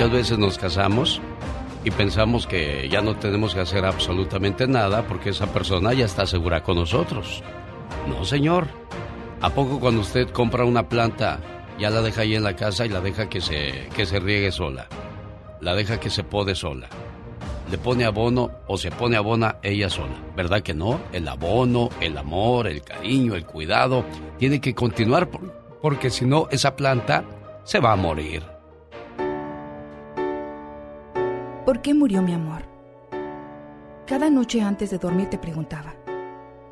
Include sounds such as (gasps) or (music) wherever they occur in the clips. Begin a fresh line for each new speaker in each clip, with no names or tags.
Muchas veces nos casamos y pensamos que ya no tenemos que hacer absolutamente nada porque esa persona ya está segura con nosotros. No, señor. ¿A poco cuando usted compra una planta ya la deja ahí en la casa y la deja que se, que se riegue sola? La deja que se pode sola. Le pone abono o se pone abona ella sola. ¿Verdad que no? El abono, el amor, el cariño, el cuidado, tiene que continuar porque si no, esa planta se va a morir.
¿Por qué murió mi amor? Cada noche antes de dormir te preguntaba,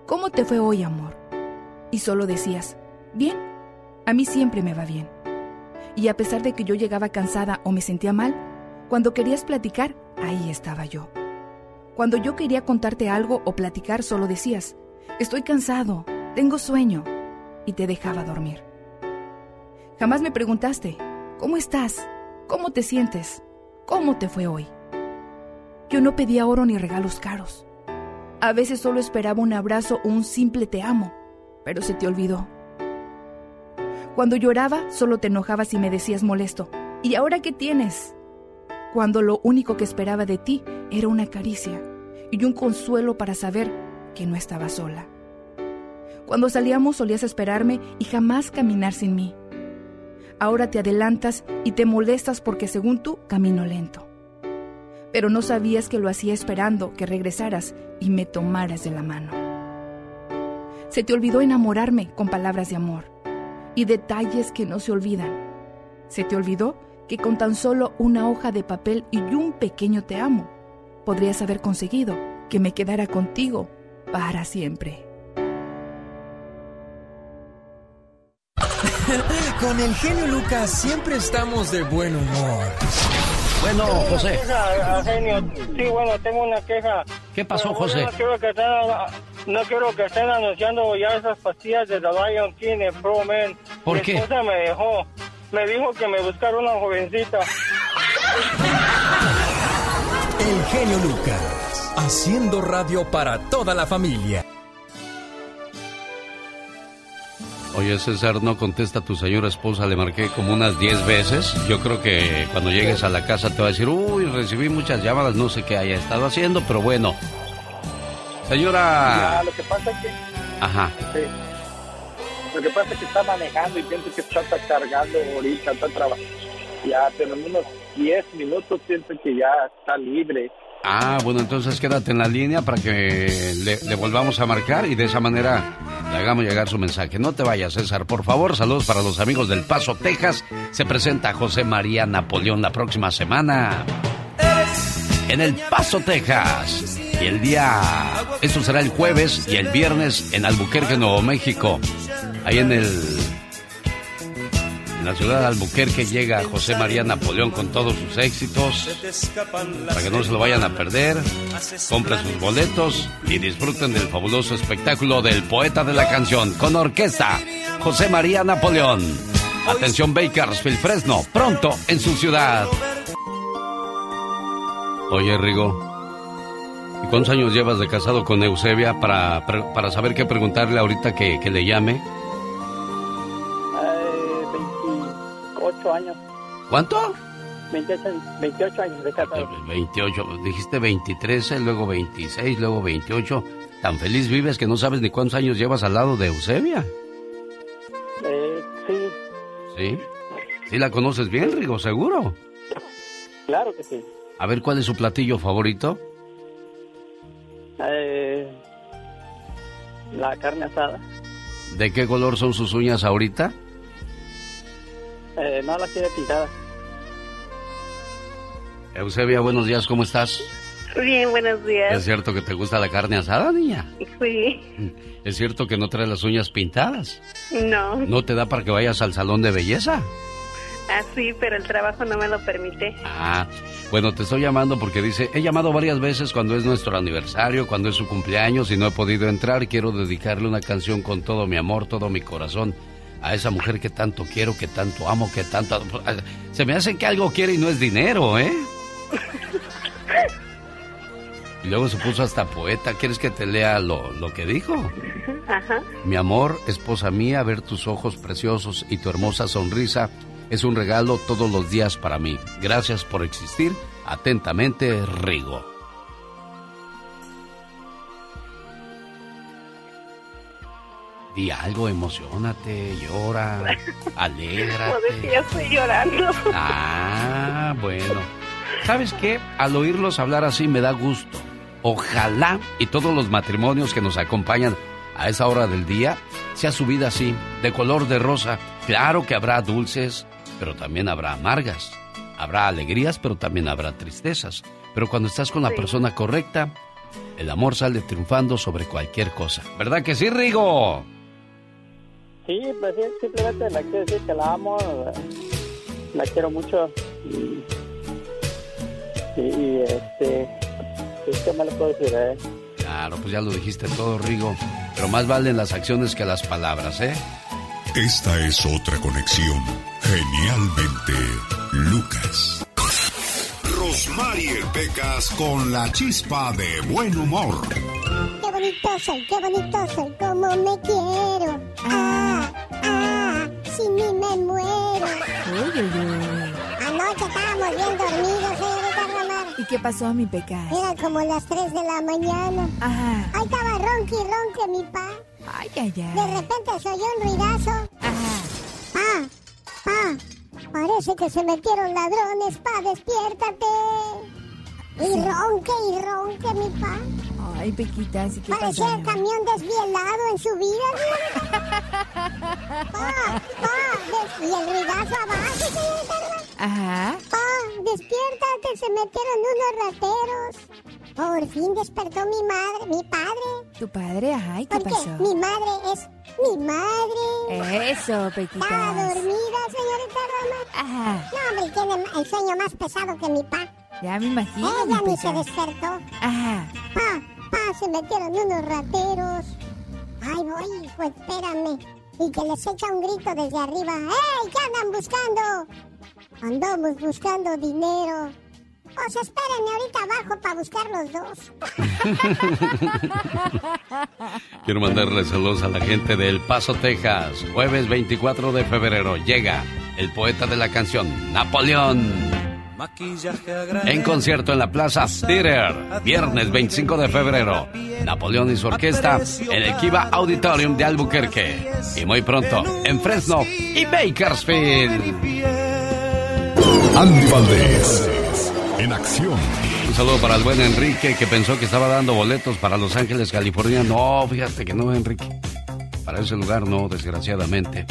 ¿cómo te fue hoy, amor? Y solo decías, bien, a mí siempre me va bien. Y a pesar de que yo llegaba cansada o me sentía mal, cuando querías platicar, ahí estaba yo. Cuando yo quería contarte algo o platicar, solo decías, estoy cansado, tengo sueño, y te dejaba dormir. Jamás me preguntaste, ¿cómo estás? ¿Cómo te sientes? ¿Cómo te fue hoy? Yo no pedía oro ni regalos caros. A veces solo esperaba un abrazo o un simple te amo, pero se te olvidó. Cuando lloraba, solo te enojabas y me decías molesto, ¿y ahora qué tienes? Cuando lo único que esperaba de ti era una caricia y un consuelo para saber que no estaba sola. Cuando salíamos solías esperarme y jamás caminar sin mí. Ahora te adelantas y te molestas porque según tú camino lento. Pero no sabías que lo hacía esperando que regresaras y me tomaras de la mano. Se te olvidó enamorarme con palabras de amor y detalles que no se olvidan. Se te olvidó que con tan solo una hoja de papel y un pequeño te amo, podrías haber conseguido que me quedara contigo para siempre. (laughs)
Con el genio Lucas siempre estamos de buen humor.
Bueno, José.
genio. Sí, bueno, tengo una queja.
¿Qué pasó, José?
No quiero, que estén, no quiero que estén anunciando ya esas pastillas de The Lion King en Pro Man.
¿Por
Mi
qué?
esposa me dejó. Me dijo que me buscara una jovencita.
El genio Lucas, haciendo radio para toda la familia.
Oye, César, no contesta tu señora esposa, le marqué como unas 10 veces. Yo creo que cuando llegues a la casa te va a decir, uy, recibí muchas llamadas, no sé qué haya estado haciendo, pero bueno. Señora...
Lo que pasa es que...
Ajá.
sí. Lo que pasa es que está manejando y pienso que está, cargando ahorita, está trabajando. Ya, pero en unos 10 minutos siento que ya está libre.
Ah, bueno, entonces quédate en la línea para que le, volvamos a marcar y de esa manera le hagamos llegar su mensaje. No te vayas, César, por favor. Saludos para los amigos del Paso, Texas. Se presenta José María Napoleón la próxima semana en El Paso, Texas. Y el día, esto será el jueves y el viernes en Albuquerque, Nuevo México. Ahí en el la ciudad de Albuquerque llega José María Napoleón con todos sus éxitos. Para que no se lo vayan a perder, compren sus boletos y disfruten del fabuloso espectáculo del poeta de la canción con orquesta, José María Napoleón. Atención Bakersfield Fresno, pronto en su ciudad. Oye, Rigo, ¿y cuántos años llevas de casado con Eusebia para, para saber qué preguntarle ahorita que, que le llame?
28 años.
¿Cuánto?
28, 28 años de casado.
28, dijiste 23, eh, luego 26, luego 28. Tan feliz vives que no sabes ni cuántos años llevas al lado de Eusebia.
Eh, sí,
¿Sí? ¿Sí la conoces bien, Rigo, seguro?
claro que sí.
A ver, ¿cuál es su platillo favorito?
Eh, la carne asada.
¿De qué color son sus uñas ahorita?
Eh, no la quiere pintada.
Eusebia, buenos días, ¿cómo estás?
Bien, buenos
¿Es
días.
cierto que te gusta la carne asada, niña?
Sí.
¿Es cierto que no traes las uñas pintadas?
No,
¿No te da para que vayas al salón de belleza?
así, pero el trabajo no me lo permite.
Ah, bueno, te estoy llamando porque dice, he llamado varias veces cuando es nuestro aniversario, cuando es su cumpleaños y no he podido entrar. Quiero dedicarle una canción con todo mi amor, todo mi corazón a esa mujer que tanto quiero, que tanto amo, que tanto... Se me hace que algo quiere y no es dinero, ¿eh? (laughs) Y luego se puso hasta poeta. ¿Quieres que te lea lo, lo que dijo?
Ajá.
Mi amor, esposa mía, ver tus ojos preciosos y tu hermosa sonrisa es un regalo todos los días para mí. Gracias por existir. Atentamente, Rigo. Di algo, emocionate, llora, (laughs) alégrate.
No ya estoy llorando.
Ah, bueno. ¿Sabes qué? Al oírlos hablar así me da gusto. Ojalá y todos los matrimonios que nos acompañan a esa hora del día sea su vida así, de color de rosa. Claro que habrá dulces, pero también habrá amargas. Habrá alegrías, pero también habrá tristezas. Pero cuando estás con la persona correcta, el amor sale triunfando sobre cualquier cosa. ¿Verdad que sí, Rigo?
Sí, pues simplemente la quiero decir que la amo, la quiero mucho y, y, este, ¿qué me lo puedo decir? Eh?
Claro, pues ya lo dijiste todo, Rigo. Pero más valen las acciones que las palabras, ¿eh?
Esta es otra conexión. Genialmente, Lucas. Rosmarie Pecas con la chispa de buen humor.
Qué bonito soy, qué bonito soy, como me quiero. Ah, ah, sin mí me muero.
Uy, uy, uy.
Anoche estábamos bien dormidos, señorita Romar.
¿Y qué pasó, mi pecas?
Eran como las 3 de la mañana.
Ajá.
Ahí estaba ronque y ronque mi pa.
Ay, ay,
De
ay.
repente se oyó un ruidazo.
Ajá.
Pa, pa, parece que se metieron ladrones, pa, despiértate. Y ronque y ronque mi pa.
Ay, Pequita, ¿sí qué
Parecía el camión desvielado en su vida. (laughs) Pa, pa, y el ruidazo abajo.
Ajá.
Pa, despiértate, se metieron unos rateros. Por fin despertó mi madre, mi padre.
¿Tu padre? Ajá, ¿y qué
Porque
pasó?
mi madre es mi madre.
Eso,
Estaba
Pequita.
dormida, señorita Roma.
Ajá.
No, hombre, tiene el sueño más pesado que mi pa.
Ya me imagino,
Ella ni se despertó.
Ajá.
Pa, pa, se metieron unos rateros. Ay, voy, hijo, espérame. Y que les echa un grito desde arriba. ¡Ey, qué andan buscando! Andamos buscando dinero. Pues espérenme ahorita abajo para buscar los dos. (laughs)
Quiero mandarle saludos a la gente de El Paso, Texas. Jueves 24 de febrero llega el poeta de la canción, Napoleón. En concierto en la Plaza Theater, viernes 25 de febrero. Napoleón y su orquesta en el Kiva Auditorium de Albuquerque. Y muy pronto en Fresno y Bakersfield.
Andy Valdés. En acción.
Un saludo para el buen Enrique que pensó que estaba dando boletos para Los Ángeles, California. No, fíjate que no, Enrique. Para ese lugar no, desgraciadamente.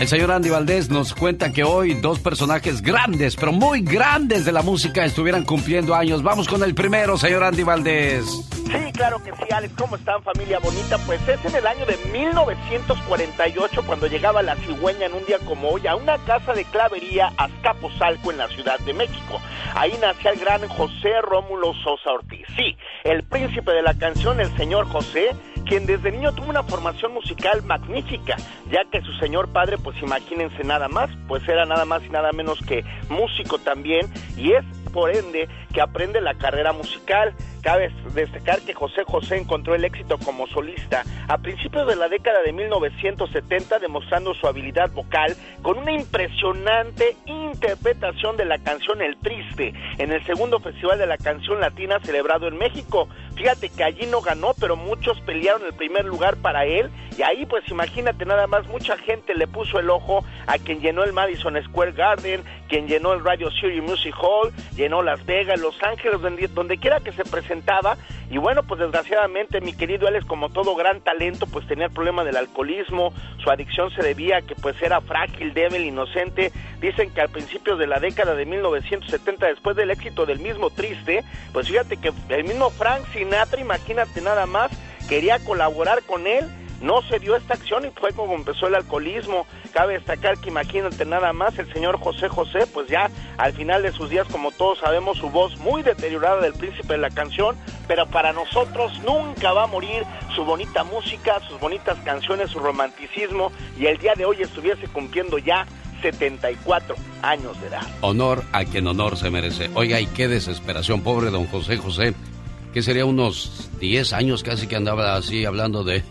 El señor Andy Valdés nos cuenta que hoy dos personajes grandes, pero muy grandes de la música estuvieran cumpliendo años. Vamos con el primero, señor Andy Valdés.
Sí, claro que sí, Alex. ¿Cómo están, familia bonita? Pues es en el año de 1948 cuando llegaba la cigüeña en un día como hoy a una casa de clavería Azcapotzalco en la Ciudad de México. Ahí nacía el gran José Rómulo Sosa Ortiz. Sí, el príncipe de la canción, el señor José, quien desde niño tuvo una formación musical magnífica, ya que su señor padre, pues imagínense nada más, pues era nada más y nada menos que músico también, y es por ende que aprende la carrera musical. Cabe destacar que José José encontró el éxito como solista a principios de la década de 1970, demostrando su habilidad vocal con una impresionante interpretación de la canción El Triste en el segundo Festival de la Canción Latina celebrado en México. Fíjate que allí no ganó, pero muchos pelearon el primer lugar para él y ahí pues imagínate nada más, mucha gente le puso el ojo a quien llenó el Madison Square Garden, quien llenó el Radio City Music Hall, llenó Las Vegas, Los Ángeles, donde, quiera que se presentaba. Y bueno, pues desgraciadamente mi querido Alex, como todo gran talento, pues tenía el problema del alcoholismo, su adicción se debía a que pues era frágil, débil, inocente. Dicen que al principio de la década de 1970, después del éxito del mismo Triste, pues fíjate que el mismo Frank Sinatra, imagínate nada más, quería colaborar con él no se dio esta acción y fue como empezó el alcoholismo. Cabe destacar que imagínate nada más, el señor José José, pues ya al final de sus días, como todos sabemos, su voz muy deteriorada del príncipe de la canción, pero para nosotros nunca va a morir su bonita música, sus bonitas canciones, su romanticismo, y el día de hoy estuviese cumpliendo ya 74 años de edad.
Honor a quien honor se merece. Oiga, y qué desesperación, pobre don José José, que sería unos 10 años casi que andaba así hablando de...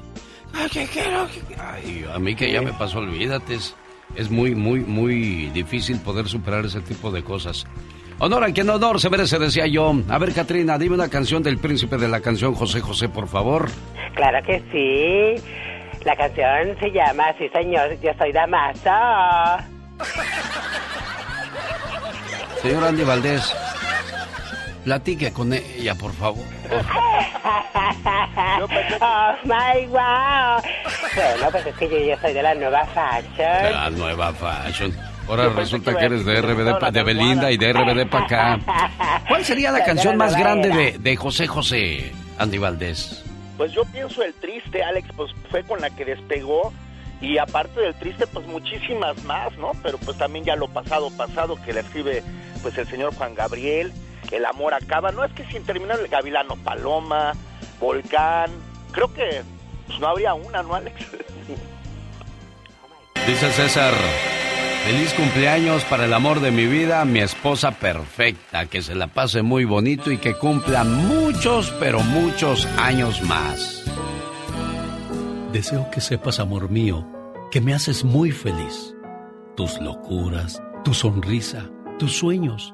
Ay, que quiero, Ay, a mí que ya me pasó, olvídate. es muy, muy, muy difícil poder superar ese tipo de cosas. Honor a quien honor se merece, decía yo. A ver, Katrina, dime una canción del príncipe de la canción José José, por favor.
Claro que sí. La canción se llama Sí, señor, yo soy Damaso.
Señor Andy Valdés, platique con ella, por favor.
oh my wow. Bueno, pues es que yo ya soy de la nueva fashion.
De la nueva fashion. Ahora resulta que eres de RBD, de Belinda y de RBD para acá. (laughs) ¿Cuál sería la canción más grande de, de José José, Andy Valdés?
Pues yo pienso el triste, Alex, pues fue con la que despegó. Y aparte del triste, pues muchísimas más, ¿no? Pero pues también ya lo pasado, pasado, que le escribe pues el señor Juan Gabriel, El amor acaba. No es que sin terminar el Gavilano Paloma, Volcán, creo que pues, no habría una, ¿no, Alex? (laughs)
Dice César, feliz cumpleaños para el amor de mi vida, mi esposa perfecta, que se la pase muy bonito y que cumpla muchos, pero muchos años más. Deseo que sepas, amor mío, que me haces muy feliz. Tus locuras, tu sonrisa, tus sueños,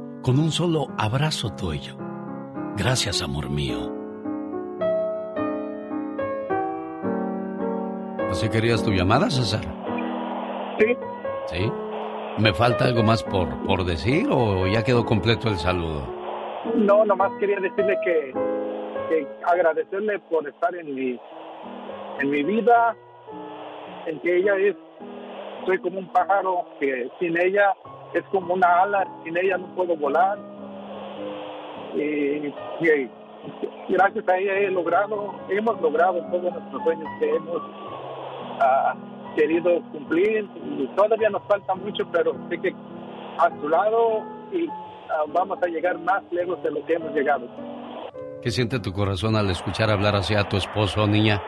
con un solo abrazo tuyo. Gracias, amor mío. ¿Así querías tu llamada, César?
Sí.
¿Sí? ¿Me falta algo más por, por decir o ya quedó completo el saludo?
No, nomás quería decirle que, que agradecerle por estar en mi, en mi vida, en que ella es, soy como un pájaro, que sin ella es como una ala, sin ella no puedo volar. Y, y gracias a ella he logrado, hemos logrado todos nuestros sueños que hemos ah, querido cumplir y todavía nos falta mucho, pero sé que a su lado y ah, vamos a llegar más lejos de lo que hemos llegado.
¿Qué siente tu corazón al escuchar hablar así a tu esposo, niña?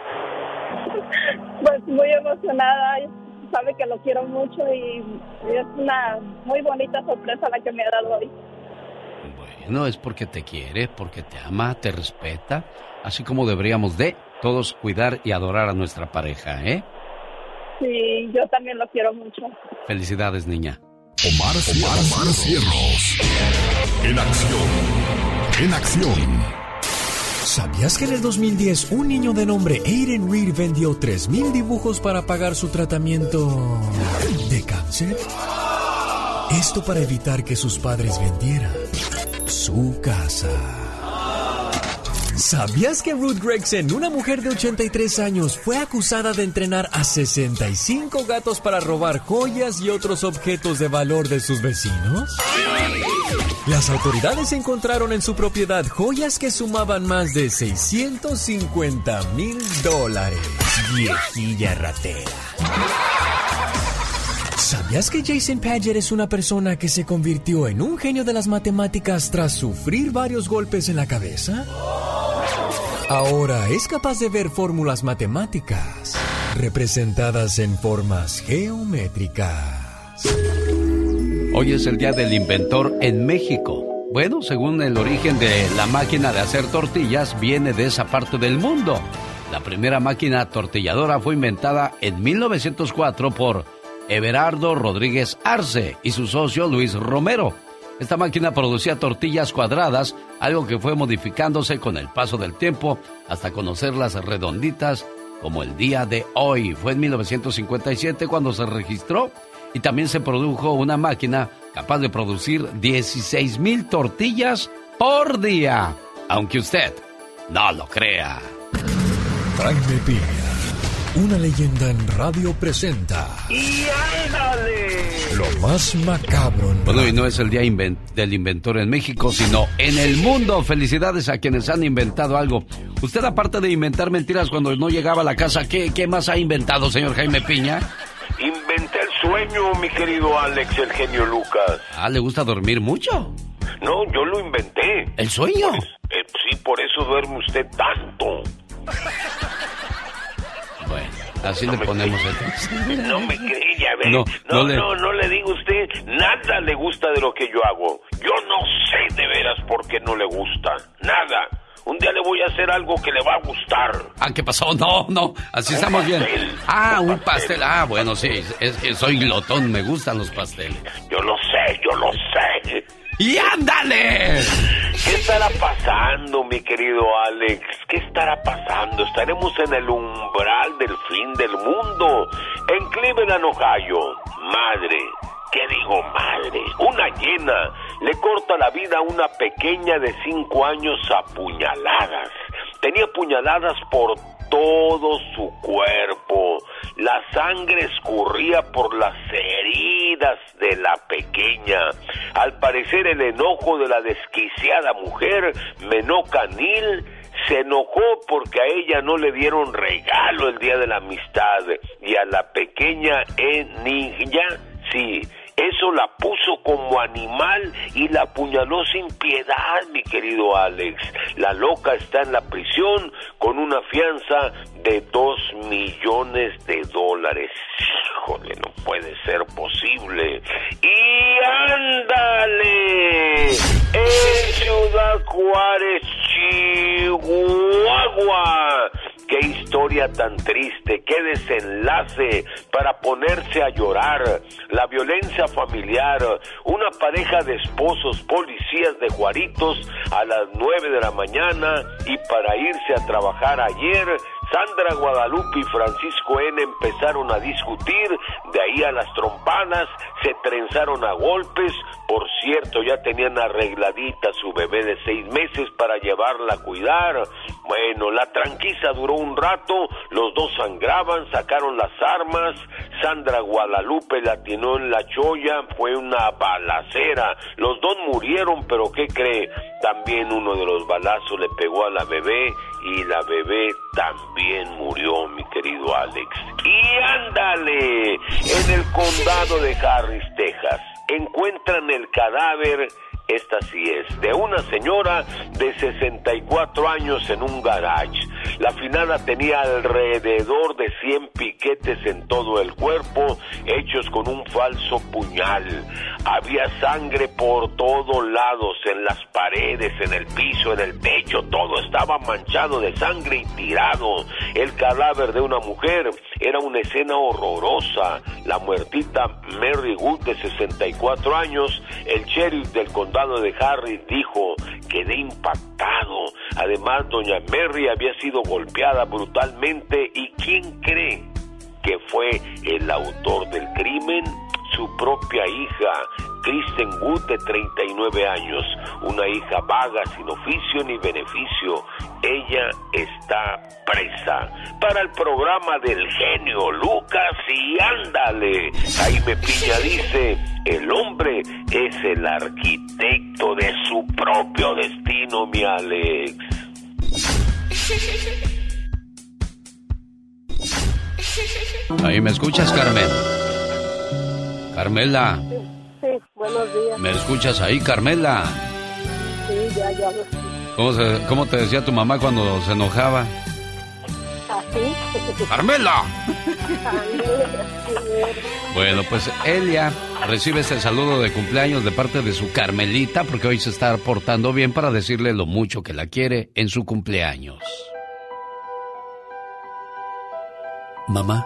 Pues muy emocionada, sabe que lo quiero mucho y es una muy bonita sorpresa la que me ha dado hoy.
Bueno, es porque te quiere, porque te ama, te respeta, así como deberíamos de todos cuidar y adorar a nuestra pareja, ¿eh?
Sí, yo también lo quiero mucho.
Felicidades, niña.
Omar, Omar, Omar Cierros. En acción. En acción.
¿Sabías que en el 2010 un niño de nombre Aiden Reed vendió 3.000 dibujos para pagar su tratamiento de cáncer? Esto para evitar que sus padres vendieran su casa. ¿Sabías que Ruth Gregson, una mujer de 83 años, fue acusada de entrenar a 65 gatos para robar joyas y otros objetos de valor de sus vecinos? Las autoridades encontraron en su propiedad joyas que sumaban más de 650 mil dólares. Viejilla ratera. ¿Sabías que Jason Paget es una persona que se convirtió en un genio de las matemáticas tras sufrir varios golpes en la cabeza? Ahora es capaz de ver fórmulas matemáticas representadas en formas geométricas.
Hoy es el Día del Inventor en México. Bueno, según el origen de la máquina de hacer tortillas, viene de esa parte del mundo. La primera máquina tortilladora fue inventada en 1904 por Everardo Rodríguez Arce y su socio Luis Romero. Esta máquina producía tortillas cuadradas, algo que fue modificándose con el paso del tiempo hasta conocerlas redonditas como el día de hoy. Fue en 1957 cuando se registró y también se produjo una máquina capaz de producir 16 mil tortillas por día, aunque usted no lo crea.
Una leyenda en radio presenta.
¡Y ándale!
Lo más macabro en
Bueno, y no es el día inven- del inventor en México, sino en el mundo. Felicidades a quienes han inventado algo. Usted, aparte de inventar mentiras cuando no llegaba a la casa, ¿qué, qué más ha inventado, señor Jaime Piña?
Inventé el
sueño, mi querido Alex, el genio Lucas.
Ah, ¿le gusta dormir mucho?
No, yo lo inventé.
¿El sueño?
Eh, sí, por eso duerme usted tanto.
Así le ponemos el
No me cree, (laughs) ya ve.
No,
No,
no
no,
le-
no, le digo a usted, nada le gusta de lo que yo hago. Yo no sé de veras por qué no le gusta. Nada. Un día le voy a hacer algo que le va a gustar.
Ah, ¿qué pasó? No, no, así estamos bien. Ah, un pastel. Ah, bueno, sí, es que soy glotón, me gustan los pasteles.
Yo lo sé, yo lo sé.
¡Y ándale!
¿Qué estará pasando, mi querido Alex? ¿Qué estará pasando? Estaremos en el umbral del fin del mundo. En Cleveland, Ohio. Madre, ¿qué digo madre? Una llena le corta la vida a una pequeña de cinco años a puñaladas. Tenía puñaladas por todo su cuerpo. La sangre escurría por las heridas de la pequeña. Al parecer el enojo de la desquiciada mujer, Menoca Nil, se enojó porque a ella no le dieron regalo el día de la amistad y a la pequeña niña, sí, eso la puso como animal y la apuñaló sin piedad, mi querido Alex. La loca está en la prisión con una fianza de dos millones de dólares. Híjole, no puede ser posible. Y ándale, en Ciudad Juárez, Chihuahua. Qué historia tan triste, qué desenlace para ponerse a llorar. La violencia familiar, una pareja de esposos policías de Juaritos a las nueve de la mañana y para irse a trabajar ayer, Sandra Guadalupe y Francisco N empezaron a discutir, de ahí a las trompadas, se trenzaron a golpes, por cierto, ya tenían arregladita su bebé de seis meses para llevarla a cuidar. Bueno, la tranquiza duró un rato, los dos sangraban, sacaron las armas, Sandra Guadalupe latinó en la cholla, fue una balacera, los dos murieron, pero ¿qué cree? También uno de los balazos le pegó a la bebé y la bebé también murió, mi querido Alex. Y ándale, en el condado de Harris, Texas, encuentran el cadáver, esta sí es, de una señora de 64 años en un garage. La finada tenía alrededor de 100 piquetes en todo el cuerpo, hechos con un falso puñal. Había sangre por todos lados, en las paredes, en el piso, en el techo, todo estaba manchado de sangre y tirado. El cadáver de una mujer era una escena horrorosa. La muertita Mary Wood, de 64 años, el sheriff del condado de Harris, dijo, quedé impactado. Además, doña Mary había sido golpeada brutalmente y ¿quién cree que fue el autor del crimen? Su propia hija, Kristen Wood, de 39 años, una hija vaga, sin oficio ni beneficio. Ella está presa. Para el programa del genio Lucas y ándale. Jaime Piña dice, el hombre es el arquitecto de su propio destino, mi Alex.
Ahí me escuchas, Carmen. Carmela,
Sí, buenos días.
¿me escuchas ahí, Carmela?
Sí, ya, ya lo
¿Cómo, se- cómo te decía tu mamá cuando se enojaba?
¿Así? (laughs)
¡Carmela! Bueno, pues Elia recibe este saludo de cumpleaños de parte de su Carmelita porque hoy se está portando bien para decirle lo mucho que la quiere en su cumpleaños.
Mamá,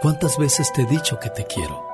¿cuántas veces te he dicho que te quiero?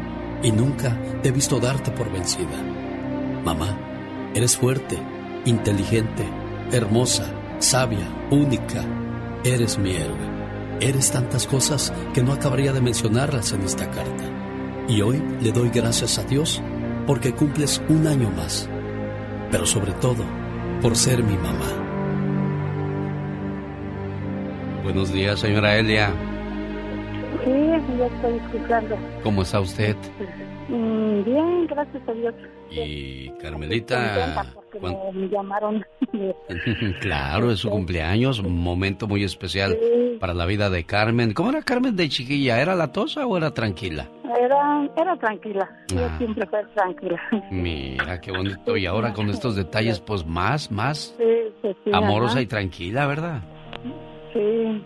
y nunca he visto darte por vencida. Mamá, eres fuerte, inteligente, hermosa, sabia, única. Eres mi héroe. Eres tantas cosas que no acabaría de mencionarlas en esta carta. Y hoy le doy gracias a Dios porque cumples un año más. Pero sobre todo, por ser mi mamá.
Buenos días, señora Elia.
Sí, ya estoy escuchando.
¿Cómo está usted?
Mm, bien, gracias a Dios.
Y Carmelita,
porque
¿cuán-
me, me llamaron. (laughs)
claro, es su cumpleaños, un momento muy especial
Sí.
para la vida de Carmen. ¿Cómo era Carmen de chiquilla? ¿Era latosa o era tranquila?
Era, era tranquila. Yo
Ah.
siempre fui tranquila.
Mira, qué bonito. Y ahora con estos detalles, pues más, más
Sí, sí, sí,
amorosa
ajá.
y tranquila, ¿verdad?
Sí.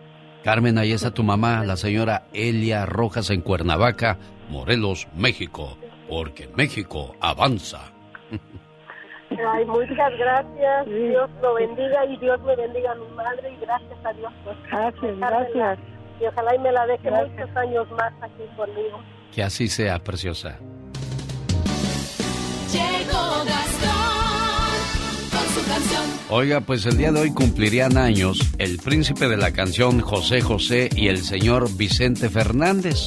Carmen, ahí está tu mamá, la señora Elia Rojas en Cuernavaca, Morelos, México. Porque México avanza.
Ay, muchas gracias. Dios lo bendiga y Dios me bendiga a mi madre y gracias a Dios por
Gracias, gracias.
Y ojalá y me la deje
Gracias.
muchos años más aquí conmigo.
Que así sea, preciosa. Oiga, pues el día de hoy cumplirían años el príncipe de la canción José José y el señor Vicente Fernández.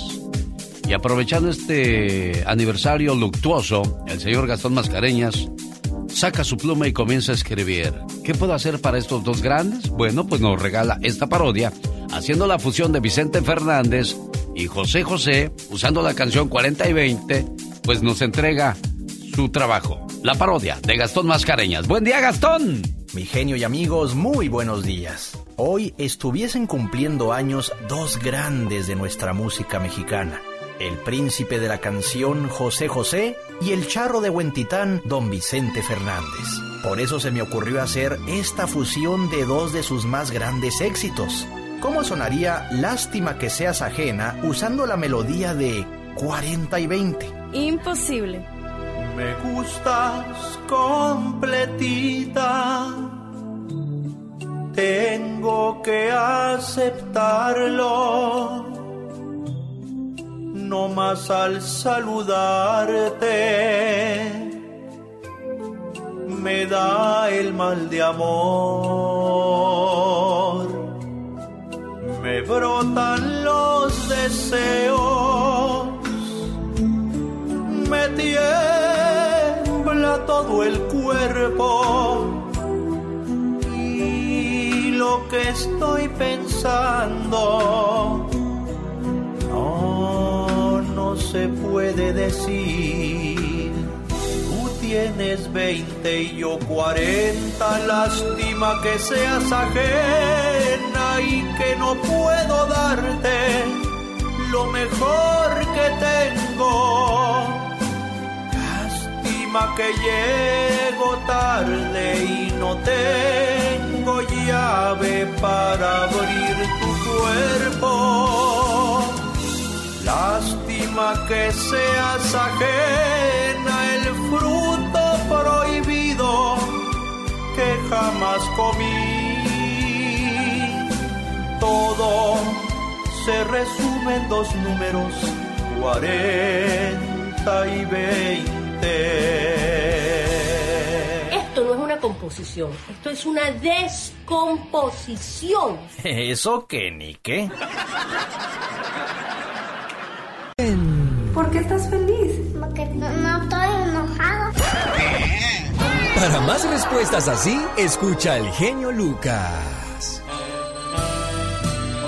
Y aprovechando este aniversario luctuoso, el señor Gastón Mascareñas saca su pluma y comienza a escribir. ¿Qué puedo hacer para estos dos grandes? Bueno, pues nos regala esta parodia, haciendo la fusión de Vicente Fernández y José José, usando la canción 40 y 20, pues nos entrega su trabajo, la parodia de Gastón Mascareñas. Buen día, Gastón.
Mi genio y amigos, muy buenos días. Hoy estuviesen cumpliendo años dos grandes de nuestra música mexicana. El príncipe de la canción José José y el charro de Huentitán Don Vicente Fernández. Por eso se me ocurrió hacer esta fusión de dos de sus más grandes éxitos. ¿Cómo sonaría Lástima que seas ajena usando la melodía de 40 y 20?
Imposible.
Me gustas completita. Tengo que aceptarlo. No más al saludarte. Me da el mal de amor. Me brotan los deseos me todo el cuerpo y lo que estoy pensando no, no se puede decir. Tú tienes 20 y yo 40, lástima que seas ajena y que no puedo darte lo mejor que tengo. Lástima que llego tarde y no tengo llave para abrir tu cuerpo. Lástima que seas ajena el fruto prohibido que jamás comí. Todo se resume en dos números, 40 y 20.
Esto no es una composición, esto es una descomposición. (laughs)
Eso que ni qué.
¿Por qué estás feliz?
Porque no, no estoy enojado.
Para más respuestas así, escucha al genio Lucas.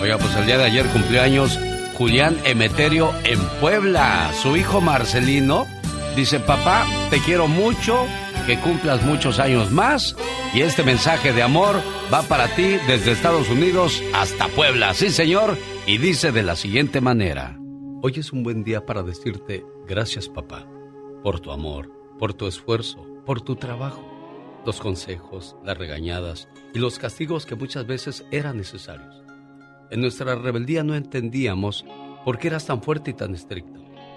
Oiga, pues el día de ayer cumplió años Julián Emeterio en Puebla. Su hijo Marcelino dice, papá, te quiero mucho, que cumplas muchos años más. Y este mensaje de amor va para ti desde Estados Unidos hasta Puebla. Sí, señor. Y dice de la siguiente manera. Hoy es un buen día para decirte gracias, papá, por tu amor, por tu esfuerzo, por tu trabajo, los consejos, las regañadas y los castigos que muchas veces eran necesarios. En nuestra rebeldía no entendíamos por qué eras tan fuerte y tan estricto.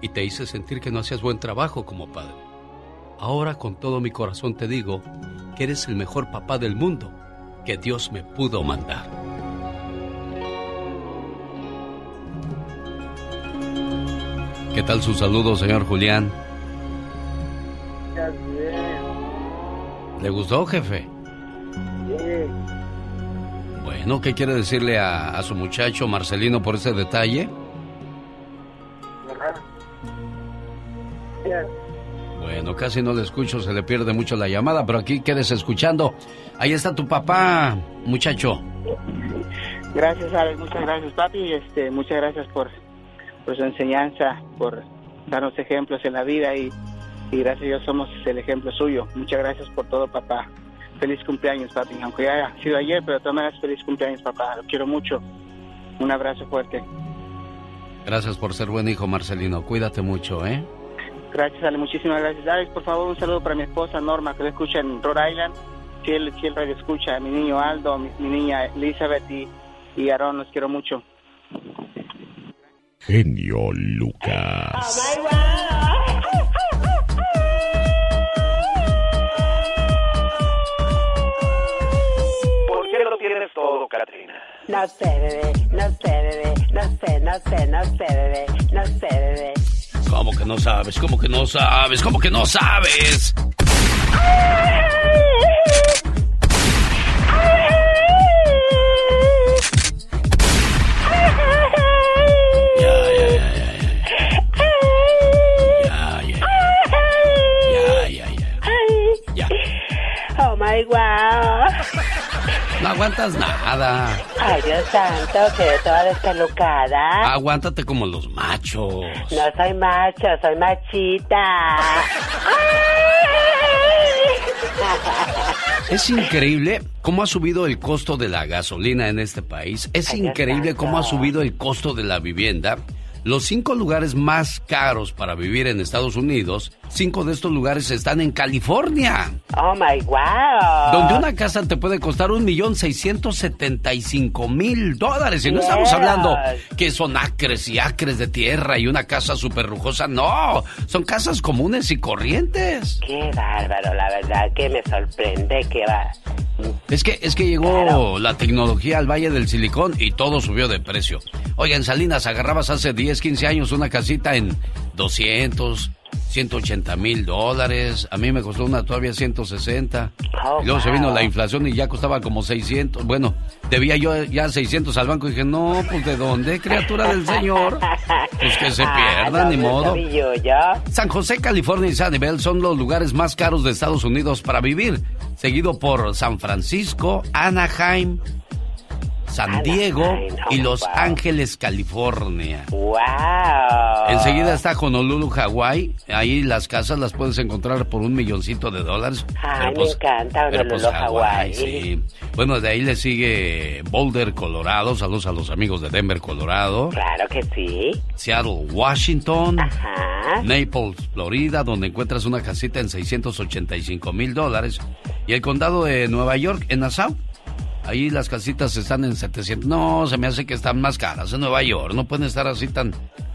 y te hice sentir que no hacías buen trabajo como padre. Ahora con todo mi corazón te digo que eres el mejor papá del mundo que Dios me pudo mandar. ¿Qué tal su saludo, señor Julián? ¿Le gustó, jefe? Bueno, ¿qué quiere decirle a, a su muchacho Marcelino por ese detalle? Bueno, casi no le escucho, se le pierde mucho la llamada, pero aquí quedes escuchando. Ahí está tu papá, muchacho.
Gracias, Alex, muchas gracias, papi. Este, muchas gracias por, por su enseñanza, por darnos ejemplos en la vida y, y gracias a Dios somos el ejemplo suyo. Muchas gracias por todo, papá. Feliz cumpleaños, papi. Aunque ya haya sido ayer, pero de todas maneras, feliz cumpleaños, papá. Lo quiero mucho. Un abrazo fuerte.
Gracias por ser buen hijo, Marcelino. Cuídate mucho, ¿eh?
Gracias, Ale. Muchísimas gracias. Alex, por favor, un saludo para mi esposa Norma, que lo escucha en Rhode Island. Fiel, fiel radio escucha. A mi niño Aldo, mi, mi niña Elizabeth y, y Aaron, los quiero mucho.
Genio Lucas.
¿Por qué lo tienes todo, Katrina?
No sé, bebé, no sé, bebé, no sé, no sé, no sé, bebé, no sé, bebé.
¿Cómo que no sabes? ¿Cómo que no sabes? ¿Cómo que no sabes?
Oh my wow.
No aguantas nada.
Ay, Dios santo, quedé toda despelucada.
Aguántate como los machos.
No soy macho, soy machita. (laughs)
Es increíble cómo ha subido el costo de la gasolina en este país. Es
Ay,
increíble cómo ha subido el costo de la vivienda. Los cinco lugares más caros para vivir en Estados Unidos, cinco de estos lugares están en California.
Oh my wow.
Donde una casa te puede costar un millón seiscientos setenta y cinco mil dólares. Y no estamos hablando que son acres y acres de tierra y una casa súper lujosa. No, son casas comunes y corrientes.
Qué bárbaro, la verdad que me sorprende que va.
Es que, es que llegó la tecnología al Valle del Silicón y todo subió de precio. Oiga, en Salinas agarrabas hace 10, 15 años una casita en 200, 180 mil dólares. A mí me costó una todavía 160.
Oh,
y luego se vino la inflación y ya costaba como 600. Bueno, debía yo ya 600 al banco y dije, no, pues ¿de dónde, criatura del Señor? Pues que se (laughs)
Ah,
ni
no,
modo.
yo.
San José, California y Sanibel son los lugares más caros de Estados Unidos para vivir, seguido por San Francisco, Anaheim, San Diego y Los. Ángeles, California.
Wow.
Enseguida está Honolulu, Hawái. Ahí las casas las puedes encontrar por un milloncito de dólares.
Ay, me encanta
pero,
Honolulu,
pues,
Hawái.
sí. Bueno, de ahí le sigue Boulder, Colorado. Saludos a los amigos de Denver, Colorado.
Claro que sí.
Seattle, Washington.
Ajá.
Naples, Florida, donde encuentras una casita en 685 mil dólares. Y el condado de Nueva York, en Nassau. Ahí las casitas están en 700. No, se me hace que están más caras en Nueva York. No pueden estar así tan,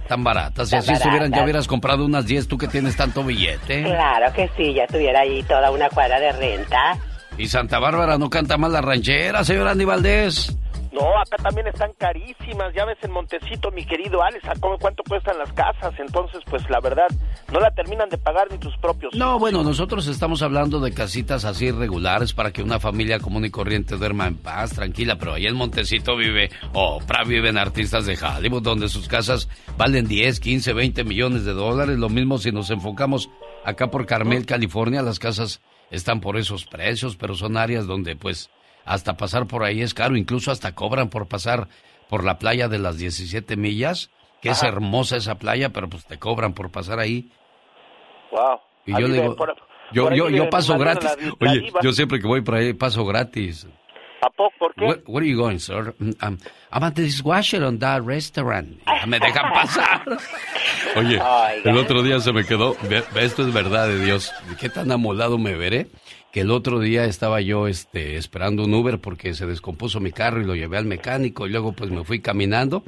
tan baratas. Si
Tan
así estuvieran, ya hubieras comprado unas 10, tú que tienes tanto billete.
Claro que sí, ya tuviera ahí toda una cuadra de renta.
Y Santa Bárbara no canta más la ranchera, señor Andy Valdés.
No, acá también están carísimas. Ya ves en Montecito, mi querido Alex, ¿a cómo- cuánto cuestan las casas? Entonces, pues la verdad, no la terminan de pagar ni tus propios.
No, bueno, nosotros estamos hablando de casitas así regulares para que una familia común y corriente duerma en paz, tranquila, pero ahí en Montecito vive Oprah, viven artistas de Hollywood, donde sus casas valen 10, 15, 20 millones de dólares. Lo mismo si nos enfocamos acá por Carmel, California, las casas están por esos precios, pero son áreas donde pues hasta pasar por ahí es caro, incluso hasta cobran por pasar por la playa de las 17 millas, que es hermosa esa playa, pero pues te cobran por pasar ahí.
Wow.
Y yo le digo,
por-
yo,
por
yo, yo paso gratis.
la- la
Oye, yo siempre que voy por ahí paso gratis.
¿A poco? ¿Por qué?
Where, where are you going, sir? Mm, Um, I'm at the dishwasher on that restaurant. Ya me dejan (laughs) pasar. Oye, el otro día se me quedó. Esto es verdad de Dios. ¿Qué tan amolado me veré? Que el otro día estaba yo este, esperando un Uber porque se descompuso mi carro y lo llevé al mecánico y luego pues me fui caminando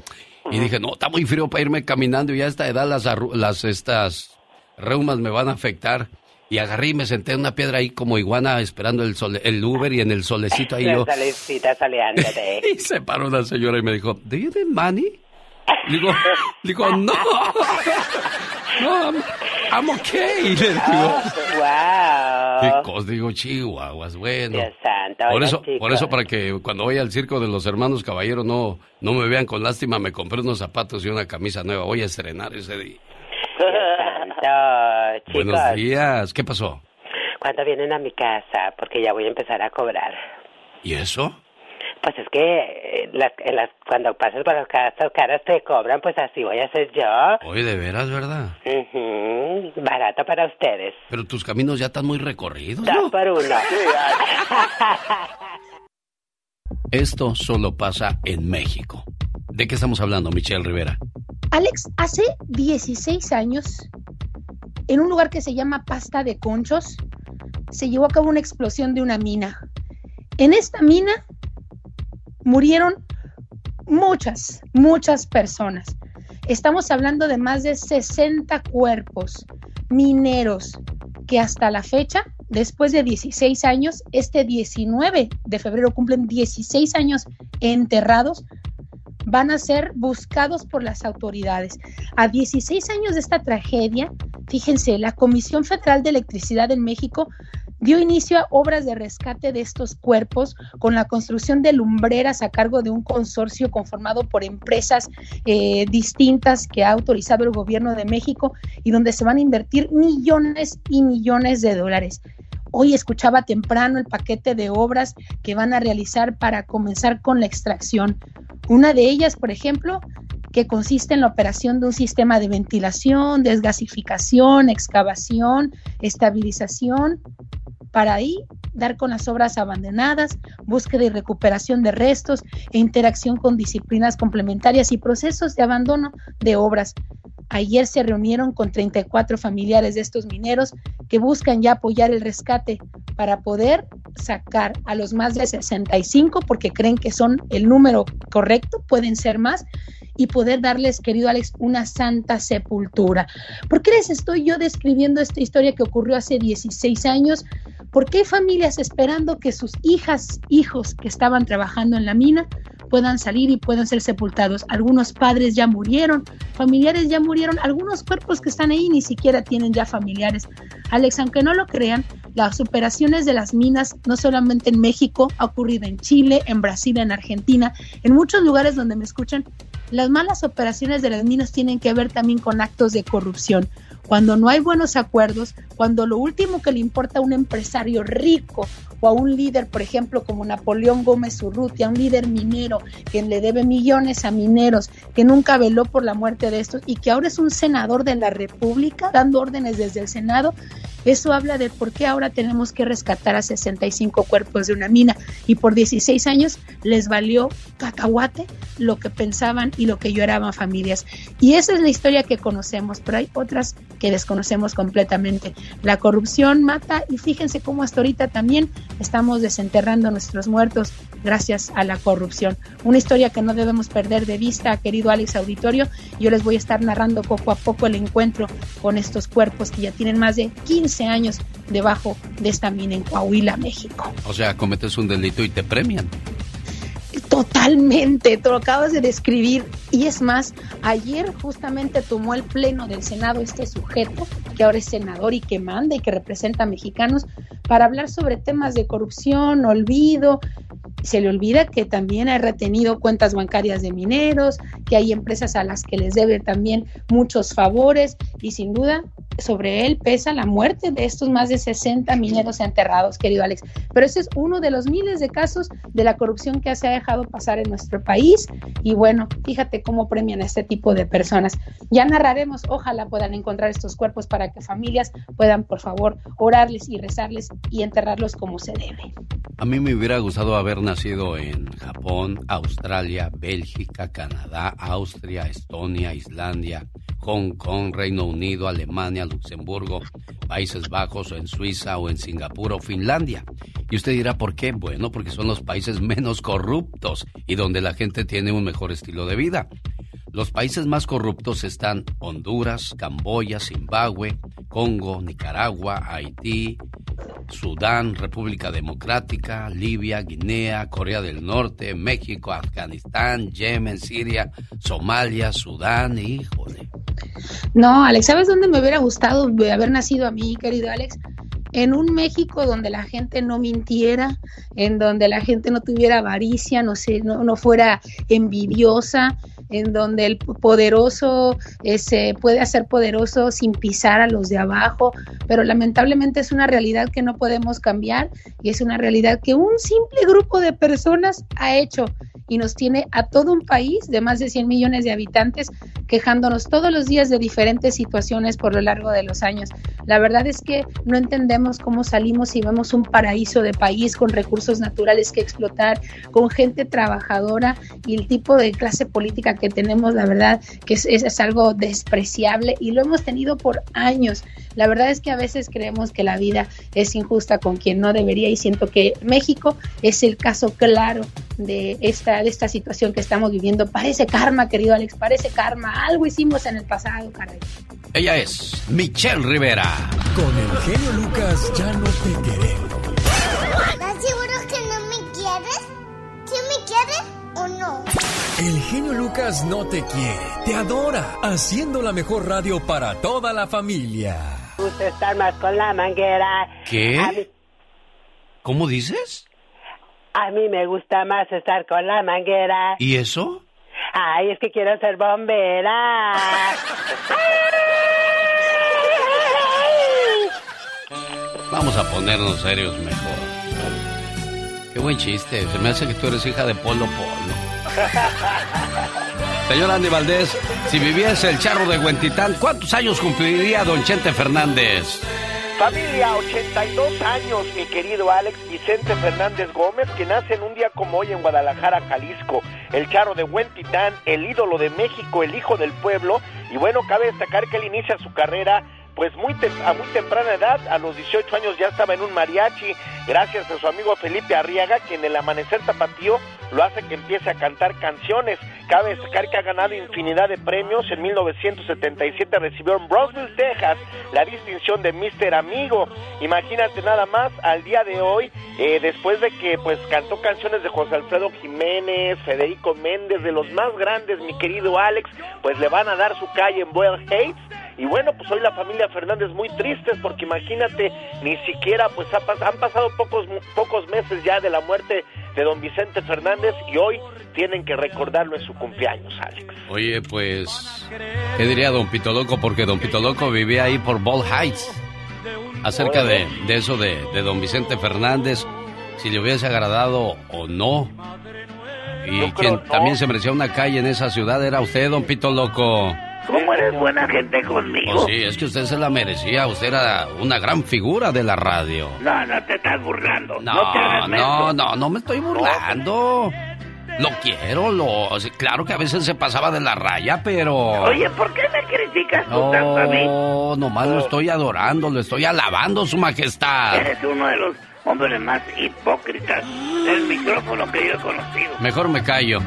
y dije, no, está muy frío para irme caminando y a esta edad las, las estas reumas me van a afectar. Y agarré y me senté en una piedra ahí como iguana esperando el, sole- el Uber y en el solecito ahí yo. (laughs) Y se paró una señora y me dijo, ¿Do you need money? Digo, (laughs) digo, no. (laughs) No, I'm, I'm okay. Le digo,
wow.
¿Qué cosa? Digo, chihuahuas, bueno.
Dios santo.
Por eso, por eso para que cuando vaya al circo de los hermanos caballeros no, no me vean con lástima, me compré unos zapatos y una camisa nueva. Voy a estrenar ese día.
Santo, (laughs) chicos.
Buenos días. ¿Qué pasó?
¿Cuándo vienen a mi casa? Porque ya voy a empezar a cobrar.
¿Y eso?
Pues es que eh, las, las, cuando pasas por las casas caras te cobran, pues así voy a hacer yo.
Hoy de veras, ¿verdad?
Ujú, Barato para ustedes.
Pero tus caminos ya están muy recorridos, ¿no?
Dos por uno. (laughs)
Esto solo pasa en México. ¿De qué estamos hablando, Michelle Rivera?
Alex, hace 16 años, en un lugar que se llama Pasta de Conchos, se llevó a cabo una explosión de una mina. En esta mina murieron muchas, muchas personas. Estamos hablando de más de 60 cuerpos mineros que hasta la fecha, después de 16 años, este 19 de febrero cumplen 16 años enterrados, van a ser buscados por las autoridades. A 16 años de esta tragedia, fíjense, la Comisión Federal de Electricidad en México dio inicio a obras de rescate de estos cuerpos con la construcción de lumbreras a cargo de un consorcio conformado por empresas eh, distintas que ha autorizado el gobierno de México y donde se van a invertir millones y millones de dólares. Hoy escuchaba temprano el paquete de obras que van a realizar para comenzar con la extracción. Una de ellas, por ejemplo, que consiste en la operación de un sistema de ventilación, desgasificación, excavación, estabilización, para ahí dar con las obras abandonadas, búsqueda y recuperación de restos e interacción con disciplinas complementarias y procesos de abandono de obras. Ayer se reunieron con 34 familiares de estos mineros que buscan ya apoyar el rescate para poder sacar a los más de 65 porque creen que son el número correcto, pueden ser más, y poder darles, querido Alex, una santa sepultura. ¿Por qué les estoy yo describiendo esta historia que ocurrió hace 16 años? Porque hay familias esperando que sus hijas, hijos que estaban trabajando en la mina puedan salir y puedan ser sepultados. Algunos padres ya murieron, familiares ya murieron, algunos cuerpos que están ahí ni siquiera tienen ya familiares. Alex, aunque no lo crean, las operaciones de las minas, no solamente en México, ha ocurrido en Chile, en Brasil, en Argentina, en muchos lugares donde me escuchan, las malas operaciones de las minas tienen que ver también con actos de corrupción. Cuando no hay buenos acuerdos, cuando lo último que le importa a un empresario rico o a un líder, por ejemplo, como Napoleón Gómez Urrutia, un líder minero que le debe millones a mineros, que nunca veló por la muerte de estos y que ahora es un senador de la República dando órdenes desde el Senado, eso habla de por qué ahora tenemos que rescatar a 65 cuerpos de una mina y por 16 años les valió cacahuate lo que pensaban y lo que lloraban familias. Y esa es la historia que conocemos, pero hay otras que desconocemos completamente. La corrupción mata y fíjense cómo hasta ahorita también estamos desenterrando nuestros muertos gracias a la corrupción. Una historia que no debemos perder de vista, querido Alex Auditorio. Yo les voy a estar narrando poco a poco el encuentro con estos cuerpos que ya tienen más de 15 años debajo de esta mina en Coahuila, México.
O sea, cometes un delito y te premian.
Totalmente, te lo acabas de describir. Y es más, ayer justamente tomó el pleno del Senado este sujeto, que ahora es senador y que manda y que representa a mexicanos, para hablar sobre temas de corrupción, olvido. Se le olvida que también ha retenido cuentas bancarias de mineros, que hay empresas a las que les debe también muchos favores y sin duda sobre él pesa la muerte de estos más de 60 mineros enterrados, querido Alex. Pero ese es uno de los miles de casos de la corrupción que se ha dejado pasar en nuestro país. Y bueno, fíjate cómo premian a este tipo de personas. Ya narraremos, ojalá puedan encontrar estos cuerpos para que familias puedan, por favor, orarles y rezarles y enterrarlos como se debe.
A mí me hubiera gustado haber en Japón, Australia, Bélgica, Canadá, Austria, Estonia, Islandia, Hong Kong, Reino Unido, Alemania, Luxemburgo, Países Bajos, o en Suiza, o en Singapur, o Finlandia. Y usted dirá, ¿por qué? Bueno, porque son los países menos corruptos y donde la gente tiene un mejor estilo de vida. Los países más corruptos están Honduras, Camboya, Zimbabue, Congo, Nicaragua, Haití, Sudán, República Democrática, Libia, Guinea, Corea del Norte, México, Afganistán, Yemen, Siria, Somalia, Sudán, híjole.
No, Alex, ¿sabes dónde me hubiera gustado haber nacido a mí, querido Alex? en un México donde la gente no mintiera, en donde la gente no tuviera avaricia, no, sé, no, fuera envidiosa, en donde el poderoso eh, se puede hacer poderoso sin pisar a los de abajo, pero lamentablemente es una realidad que no podemos cambiar y es una realidad que un simple grupo de personas ha hecho y nos tiene a todo un país de más de 100 millones de habitantes quejándonos todos los días de diferentes situaciones por lo largo de los años. La verdad es que no entendemos cómo salimos y vemos un paraíso de país con recursos naturales que explotar, con gente trabajadora y el tipo de clase política que tenemos, la verdad que es, es algo despreciable y lo hemos tenido por años. La verdad es que a veces creemos que la vida es injusta con quien no debería y siento que México es el caso claro de esta, de esta situación que estamos viviendo. Parece karma, querido Alex, parece karma. Algo hicimos en el pasado, caray.
Ella es Michelle Rivera.
Con el genio Lucas ya no te El genio Lucas no te quiere, te adora, haciendo la mejor radio para toda la familia.
gusta estar más con la manguera.
¿Qué? ¿Cómo dices?
A mí me gusta más estar con la manguera.
¿Y eso?
Ay, es que quiero ser bombera.
Vamos a ponernos serios mejor. Qué buen chiste. Se me hace que tú eres hija de Polo Polo. Señor Andy Valdés, si viviese el charro de Huentitán, ¿cuántos años cumpliría don Chente Fernández?
Familia, 82 años, mi querido Alex Vicente Fernández Gómez, que nace en un día como hoy en Guadalajara, Jalisco. El charro de Huentitán, el ídolo de México, el hijo del pueblo. Y bueno, cabe destacar que él inicia su carrera pues muy a muy temprana edad, a los 18 años ya estaba en un mariachi, gracias a su amigo Felipe Arriaga, quien en el amanecer tapatío lo hace que empiece a cantar canciones. Cabe destacar que ha ganado infinidad de premios. En 1977 recibió en Brownsville, Texas, la distinción de Mister Amigo. Imagínate nada más, al día de hoy, eh, después de que pues cantó canciones de José Alfredo Jiménez, Federico Méndez, de los más grandes, mi querido Alex, pues le van a dar su calle en Boyle Heights y bueno, pues hoy la familia Fernández muy tristes porque imagínate, ni siquiera pues han pasado pocos, pocos meses ya de la muerte de don Vicente Fernández y hoy tienen que recordarlo en su cumpleaños, Alex.
Oye, pues, ¿qué diría don Pito Loco? Porque don Pito Loco vivía ahí por Ball Heights. Acerca de, de eso de, de don Vicente Fernández, si le hubiese agradado o no. Y quien también se merecía una calle en esa ciudad era usted, don Pito Loco.
¿Cómo eres buena gente conmigo?
Oh, sí, es que usted se la merecía. Usted era una gran figura de la radio.
No, no te estás burlando.
No,
no,
no, no, no me estoy burlando. Lo quiero, lo... Claro que a veces se pasaba de la raya, pero...
Oye, ¿por qué me criticas tú tanto a mí?
No, nomás lo estoy adorando, lo estoy alabando, su majestad.
Eres uno de los hombres más hipócritas del micrófono que yo he conocido.
Mejor me callo.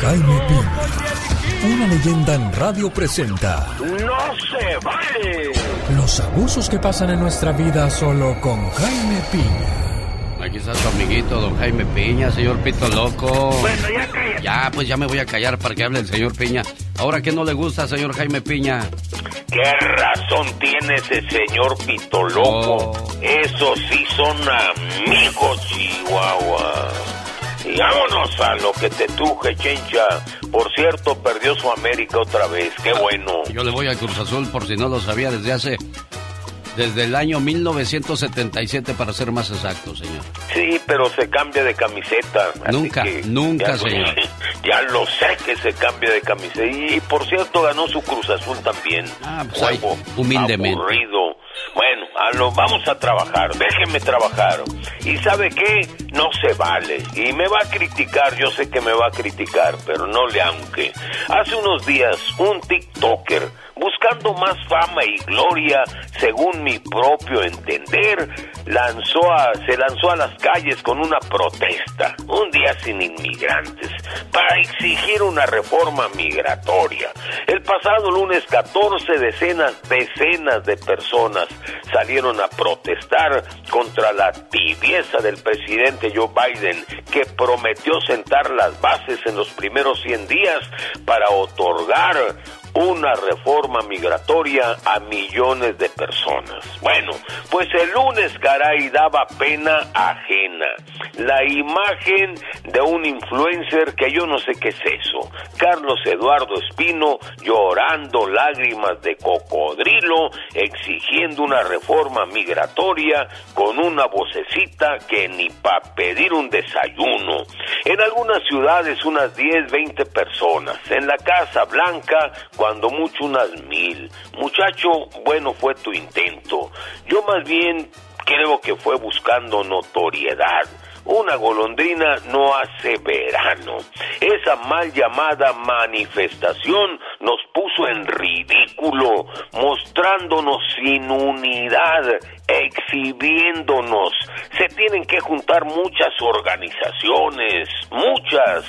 Jaime Piña, una leyenda en radio presenta.
¡No se vale!
Los abusos que pasan en nuestra vida solo con Jaime Piña.
Aquí está su amiguito, don Jaime Piña, señor Pito Loco.
Bueno, ya cállate.
Ya, pues ya me voy a callar para que hable el señor Piña. Ahora, ¿qué no le gusta, señor Jaime Piña?
¿Qué razón tiene ese señor Pito Loco?
Oh.
Esos sí son amigos, Chihuahua. Vámonos a lo que te truje, Chencha. Por cierto, perdió su América otra vez. Qué bueno.
Yo le voy al Cruz Azul por si no lo sabía desde hace desde el año 1977 para ser más exacto, señor.
Sí, pero se cambia de camiseta.
Nunca, nunca,
ya,
señor. (laughs)
Ya lo sé que se cambia de camiseta. Y, por cierto ganó su Cruz Azul también.
Ah, pues ahí, humildemente.
Aburrido. Bueno, a lo vamos a trabajar, déjeme trabajar. ¿Y sabe qué? No se vale. Y me va a criticar, yo sé que me va a criticar, pero no le aunque. Hace unos días, un TikToker, buscando más fama y gloria, según mi propio entender, lanzó a, se lanzó a las calles con una protesta, un día sin inmigrantes, para exigir una reforma migratoria. El pasado lunes 14 decenas, decenas de personas salieron a protestar contra la tibieza del presidente Joe Biden, que prometió sentar las bases en los primeros 100 días para otorgar una reforma migratoria a millones de personas. Bueno, pues el lunes, caray, daba pena ajena. La imagen de un influencer que yo no sé qué es eso. Carlos Eduardo Espino llorando lágrimas de cocodrilo, exigiendo una reforma migratoria con una vocecita que ni para pedir un desayuno. En algunas ciudades unas 10, 20 personas. En la Casa Blanca, cuando mucho unas mil. Muchacho, bueno fue tu intento. Yo más bien creo que fue buscando notoriedad. Una golondrina no hace verano. Esa mal llamada manifestación nos puso en ridículo, mostrándonos sin unidad, exhibiéndonos. Se tienen que juntar muchas organizaciones, muchas,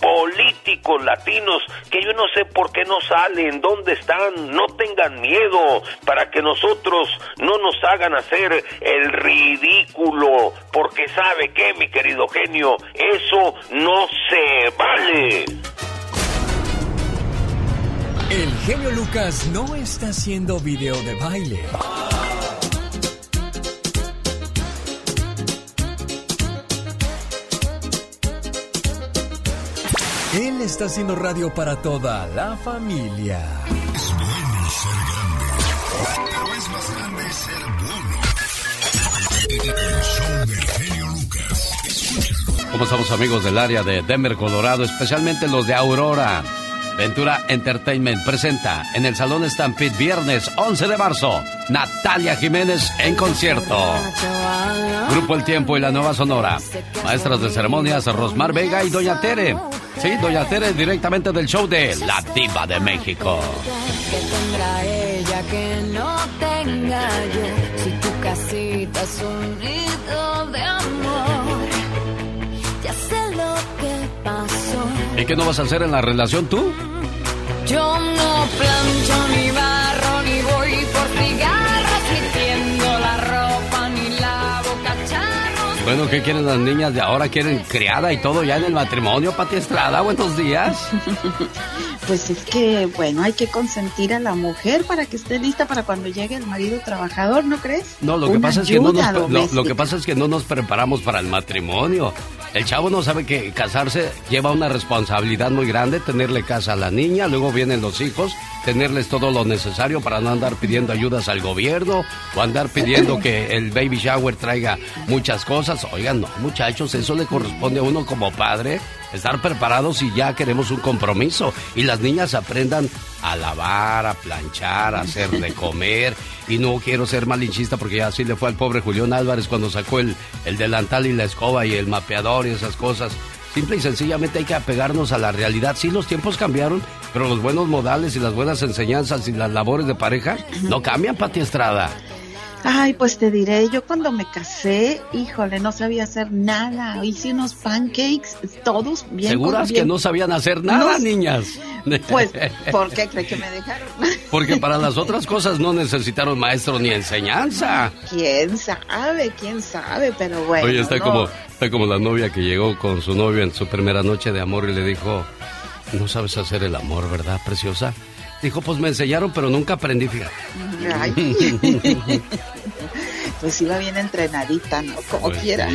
políticos latinos, que yo no sé por qué no salen, dónde están, no tengan miedo, para que nosotros no nos hagan hacer el ridículo, porque sabe que, mi querido genio, eso no se vale.
El genio Lucas no está haciendo video de baile. Él está haciendo radio para toda la familia.
Es bueno ser grande, pero es más grande ser bueno. El show del genio Lucas. Escúchalo.
¿Cómo estamos amigos del área de Denver, Colorado? Especialmente los de Aurora. Ventura Entertainment presenta en el Salón Stampede viernes 11 de marzo Natalia Jiménez en concierto. Grupo El Tiempo y la Nueva Sonora. Maestras de ceremonias Rosmar Vega y Doña Tere. Sí, Doña Tere directamente del show de La Diva de México.
que tendrá ella que no tenga yo? Si tu casita es de amor,
¿Y qué no vas a hacer en la relación tú?
Yo no plancho ni barro ni voy por cigarros ni tiendo la ropa ni lavo cacharros.
Bueno, ¿qué quieren las niñas de ahora? ¿Quieren criada y todo ya en el matrimonio? Pati Estrada, buenos días. (laughs)
Pues es que, bueno, hay que consentir a la mujer para que esté lista para cuando llegue el marido trabajador, ¿no crees?
No, lo que, pasa es que no nos, lo- que pasa es que no nos preparamos para el matrimonio. El chavo no sabe que casarse lleva una responsabilidad muy grande, tenerle casa a la niña, luego vienen los hijos, tenerles todo lo necesario para no andar pidiendo ayudas al gobierno o andar pidiendo que el baby shower traiga muchas cosas. Oigan, no, muchachos, eso le corresponde a uno como padre, estar preparados si ya queremos un compromiso. Y las niñas aprendan a lavar, a planchar, a hacer de comer. Y no quiero ser malinchista porque ya así le fue al pobre Julián Álvarez cuando sacó el, el delantal y la escoba y el mapeador y esas cosas. Simple y sencillamente hay que apegarnos a la realidad. Sí, los tiempos cambiaron, pero los buenos modales y las buenas enseñanzas y las labores de pareja no cambian, Pati Estrada.
Ay, pues te diré, yo cuando me casé, híjole, no sabía hacer nada. Hice unos pancakes, todos bien.
¿Seguras
bien-
que no sabían hacer nada,
No,
niñas?
Pues, (laughs) ¿por qué crees que me dejaron? (laughs)
Porque para las otras cosas no necesitaron maestro ni enseñanza.
¿Quién sabe? ¿Quién sabe? Pero bueno.
Oye, está
no.
como, está como la novia que llegó con su novio en su primera noche de amor y le dijo, no sabes hacer el amor, ¿verdad, preciosa? Dijo, pues me enseñaron, pero nunca aprendí, fíjate. (laughs)
Pues iba bien entrenadita, ¿no? Como
Pues
quiera.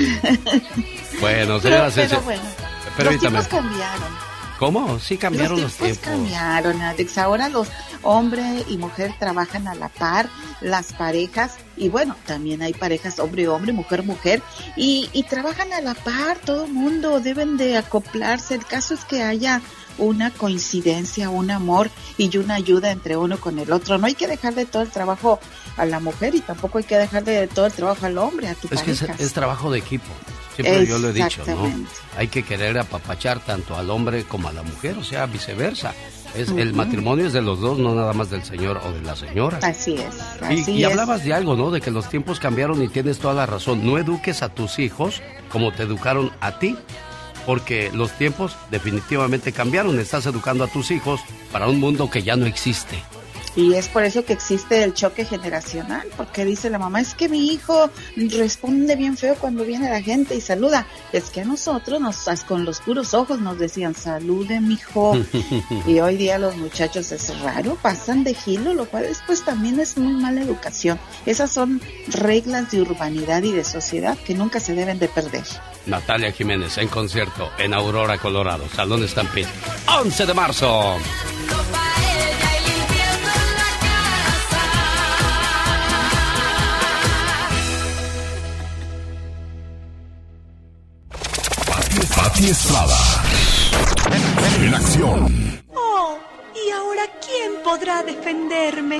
Bueno,
Pero,
señoras
pero
se-
bueno.
Permítame.
Los tiempos cambiaron.
¿Cómo? Sí cambiaron los
los tiempos. cambiaron, Alex. Ahora los hombre y mujer trabajan a la par, las parejas, y bueno, también hay parejas hombre-hombre, mujer-mujer, y, y trabajan a la par, todo el mundo, deben de acoplarse. El caso es que haya una coincidencia, un amor y una ayuda entre uno con el otro. No hay que dejarle todo el trabajo a la mujer y tampoco hay que dejarle todo el trabajo al hombre, a tu
Es que es, es trabajo de equipo. Siempre yo lo he dicho, ¿no? Hay que querer apapachar tanto al hombre como a la mujer, o sea, viceversa. Es, El matrimonio es de los dos, no nada más del señor o de la señora.
Así es.
y,
Así
y
es.
hablabas de algo, ¿no? De que los tiempos cambiaron y tienes toda la razón. No eduques a tus hijos como te educaron a ti, porque los tiempos definitivamente cambiaron. Estás educando a tus hijos para un mundo que ya no existe.
Y es por eso que existe el choque generacional, porque dice la mamá, es que mi hijo responde bien feo cuando viene la gente y saluda. Es que a nosotros nos, con los puros ojos nos decían, salude mi hijo. (laughs) y hoy día los muchachos es raro, pasan de gilo, lo cual después también es muy mala educación. Esas son reglas de urbanidad y de sociedad que nunca se deben de perder.
Natalia Jiménez en concierto en Aurora, Colorado, Salón Stampede, 11 de marzo.
Pati Estrada. En acción.
Oh, ¿y ahora quién podrá defenderme?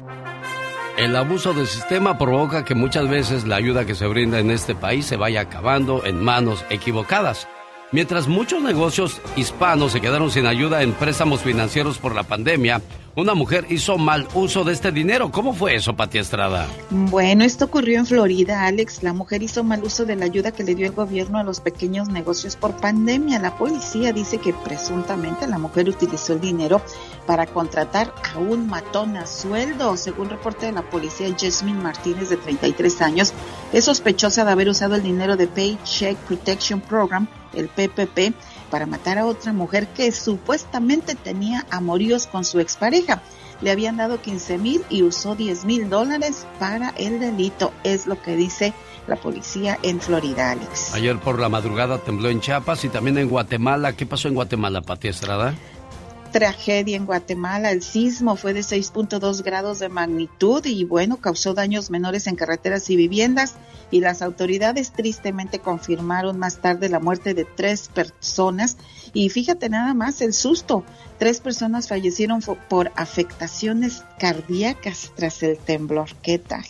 El abuso del sistema provoca que muchas veces la ayuda que se brinda en este país se vaya acabando en manos equivocadas. Mientras muchos negocios hispanos se quedaron sin ayuda en préstamos financieros por la pandemia, una mujer hizo mal uso de este dinero. ¿Cómo fue eso, Pati Estrada?
Bueno, esto ocurrió en Florida, Alex. La mujer hizo mal uso de la ayuda que le dio el gobierno a los pequeños negocios por pandemia. La policía dice que presuntamente la mujer utilizó el dinero para contratar a un matón a sueldo. Según reporte de la policía, Jasmine Martínez, de 33 años, es sospechosa de haber usado el dinero de Paycheck Protection Program, el PPP, para matar a otra mujer que supuestamente tenía amoríos con su expareja. Le habían dado 15 mil y usó 10 mil dólares para el delito, es lo que dice la policía en Florida, Alex.
Ayer por la madrugada tembló en Chiapas y también en Guatemala. ¿Qué pasó en Guatemala, Pati Estrada?
Tragedia en Guatemala. El sismo fue de 6.2 grados de magnitud y bueno, causó daños menores en carreteras y viviendas y las autoridades tristemente confirmaron más tarde la muerte de tres personas y fíjate nada más el susto. Tres personas fallecieron por afectaciones cardíacas tras el temblor. ¿Qué tal?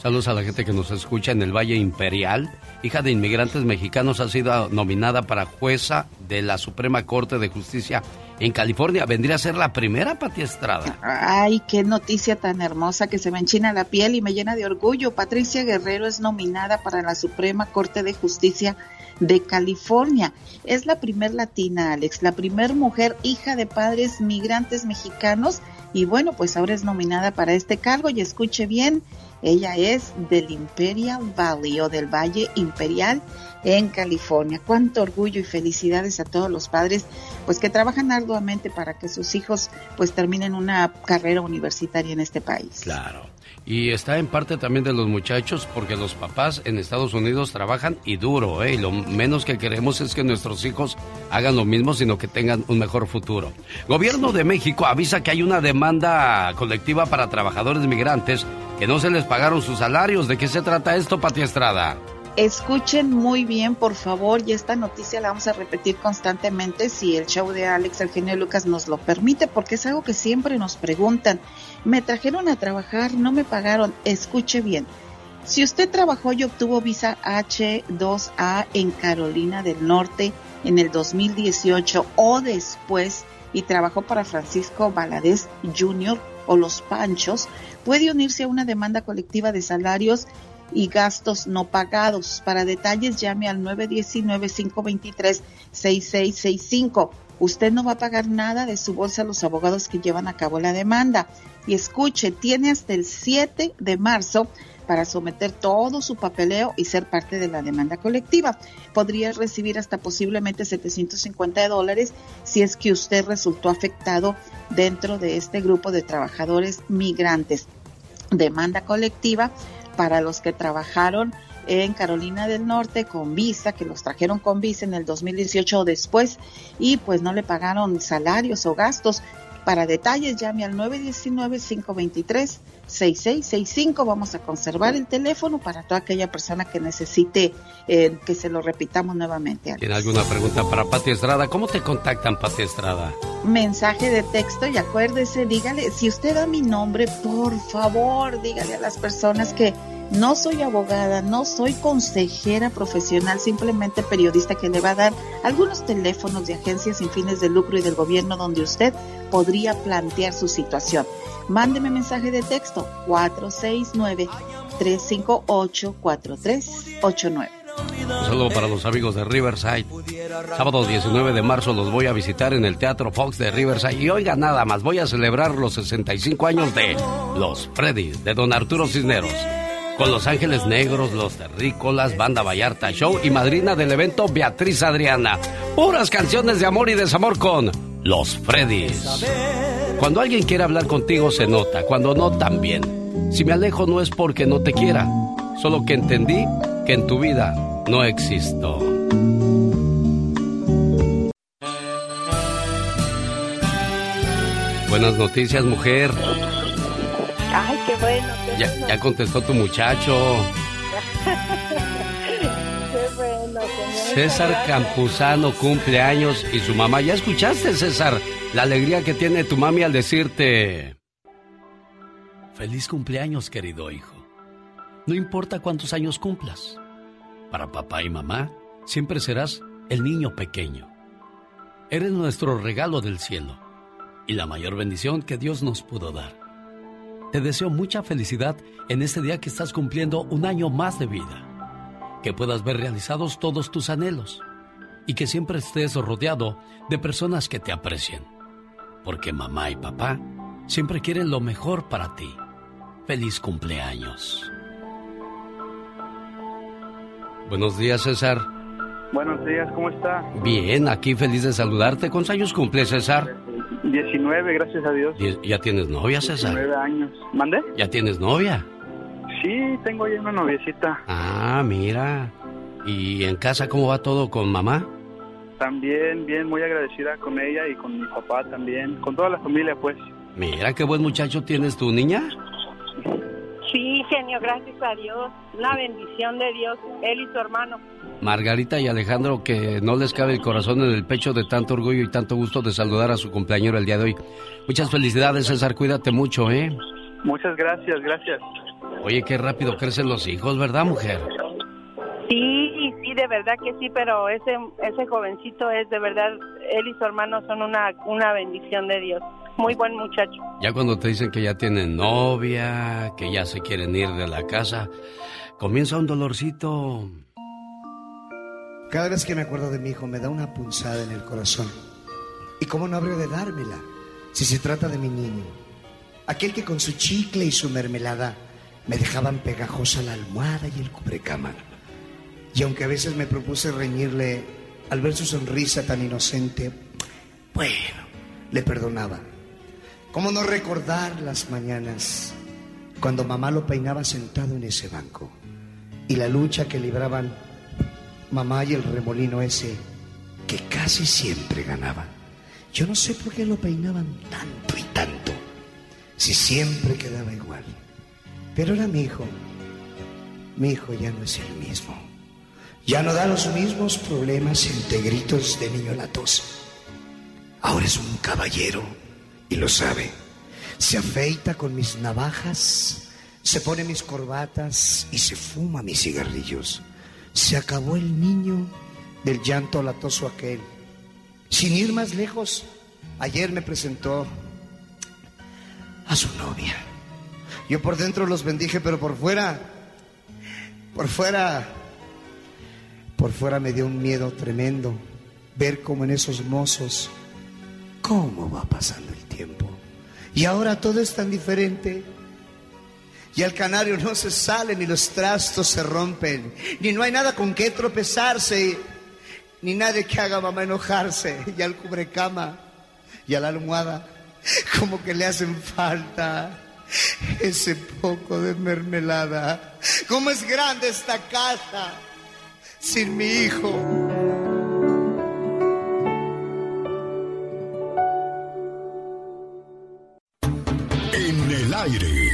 Saludos a la gente que nos escucha en el Valle Imperial. Hija de inmigrantes mexicanos, ha sido nominada para jueza de la Suprema Corte de Justicia en California. Vendría a ser la primera, Pati Estrada.
Ay, qué noticia tan hermosa que se me enchina la piel y me llena de orgullo. Patricia Guerrero es nominada para la Suprema Corte de Justicia de California. Es la primer latina, Alex, la primer mujer hija de padres migrantes mexicanos y bueno, pues ahora es nominada para este cargo y escuche bien, ella es del Imperial Valley o del Valle Imperial en California. Cuánto orgullo y felicidades a todos los padres, pues que trabajan arduamente para que sus hijos pues terminen una carrera universitaria en este país.
Claro. Y está en parte también de los muchachos porque los papás en Estados Unidos trabajan y duro, ¿eh? Y lo menos que queremos es que nuestros hijos hagan lo mismo, sino que tengan un mejor futuro. Gobierno de México avisa que hay una demanda colectiva para trabajadores migrantes que no se les pagaron sus salarios. ¿De qué se trata esto, Pati Estrada?
Escuchen muy bien, por favor, y esta noticia la vamos a repetir constantemente si el show de Alex, el genio Lucas, nos lo permite, porque es algo que siempre nos preguntan. Me trajeron a trabajar, no me pagaron. Escuche bien. Si usted trabajó y obtuvo visa H2A en Carolina del Norte en el 2018 o después y trabajó para Francisco Valadez Jr. o Los Panchos, puede unirse a una demanda colectiva de salarios y gastos no pagados. Para detalles llame al 919-523-6665. Usted no va a pagar nada de su bolsa a los abogados que llevan a cabo la demanda. Y escuche, tiene hasta el 7 de marzo para someter todo su papeleo y ser parte de la demanda colectiva. Podría recibir hasta posiblemente 750 dólares si es que usted resultó afectado dentro de este grupo de trabajadores migrantes. Demanda colectiva para los que trabajaron en Carolina del Norte con visa, que los trajeron con visa en el 2018 o después y pues no le pagaron salarios o gastos. Para detalles llame al 919-523-6665. Vamos a conservar el teléfono para toda aquella persona que necesite eh, que se lo repitamos nuevamente.
¿Tiene alguna pregunta para Pati Estrada? ¿Cómo te contactan, Pati Estrada?
Mensaje de texto y acuérdese, dígale, si usted da mi nombre, por favor, dígale a las personas que no soy abogada, no soy consejera profesional, simplemente periodista que le va a dar algunos teléfonos de agencias sin fines de lucro y del gobierno donde usted podría plantear su situación. Mándeme mensaje de texto 469-358-4389.
Un saludo para los amigos de Riverside. Sábado 19 de marzo los voy a visitar en el Teatro Fox de Riverside. Y oiga nada más, voy a celebrar los 65 años de Los Freddy, de don Arturo Cisneros con Los Ángeles Negros, Los Terrícolas, Banda Vallarta Show y madrina del evento Beatriz Adriana. Puras canciones de amor y desamor con Los Freddys. Cuando alguien quiere hablar contigo se nota, cuando no también. Si me alejo no es porque no te quiera, solo que entendí que en tu vida no existo. Buenas noticias, mujer.
Ay, qué bueno.
ya, contestó tu muchacho. (laughs) César Campuzano cumple años y su mamá. ¿Ya escuchaste, César, la alegría que tiene tu mami al decirte... Feliz cumpleaños, querido hijo. No importa cuántos años cumplas. Para papá y mamá, siempre serás el niño pequeño. Eres nuestro regalo del cielo y la mayor bendición que Dios nos pudo dar. Te deseo mucha felicidad en este día que estás cumpliendo un año más de vida. Que puedas ver realizados todos tus anhelos y que siempre estés rodeado de personas que te aprecien. Porque mamá y papá siempre quieren lo mejor para ti. Feliz cumpleaños. Buenos días, César.
Buenos días, ¿cómo está?
Bien, aquí feliz de saludarte. ¿Cuántos años cumple, César?
19, gracias a Dios.
¿Ya tienes novia, César?
19 años. ¿Mande?
¿Ya tienes novia?
Sí, tengo ya una noviecita.
Ah, mira. ¿Y en casa cómo va todo con mamá?
También, bien, muy agradecida con ella y con mi papá también, con toda la familia, pues.
Mira, qué buen muchacho tienes tu niña.
Sí, genio, gracias a Dios. Una bendición de Dios, él y su hermano.
Margarita y Alejandro, que no les cabe el corazón en el pecho de tanto orgullo y tanto gusto de saludar a su cumpleañero el día de hoy. Muchas felicidades, César, cuídate mucho, ¿eh?
Muchas gracias, gracias.
Oye, qué rápido crecen los hijos, ¿verdad, mujer?
Sí, sí, de verdad que sí, pero ese ese jovencito es de verdad, él y su hermano son una, una bendición de Dios. Muy buen muchacho.
Ya cuando te dicen que ya tienen novia, que ya se quieren ir de la casa, comienza un dolorcito.
Cada vez que me acuerdo de mi hijo me da una punzada en el corazón. ¿Y cómo no habría de dármela si se trata de mi niño? Aquel que con su chicle y su mermelada me dejaban pegajosa la almohada y el cubrecama. Y aunque a veces me propuse reñirle al ver su sonrisa tan inocente, bueno, le perdonaba. ¿Cómo no recordar las mañanas cuando mamá lo peinaba sentado en ese banco y la lucha que libraban mamá y el remolino ese que casi siempre ganaba? Yo no sé por qué lo peinaban tanto y tanto, si siempre quedaba igual. Pero era mi hijo. Mi hijo ya no es el mismo. Ya no da los mismos problemas entre gritos de niño latoso. Ahora es un caballero y lo sabe. Se afeita con mis navajas, se pone mis corbatas y se fuma mis cigarrillos. Se acabó el niño del llanto latoso aquel. Sin ir más lejos, ayer me presentó a su novia. Yo por dentro los bendije, pero por fuera, por fuera, por fuera me dio un miedo tremendo ver cómo en esos mozos, cómo va pasando el tiempo. Y ahora todo es tan diferente. Y al canario no se sale, ni los trastos se rompen, ni no hay nada con qué tropezarse, ni nadie que haga mamá enojarse. Y al cubrecama y a la almohada, como que le hacen falta. Ese poco de mermelada. ¿Cómo es grande esta casa sin mi hijo?
En el aire,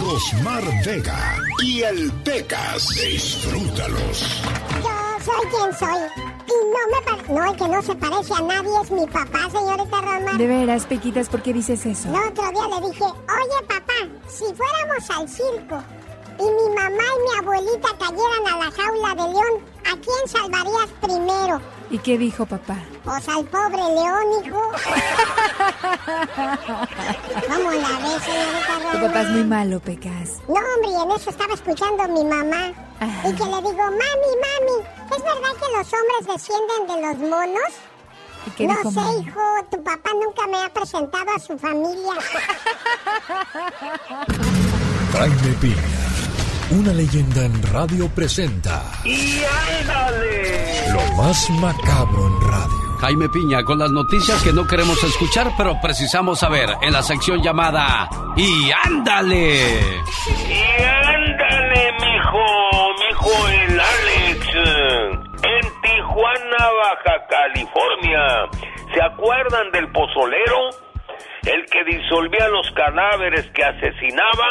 Rosmar Vega y el Pecas. Disfrútalos.
Yo soy quien soy. Y no me parece. No, el que no se parece a nadie es mi papá, señorita Roma.
De veras, Pequitas, ¿por qué dices eso?
El otro día le dije, oye papá, si fuéramos al circo y mi mamá y mi abuelita cayeran a la jaula de león, ¿a quién salvarías primero?
¿Y qué dijo papá?
Pues al pobre león, hijo. ¿Cómo la ves, señorita
Tu
Roma?
papá es muy malo, Pecas.
No, hombre, y en eso estaba escuchando a mi mamá. Y que le digo, mami, mami, ¿es verdad que los hombres descienden de los monos?
¿Y qué
no
dijo
sé,
mami?
hijo, tu papá nunca me ha presentado a su familia. (laughs)
Jaime Piña, una leyenda en radio presenta
¡Y ándale!
lo más macabro en radio.
Jaime Piña con las noticias que no queremos escuchar, pero precisamos saber en la sección llamada Y ándale.
¡Y ándale, mijo! Mijo, el Alex. En Tijuana, Baja California. ¿Se acuerdan del pozolero? El que disolvía los cadáveres que asesinaba.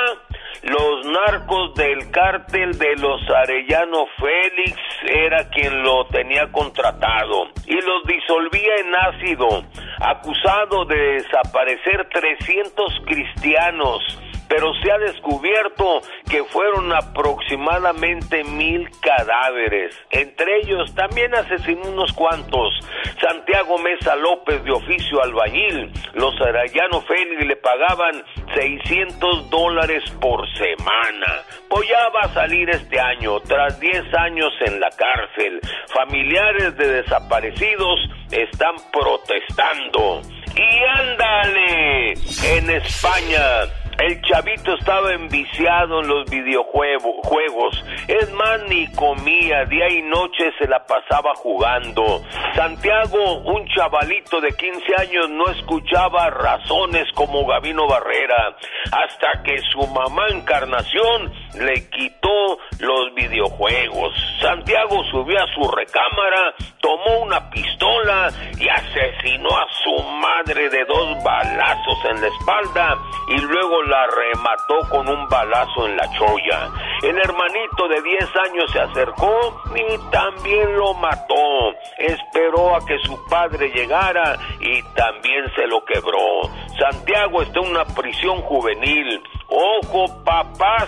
Los narcos del cártel de los Arellano Félix era quien lo tenía contratado y los disolvía en ácido, acusado de desaparecer 300 cristianos pero se ha descubierto que fueron aproximadamente mil cadáveres. Entre ellos también asesinó unos cuantos. Santiago Mesa López de oficio albañil. Los Arayano Félix le pagaban 600 dólares por semana. Pues va a salir este año, tras 10 años en la cárcel. Familiares de desaparecidos están protestando. Y ándale, en España el chavito estaba enviciado en los videojuegos. Es más, ni comía, día y noche se la pasaba jugando. Santiago, un chavalito de 15 años, no escuchaba razones como Gavino Barrera, hasta que su mamá Encarnación le quitó los videojuegos. Santiago subió a su recámara, tomó una pistola y asesinó a su madre de dos balazos en la espalda y luego la remató con un balazo en la cholla. El hermanito de 10 años se acercó y también lo mató. Esperó a que su padre llegara y también se lo quebró. Santiago está en una prisión juvenil. Ojo, papás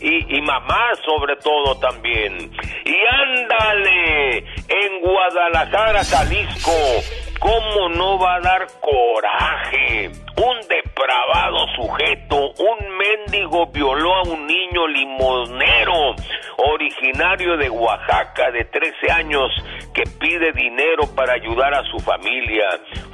y, y mamás sobre todo también. Y ándale, en Guadalajara, Jalisco, ¿cómo no va a dar coraje? Un depravado sujeto, un mendigo violó a un niño limonero originario de Oaxaca de 13 años que pide dinero para ayudar a su familia.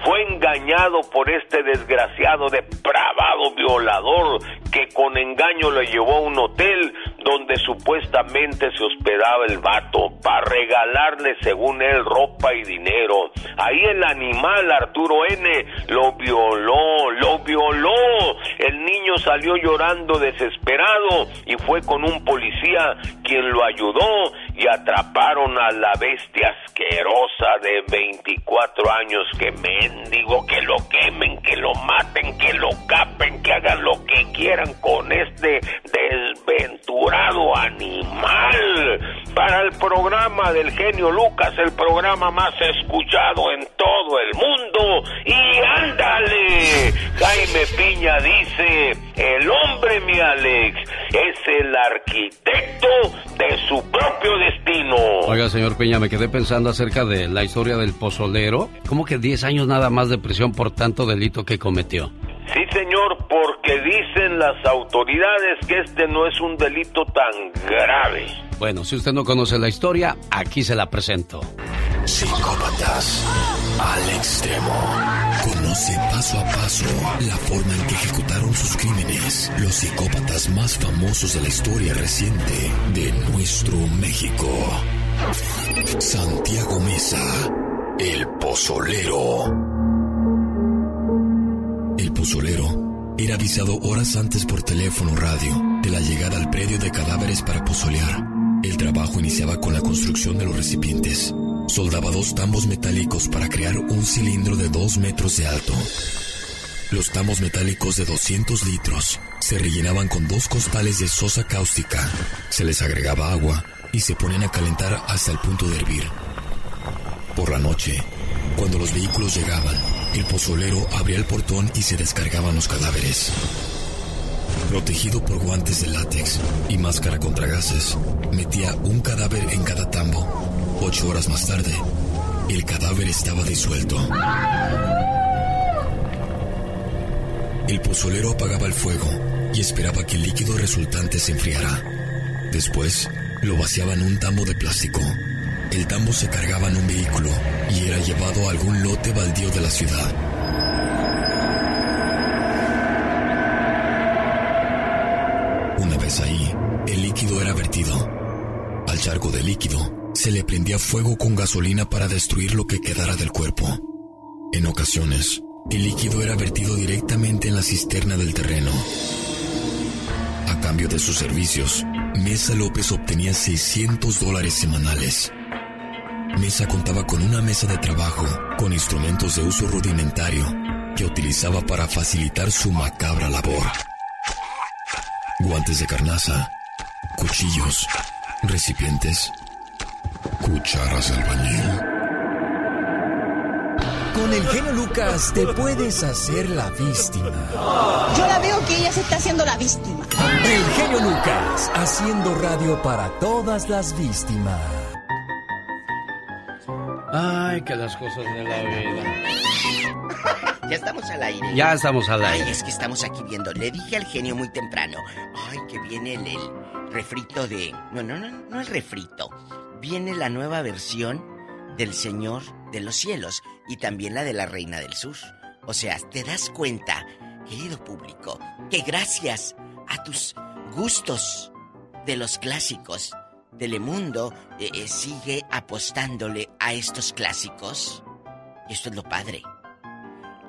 Fue engañado por este desgraciado depravado violador que con engaño le llevó a un hotel donde supuestamente se hospedaba el vato para regalarle según él ropa y dinero. Ahí el animal Arturo N lo violó, lo violó. El niño salió llorando desesperado y fue con un policía quien lo ayudó y atraparon a la bestia asquerosa de 24 años que mendigo, que lo quemen, que lo maten, que lo capen, que hagan lo que quieran con este desventurado animal. Para el programa del genio Lucas, el programa más escuchado en todo el mundo. Y ándale, Jaime Piña dice, el hombre, mi Alex, es el arquitecto de su propio destino.
Oiga, señor Peña, me quedé pensando acerca de la historia del pozolero. ¿Cómo que 10 años nada más de prisión por tanto delito que cometió?
Sí, señor, porque dicen las autoridades que este no es un delito tan grave.
Bueno, si usted no conoce la historia, aquí se la presento.
Psicópatas al extremo. Conoce paso a paso la forma en que ejecutaron sus crímenes los psicópatas más famosos de la historia reciente de nuestro México. Santiago Mesa, el pozolero. El pozolero era avisado horas antes por teléfono radio de la llegada al predio de cadáveres para pozolear. El trabajo iniciaba con la construcción de los recipientes. Soldaba dos tambos metálicos para crear un cilindro de dos metros de alto. Los tambos metálicos de 200 litros se rellenaban con dos costales de sosa cáustica, se les agregaba agua y se ponían a calentar hasta el punto de hervir. Por la noche, cuando los vehículos llegaban, el pozolero abría el portón y se descargaban los cadáveres. Protegido por guantes de látex y máscara contra gases, metía un cadáver en cada tambo. Ocho horas más tarde, el cadáver estaba disuelto. El pozolero apagaba el fuego y esperaba que el líquido resultante se enfriara. Después, lo vaciaba en un tambo de plástico. El tambo se cargaba en un vehículo y era llevado a algún lote baldío de la ciudad. Una vez ahí, el líquido era vertido. Al charco de líquido se le prendía fuego con gasolina para destruir lo que quedara del cuerpo. En ocasiones, el líquido era vertido directamente en la cisterna del terreno. A cambio de sus servicios, Mesa López obtenía 600 dólares semanales. Mesa contaba con una mesa de trabajo con instrumentos de uso rudimentario que utilizaba para facilitar su macabra labor. Guantes de carnaza, cuchillos, recipientes, cucharas de albañil.
Con el genio Lucas te puedes hacer la víctima.
Yo la veo que ella se está haciendo la víctima.
El genio Lucas, haciendo radio para todas las víctimas.
Ay, que las cosas de la vida. (laughs)
Ya estamos al aire.
Ya estamos al aire.
Ay, es que estamos aquí viendo. Le dije al genio muy temprano. Ay, que viene el, el refrito de. No, no, no, no el refrito. Viene la nueva versión del Señor de los Cielos y también la de la Reina del Sur. O sea, te das cuenta, querido público, que gracias a tus gustos de los clásicos, Telemundo eh, eh, sigue apostándole a estos clásicos. Esto es lo padre.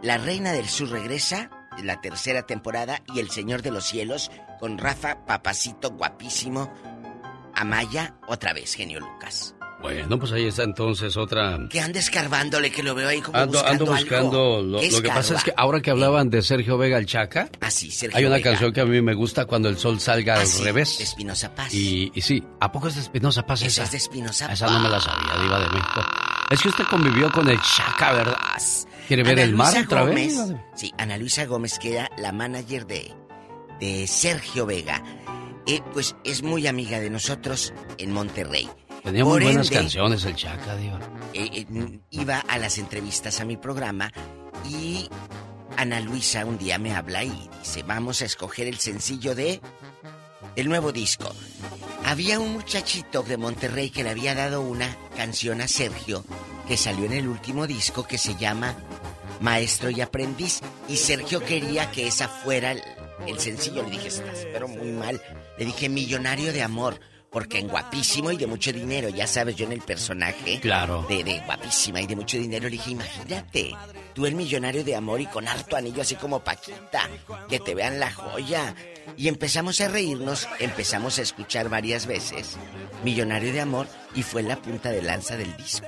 La Reina del Sur regresa, la tercera temporada, y El Señor de los Cielos, con Rafa Papacito, guapísimo, Amaya, otra vez, genio Lucas.
Bueno, pues ahí está entonces otra.
Que ande escarbándole, que lo veo ahí como
Ando,
buscando
ando buscando.
algo.
Lo,
¿Qué
lo que pasa es que ahora que hablaban de Sergio Vega el Chaca,
Ah, sí, Sergio
hay una
Vega.
canción que a mí me gusta cuando el sol salga
Ah,
al
sí,
revés.
de Espinosa Paz.
Y, y sí, ¿a poco es de Espinosa Paz
Esa
esa?
es de Espinosa
Esa no me la sabía, Diva de México. Es que usted convivió con el Chaca, ¿verdad? ¿Quiere ver
Ana
el mar
Luisa
otra
Gómez,
vez?
Sí, Ana Luisa Gómez, que era la manager de, de Sergio Vega. Eh, pues es muy amiga de nosotros en Monterrey.
Tenía muy buenas
ende,
canciones el Chaca, Diva.
eh, eh, iba a las entrevistas a mi programa y Ana Luisa un día me habla y dice, vamos a escoger el sencillo de el nuevo disco. Había un muchachito de Monterrey que le había dado una canción a Sergio que salió en el último disco que se llama Maestro y Aprendiz y Sergio quería que esa fuera el, el sencillo. Le dije, estás pero muy mal. Le dije, Millonario de Amor. Porque en guapísimo y de mucho dinero, ya sabes, yo en el personaje.
Claro.
De, de guapísima y de mucho dinero le dije, imagínate, tú el millonario de amor y con harto anillo así como Paquita, que te vean la joya. Y empezamos a reírnos, empezamos a escuchar varias veces Millonario de Amor y fue la punta de lanza del disco.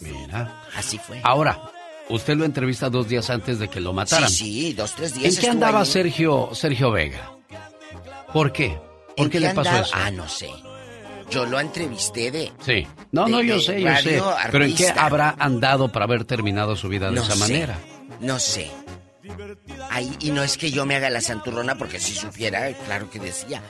Mira.
Así fue.
Ahora, usted lo entrevista dos días antes de que lo mataran.
Sí, sí, dos, tres días.
¿En qué andaba
ahí.
Sergio, Sergio Vega? ¿Por qué? ¿Por
¿En
qué le pasó
andaba?
eso?
Ah, no sé. Yo lo entrevisté de...
Sí. No,
de-
no, yo sé, yo sé. Pero ¿en qué habrá andado para haber terminado su vida de
No
esa
sé,
manera?
No sé. Ahí, y no es que yo me haga la santurrona porque si supiera, claro que decía.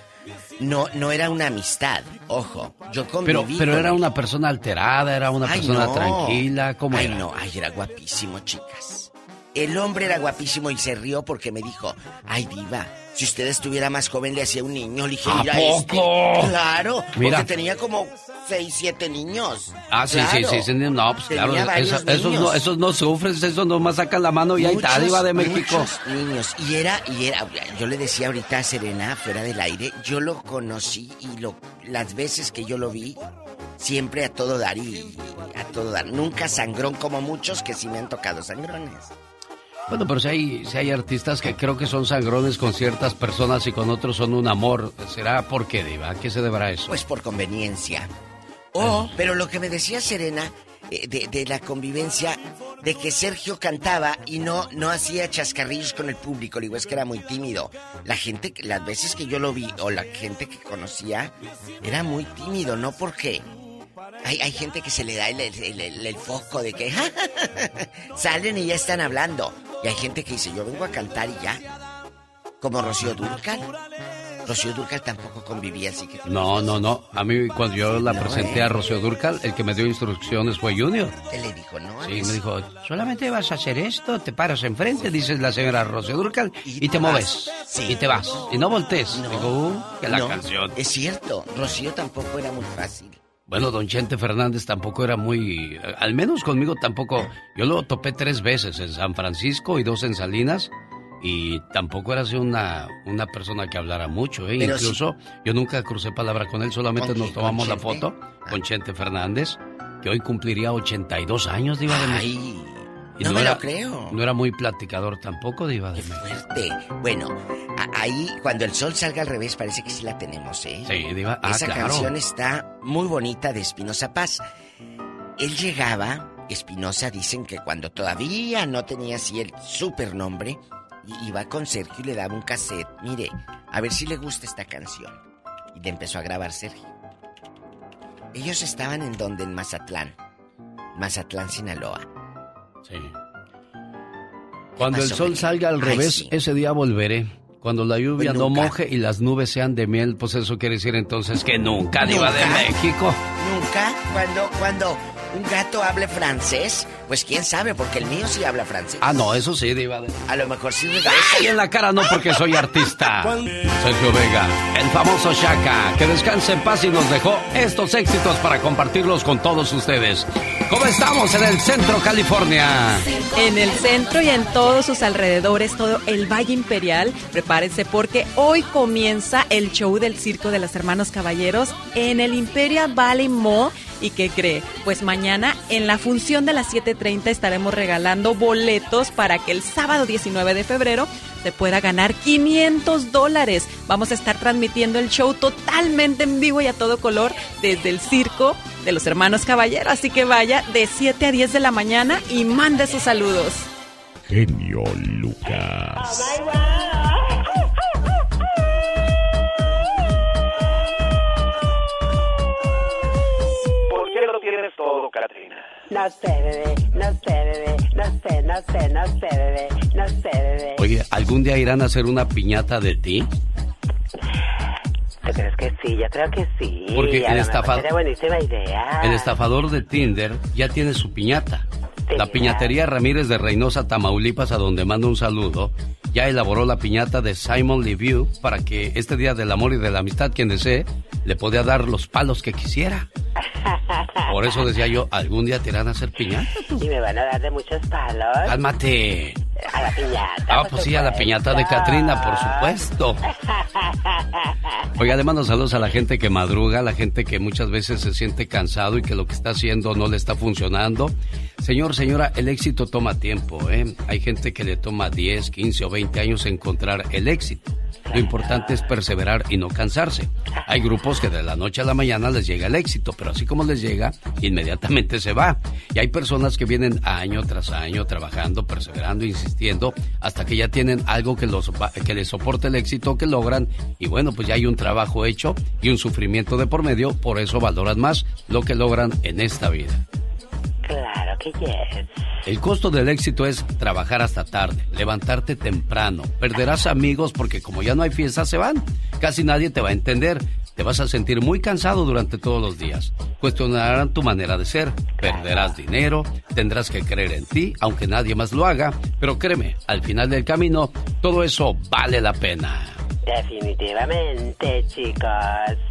No, no era una amistad, ojo. Yo
Pero,
conviví
pero
con
era una persona alterada, era una
Ay,
persona
no.
tranquila, ¿cómo
Ay,
era?
no, ay, era guapísimo, chicas. El hombre era guapísimo y se rió porque me dijo, ay, diva, si usted estuviera más joven le hacía un niño. Le dije,
¿A
mira este".
poco?
Claro,
Mira.
porque tenía como seis, siete niños.
Ah, sí,
Claro.
sí, sí, sí, no, pues
Tenía
claro, esos, no, esos no sufren, esos nomás sacan la mano y ahí está, diva de México.
niños. Y era, y era, yo le decía ahorita a Serena, fuera del aire, yo lo conocí y lo, las veces que yo lo vi, siempre a todo dar y a todo dar. Nunca sangrón como muchos que sí me han tocado sangrones.
Bueno, pero si hay, si hay artistas que creo que son sangrones con ciertas personas y con otros son un amor, ¿será por qué, Diva? ¿A qué se deberá eso?
Pues por conveniencia. O, pero lo que me decía Serena eh, de, de la convivencia, de que Sergio cantaba y no, no hacía chascarrillos con el público. Le digo, es que era muy tímido. La gente, las veces que yo lo vi, o la gente que conocía, era muy tímido, no porque. Hay, hay gente que se le da el, el- el- el foco de que (laughs) salen y ya están hablando. Y hay gente que dice, yo vengo a cantar y ya. Como Rocío Durcal. Rocío Durcal tampoco convivía, así que...
No, no, no. A mí cuando yo la
No,
presenté
eh.
a Rocío Durcal, el que me dio instrucciones fue Junior.
¿Qué le dijo, no?
Sí, me dijo, solamente vas a hacer esto, te paras enfrente, dices la señora Rocío Durcal, y, te mueves. Y te vas. Y no voltees. Digo, uh, que la
No,
canción.
Es cierto, Rocío tampoco era muy fácil.
Bueno, don Chente Fernández tampoco era muy... Al menos conmigo tampoco. Yo lo topé tres veces en San Francisco y dos en Salinas. Y tampoco era así una, una persona que hablara mucho, ¿eh?
Pero
Incluso yo nunca crucé palabra con él, solamente
¿Con
nos tomamos
¿Con
la foto con Chente Fernández, que hoy cumpliría 82 años, Diva de.
Ay,
Y
no me
era,
lo creo.
No era muy platicador tampoco, Diva de México.
fuerte. Bueno, ahí cuando el sol salga al revés parece que sí la tenemos, ¿eh?
Sí, Diva. Ah,
Esa
claro.
canción está muy bonita de Espinosa Paz. Él llegaba, Espinosa dicen que cuando todavía no tenía así el super nombre, i- iba con Sergio y le daba un cassette. Mire, a ver si le gusta esta canción. Y le empezó a grabar Sergio. Ellos estaban en donde, en Mazatlán. Mazatlán, Sinaloa.
Sí. Cuando el sol salga al
Ay,
revés,
sí.
ese día volveré. Cuando la lluvia
Pues
no
nunca.
moje y las nubes sean de miel, pues eso quiere decir entonces que nunca, Diva de
¿Nunca?
México.
Nunca, cuando, cuando un gato hable francés, pues quién sabe, porque el mío sí habla francés.
Ah, no, eso sí, Diva de
A lo mejor sí regresa.
Y en la cara no porque soy artista. (laughs) Sergio Vega, el famoso Shaka, que descanse en paz y nos dejó estos éxitos para compartirlos con todos ustedes. ¿Cómo estamos en el centro California?
En el centro y en todos sus alrededores, todo el Valle Imperial, prepárense porque hoy comienza el show del Circo de los Hermanos Caballeros en el Imperial Valley Mall. ¿Y qué cree? Pues mañana en la función de las 7.30 estaremos regalando boletos para que el sábado 19 de febrero se pueda ganar 500 dólares. Vamos a estar transmitiendo el show totalmente en vivo y a todo color desde el circo de los hermanos Caballero. Así que vaya de 7 a 10 de la mañana y mande sus saludos.
Genio Lucas.
¿Por todo, Katrina?
No sé, bebé, no sé, bebé, no sé, no sé, no sé, bebé, no sé, bebé.
Oye, ¿algún día irán a hacer una piñata de ti?
¿Tú crees que sí? Yo creo que sí.
Porque
A
el
lo mejor
estafa-
sería buenísima idea.
El estafador de Tinder ya tiene su piñata. La piñatería Ramírez de Reynosa, Tamaulipas, a donde mando un saludo, ya elaboró la piñata de Simon Leview para que este día del amor y de la amistad, quien desee, le podía dar los palos que quisiera. (laughs) Por eso decía yo, algún día te irán a hacer piñata.
Y me van a dar de muchos palos.
Cálmate.
A la piñata.
Ah, pues sí, a la piñata de. Katrina, por supuesto. (laughs) Oiga, le mando saludos a la gente que madruga, a la gente que muchas veces se siente cansado y que lo que está haciendo no le está funcionando. Señor, señora, el éxito toma tiempo, ¿eh? Hay gente que le toma 10, 15 o 20 años encontrar el éxito. Lo importante es perseverar y no cansarse. Hay grupos que de la noche a la mañana les llega el éxito, pero así como les llega, inmediatamente se va. Y hay personas que vienen año tras año trabajando, perseverando, insistiendo, hasta que ya tienen algo que, que les soporte el éxito que logran. Y bueno, pues ya hay un trabajo hecho y un sufrimiento de por medio, por eso valoran más lo que logran en esta vida.
Claro que yes.
El costo del éxito es trabajar hasta tarde, levantarte temprano. Perderás amigos porque como ya no hay fiesta se van. Casi nadie te va a entender. Te vas a sentir muy cansado durante todos los días. Cuestionarán tu manera de ser. Perderás dinero, tendrás que creer en ti, aunque nadie más lo haga. Pero créeme, al final del camino, todo eso vale la pena.
Definitivamente, chicos.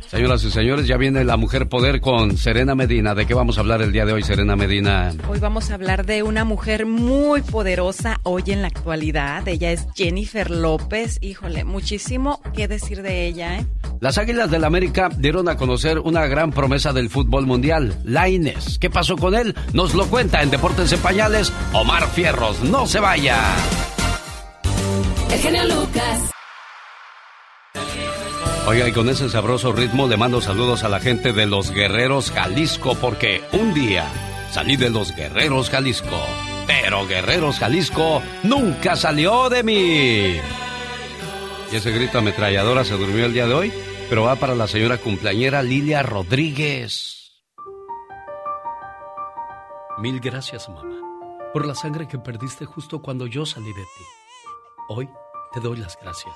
Señoras y señores, ya viene la mujer poder con Serena Medina. ¿De qué vamos a hablar el día de hoy, Serena Medina?
Hoy vamos a hablar de una mujer muy poderosa hoy en la actualidad. Ella es Jennifer López. Híjole, muchísimo que decir de ella, ¿eh?
Las Águilas del América dieron a conocer una gran promesa del fútbol mundial, Laines. ¿Qué pasó con él? Nos lo cuenta en Deportes en Pañales, Omar Fierros. No se vaya.
El genio Lucas.
Oiga, y con ese sabroso ritmo le mando saludos a la gente de Los Guerreros Jalisco, porque un día salí de Los Guerreros Jalisco, pero Guerreros Jalisco nunca salió de mí. Y ese grito ametralladora se durmió el día de hoy, pero va para la señora cumpleañera Lilia Rodríguez. Mil gracias, mamá, por la sangre que perdiste justo cuando yo salí de ti. Hoy te doy las gracias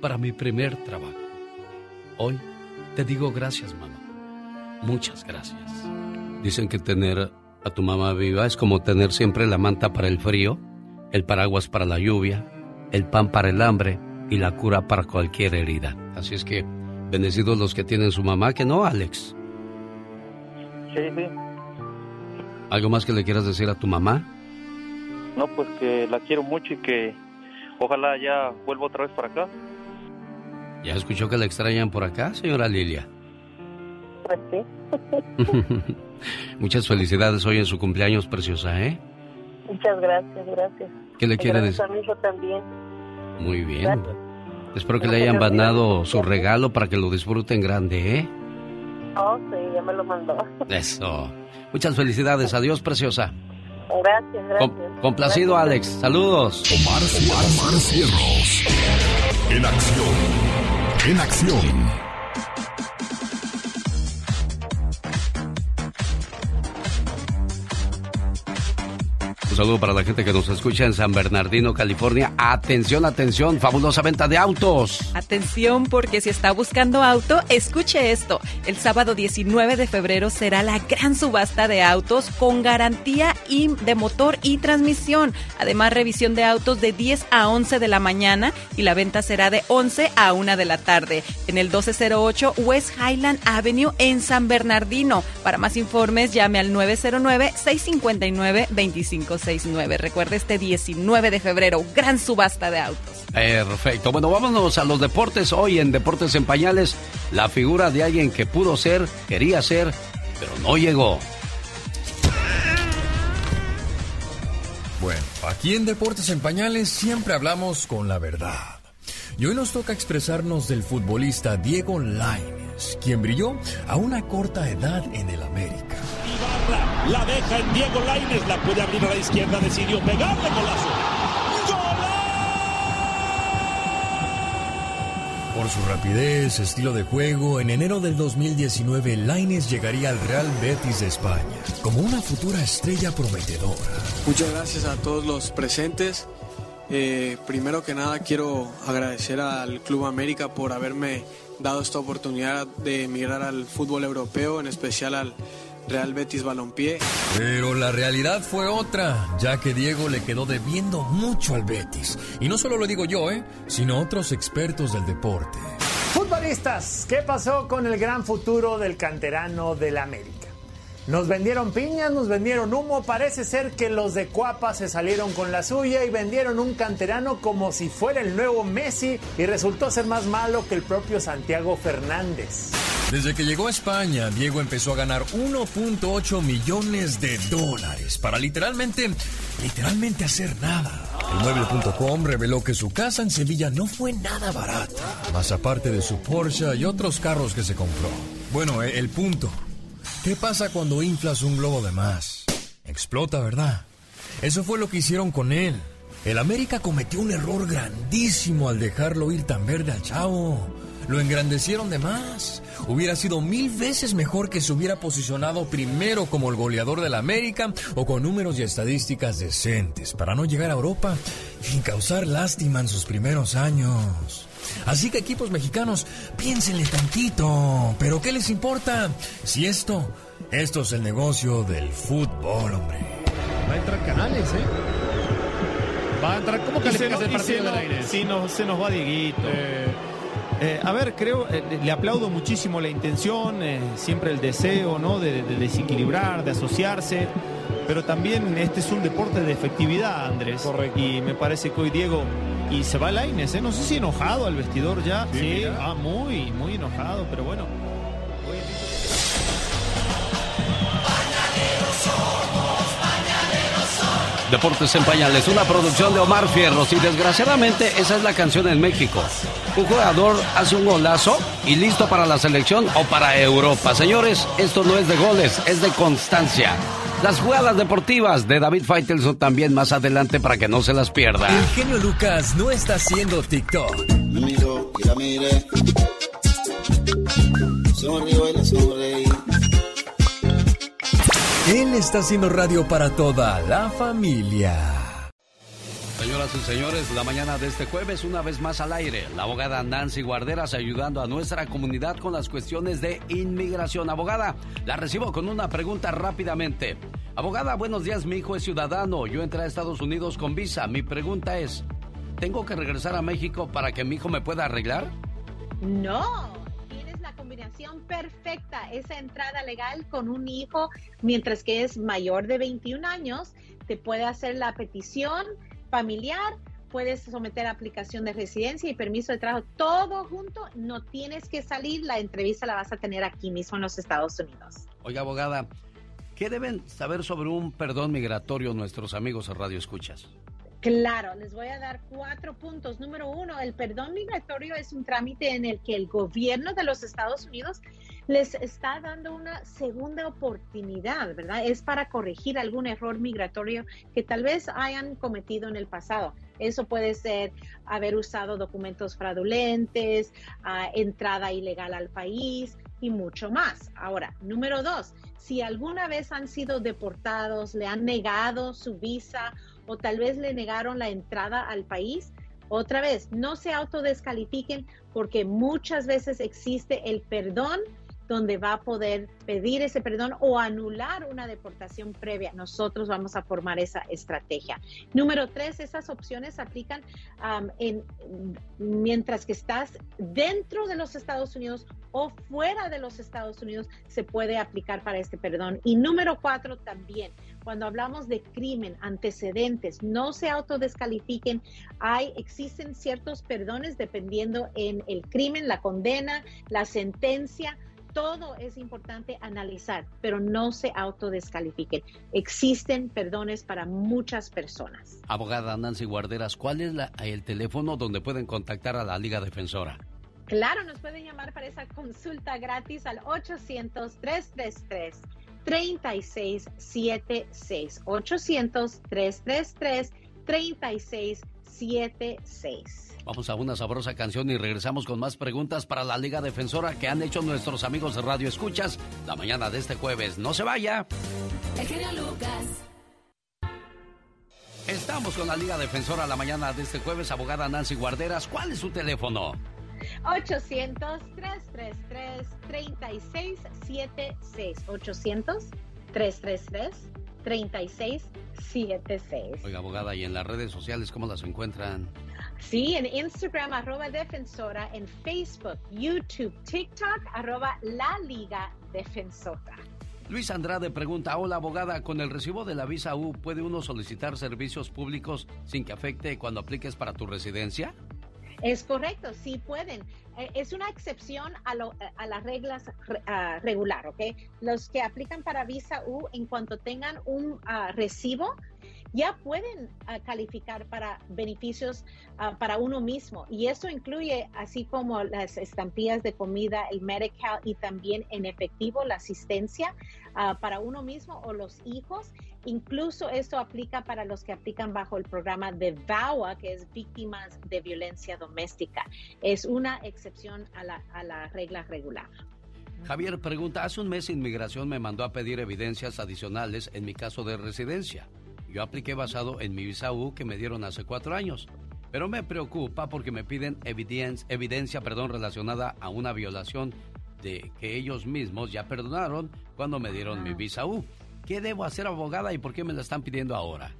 para mi primer trabajo. Hoy te digo gracias, mamá. Muchas gracias. Dicen que tener a tu mamá viva es como tener siempre la manta para el frío, el paraguas para la lluvia, el pan para el hambre y la cura para cualquier herida. Así es que, bendecidos los que tienen su mamá, que no, Alex.
Sí, sí.
¿Algo más que le quieras decir a tu mamá?
No, pues que la quiero mucho y que ojalá ya vuelva otra vez para acá.
¿Ya escuchó que la extrañan por acá, señora Lilia?
Pues sí. (laughs)
Muchas felicidades hoy en su cumpleaños, preciosa, ¿eh?
Muchas gracias, gracias.
¿Qué le quiere decir?
a mi hijo también.
Muy bien. Espero que le hayan mandado su regalo para que lo disfruten grande, ¿eh?
Oh, sí, ya me lo mandó. (laughs)
Eso. Muchas felicidades. Adiós, preciosa.
Gracias, gracias.
Com- complacido, Alex. Saludos.
Omar, Omar Cierros. En acción. En acción.
Saludo para la gente que nos escucha en San Bernardino, California. Atención, atención, fabulosa venta de autos.
Atención porque si está buscando auto, escuche esto. El sábado 19 de febrero será la gran subasta de autos con garantía y de motor y transmisión. Además, revisión de autos de 10 a 11 de la mañana y la venta será de 11 a 1 de la tarde en el 1208 West Highland Avenue en San Bernardino. Para más informes, llame al 909-659-2569. Recuerde este 19 de febrero, gran subasta de autos.
Perfecto. Bueno, vámonos a los deportes. Hoy en Deportes en Pañales, la figura de alguien que pudo ser, quería ser, pero no llegó.
Bueno, aquí en Deportes en Pañales siempre hablamos con la verdad. Y hoy nos toca expresarnos del futbolista Diego Quien brilló a una corta edad en el América.
La deja en Diego Lainez, la puede abrir a la izquierda, decidió pegarle golazo.
Por su rapidez, estilo de juego, en enero del 2019 Lainez llegaría al Real Betis de España como una futura estrella prometedora.
Muchas gracias a todos los presentes. Eh, primero que nada quiero agradecer al Club América por haberme dado esta oportunidad de emigrar al fútbol europeo, en especial al Real Betis Balompié.
Pero la realidad fue otra, ya que Diego le quedó debiendo mucho al Betis. Y no solo lo digo yo, ¿eh? sino otros expertos del deporte.
Futbolistas, ¿qué pasó con el gran futuro del canterano del América? Nos vendieron piñas, nos vendieron humo, parece ser que los de Cuapa se salieron con la suya y vendieron un canterano como si fuera el nuevo Messi y resultó ser más malo que el propio Santiago Fernández.
Desde que llegó a España, Diego empezó a ganar 1.8 millones de dólares para literalmente, literalmente hacer nada. El mueble.com reveló que su casa en Sevilla no fue nada barata, más aparte de su Porsche y otros carros que se compró. Bueno, e- el punto. ¿Qué pasa cuando inflas un globo de más? Explota, ¿verdad? Eso fue lo que hicieron con él. El América cometió un error grandísimo al dejarlo ir tan verde al chavo. Lo engrandecieron de más. Hubiera sido mil veces mejor que se hubiera posicionado primero como el goleador del América o con números y estadísticas decentes para no llegar a Europa y causar lástima en sus primeros años. Así que equipos mexicanos, piénsenle tantito. ¿Pero qué les importa? Si esto, esto es el negocio del fútbol, hombre.
Va a entrar canales, ¿eh?
Va a entrar. ¿Cómo calificas
se
el partido
se
del aire?
Sí, no, se nos va Dieguito. Eh, a ver, creo, eh, le aplaudo muchísimo la intención, eh, siempre el deseo, ¿no? De, de desequilibrar, de asociarse. Pero también este es un deporte de efectividad, Andrés. Correcto. Y me parece que hoy Diego. Y se va Laines, ¿eh? No sé si enojado al vestidor ya.
Sí,
ah, muy, muy enojado, pero bueno.
Deportes en Pañales, una producción de Omar Fierros y desgraciadamente esa es la canción en México. Un jugador hace un golazo y listo para la selección o para Europa. Señores, esto no es de goles, es de constancia. Las jugadas deportivas de David Faitelson también más adelante para que no se las pierda.
El genio Lucas no está haciendo TikTok.
Y la miré.
Él está haciendo radio para toda la familia.
Señoras y señores, la mañana de este jueves, una vez más al aire, la abogada Nancy Guarderas ayudando a nuestra comunidad con las cuestiones de inmigración. Abogada, la recibo con una pregunta rápidamente. Abogada, buenos días, mi hijo es ciudadano, yo entré a Estados Unidos con visa. Mi pregunta es, ¿tengo que regresar a México para que mi hijo me pueda arreglar?
No, perfecta, esa entrada legal con un hijo mientras que es mayor de 21 años, te puede hacer la petición familiar, puedes someter aplicación de residencia y permiso de trabajo, todo junto, no tienes que salir, la entrevista la vas a tener aquí mismo en los Estados Unidos.
Oiga, abogada, ¿qué deben saber sobre un perdón migratorio nuestros amigos Radio Escuchas?
Claro, les voy a dar cuatro puntos. Número uno, el perdón migratorio es un trámite en el que el gobierno de los Estados Unidos les está dando una segunda oportunidad, ¿verdad? Es para corregir algún error migratorio que tal vez hayan cometido en el pasado. Eso puede ser haber usado documentos fraudulentes, ah, entrada ilegal al país y mucho más. Ahora, número dos, si alguna vez han sido deportados, le han negado su visa o tal vez le negaron la entrada al país, otra vez, no se autodescalifiquen porque muchas veces existe el perdón donde va a poder pedir ese perdón o anular una deportación previa. Nosotros vamos a formar esa estrategia. Número tres, esas opciones aplican en, mientras que estás dentro de los Estados Unidos o fuera de los Estados Unidos, se puede aplicar para este perdón. Y número cuatro, también, cuando hablamos de crimen, antecedentes, no se autodescalifiquen. Hay, existen ciertos perdones dependiendo en el crimen, la condena, la sentencia todo es importante analizar, pero no se autodescalifiquen. Existen perdones para muchas personas.
Abogada Nancy Guarderas, ¿cuál es la- el teléfono donde pueden contactar a la Liga Defensora?
Claro, nos pueden llamar para esa consulta gratis al 800-333-3676. 800-333-3676.
Vamos a una sabrosa canción y regresamos con más preguntas para la Liga Defensora que han hecho nuestros amigos de Radio Escuchas la mañana de este jueves. No se vaya.
El genio Lucas.
Estamos con la Liga Defensora la mañana de este jueves. Abogada Nancy Guarderas, ¿cuál es su teléfono?
800-333-3676. 800-333-3676.
Oiga, abogada, y en las redes sociales, ¿cómo las encuentran?
Sí, en Instagram, arroba defensora, en Facebook, YouTube, TikTok, arroba la Liga Defensora.
Luis Andrade pregunta, hola abogada, con el recibo de la visa U, ¿puede uno solicitar servicios públicos sin que afecte cuando apliques para tu residencia?
Es correcto, sí pueden. Eh, es una excepción a, lo- a las reglas re- ah, regular, ¿ok? Los que aplican para visa U, en cuanto tengan un ah, recibo, ya pueden ah, calificar para beneficios ah, para uno mismo. Y eso incluye, así como las estampillas de comida, el Medical y también en efectivo la asistencia ah, para uno mismo o los hijos. Incluso esto aplica para los que aplican bajo el programa de VAWA, que es Víctimas de Violencia Doméstica. Es una excepción a la, a la regla regular.
Javier pregunta, hace un mes Inmigración me mandó a pedir evidencias adicionales en mi caso de residencia. Yo apliqué basado en mi visa U que me dieron hace cuatro años, pero me preocupa porque me piden evidencia, evidencia perdón, relacionada a una violación de que ellos mismos ya perdonaron cuando me dieron mi visa U. ¿Qué debo hacer, abogada, y por qué me la están pidiendo ahora?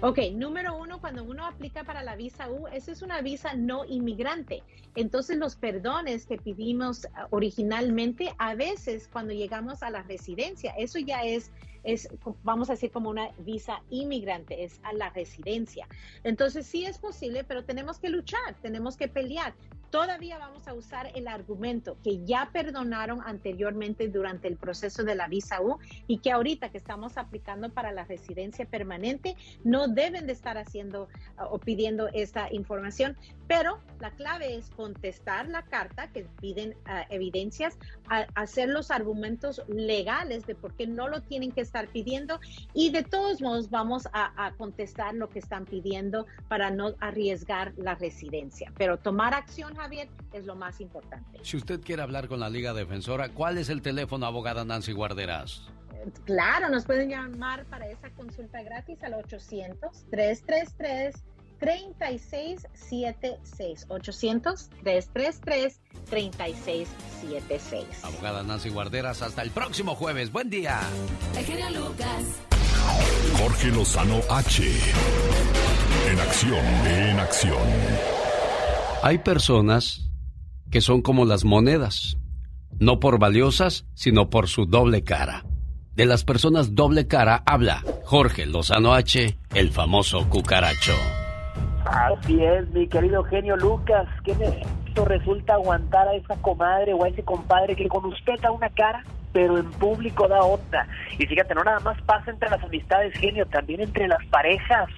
Ok, número uno, cuando uno aplica para la visa U, esa es una visa no inmigrante. Entonces, los perdones que pedimos ah, originalmente, a veces cuando llegamos a la residencia, eso ya es es, vamos a decir, como una visa inmigrante, es a la residencia. Entonces sí es posible, pero tenemos que luchar, tenemos que pelear. Todavía vamos a usar el argumento que ya perdonaron anteriormente durante el proceso de la visa U y que ahorita que estamos aplicando para la residencia permanente no deben de estar haciendo uh, o pidiendo esta información, pero la clave es contestar la carta que piden uh, evidencias, hacer los argumentos legales de por qué no lo tienen que estar pidiendo y de todos modos vamos a, a contestar lo que están pidiendo para no arriesgar la residencia, pero tomar acción Javier, es lo más importante.
Si usted quiere hablar con la Liga Defensora, ¿cuál es el teléfono, abogada Nancy Guarderas?
Claro, nos pueden llamar para esa consulta gratis al 800-333-3676. 800-333-3676.
Abogada Nancy Guarderas, hasta el próximo jueves. Buen día.
Lucas. Jorge Lozano H. En acción, en acción.
Hay personas que son como las monedas, no por valiosas, sino por su doble cara. De las personas doble cara habla Jorge Lozano H, el famoso cucaracho.
Así es, mi querido genio Lucas, ¿qué me resulta aguantar a esa comadre o a ese compadre que con usted da una cara pero en público da otra. Y fíjate, no nada más pasa entre las amistades, genio, también entre las parejas.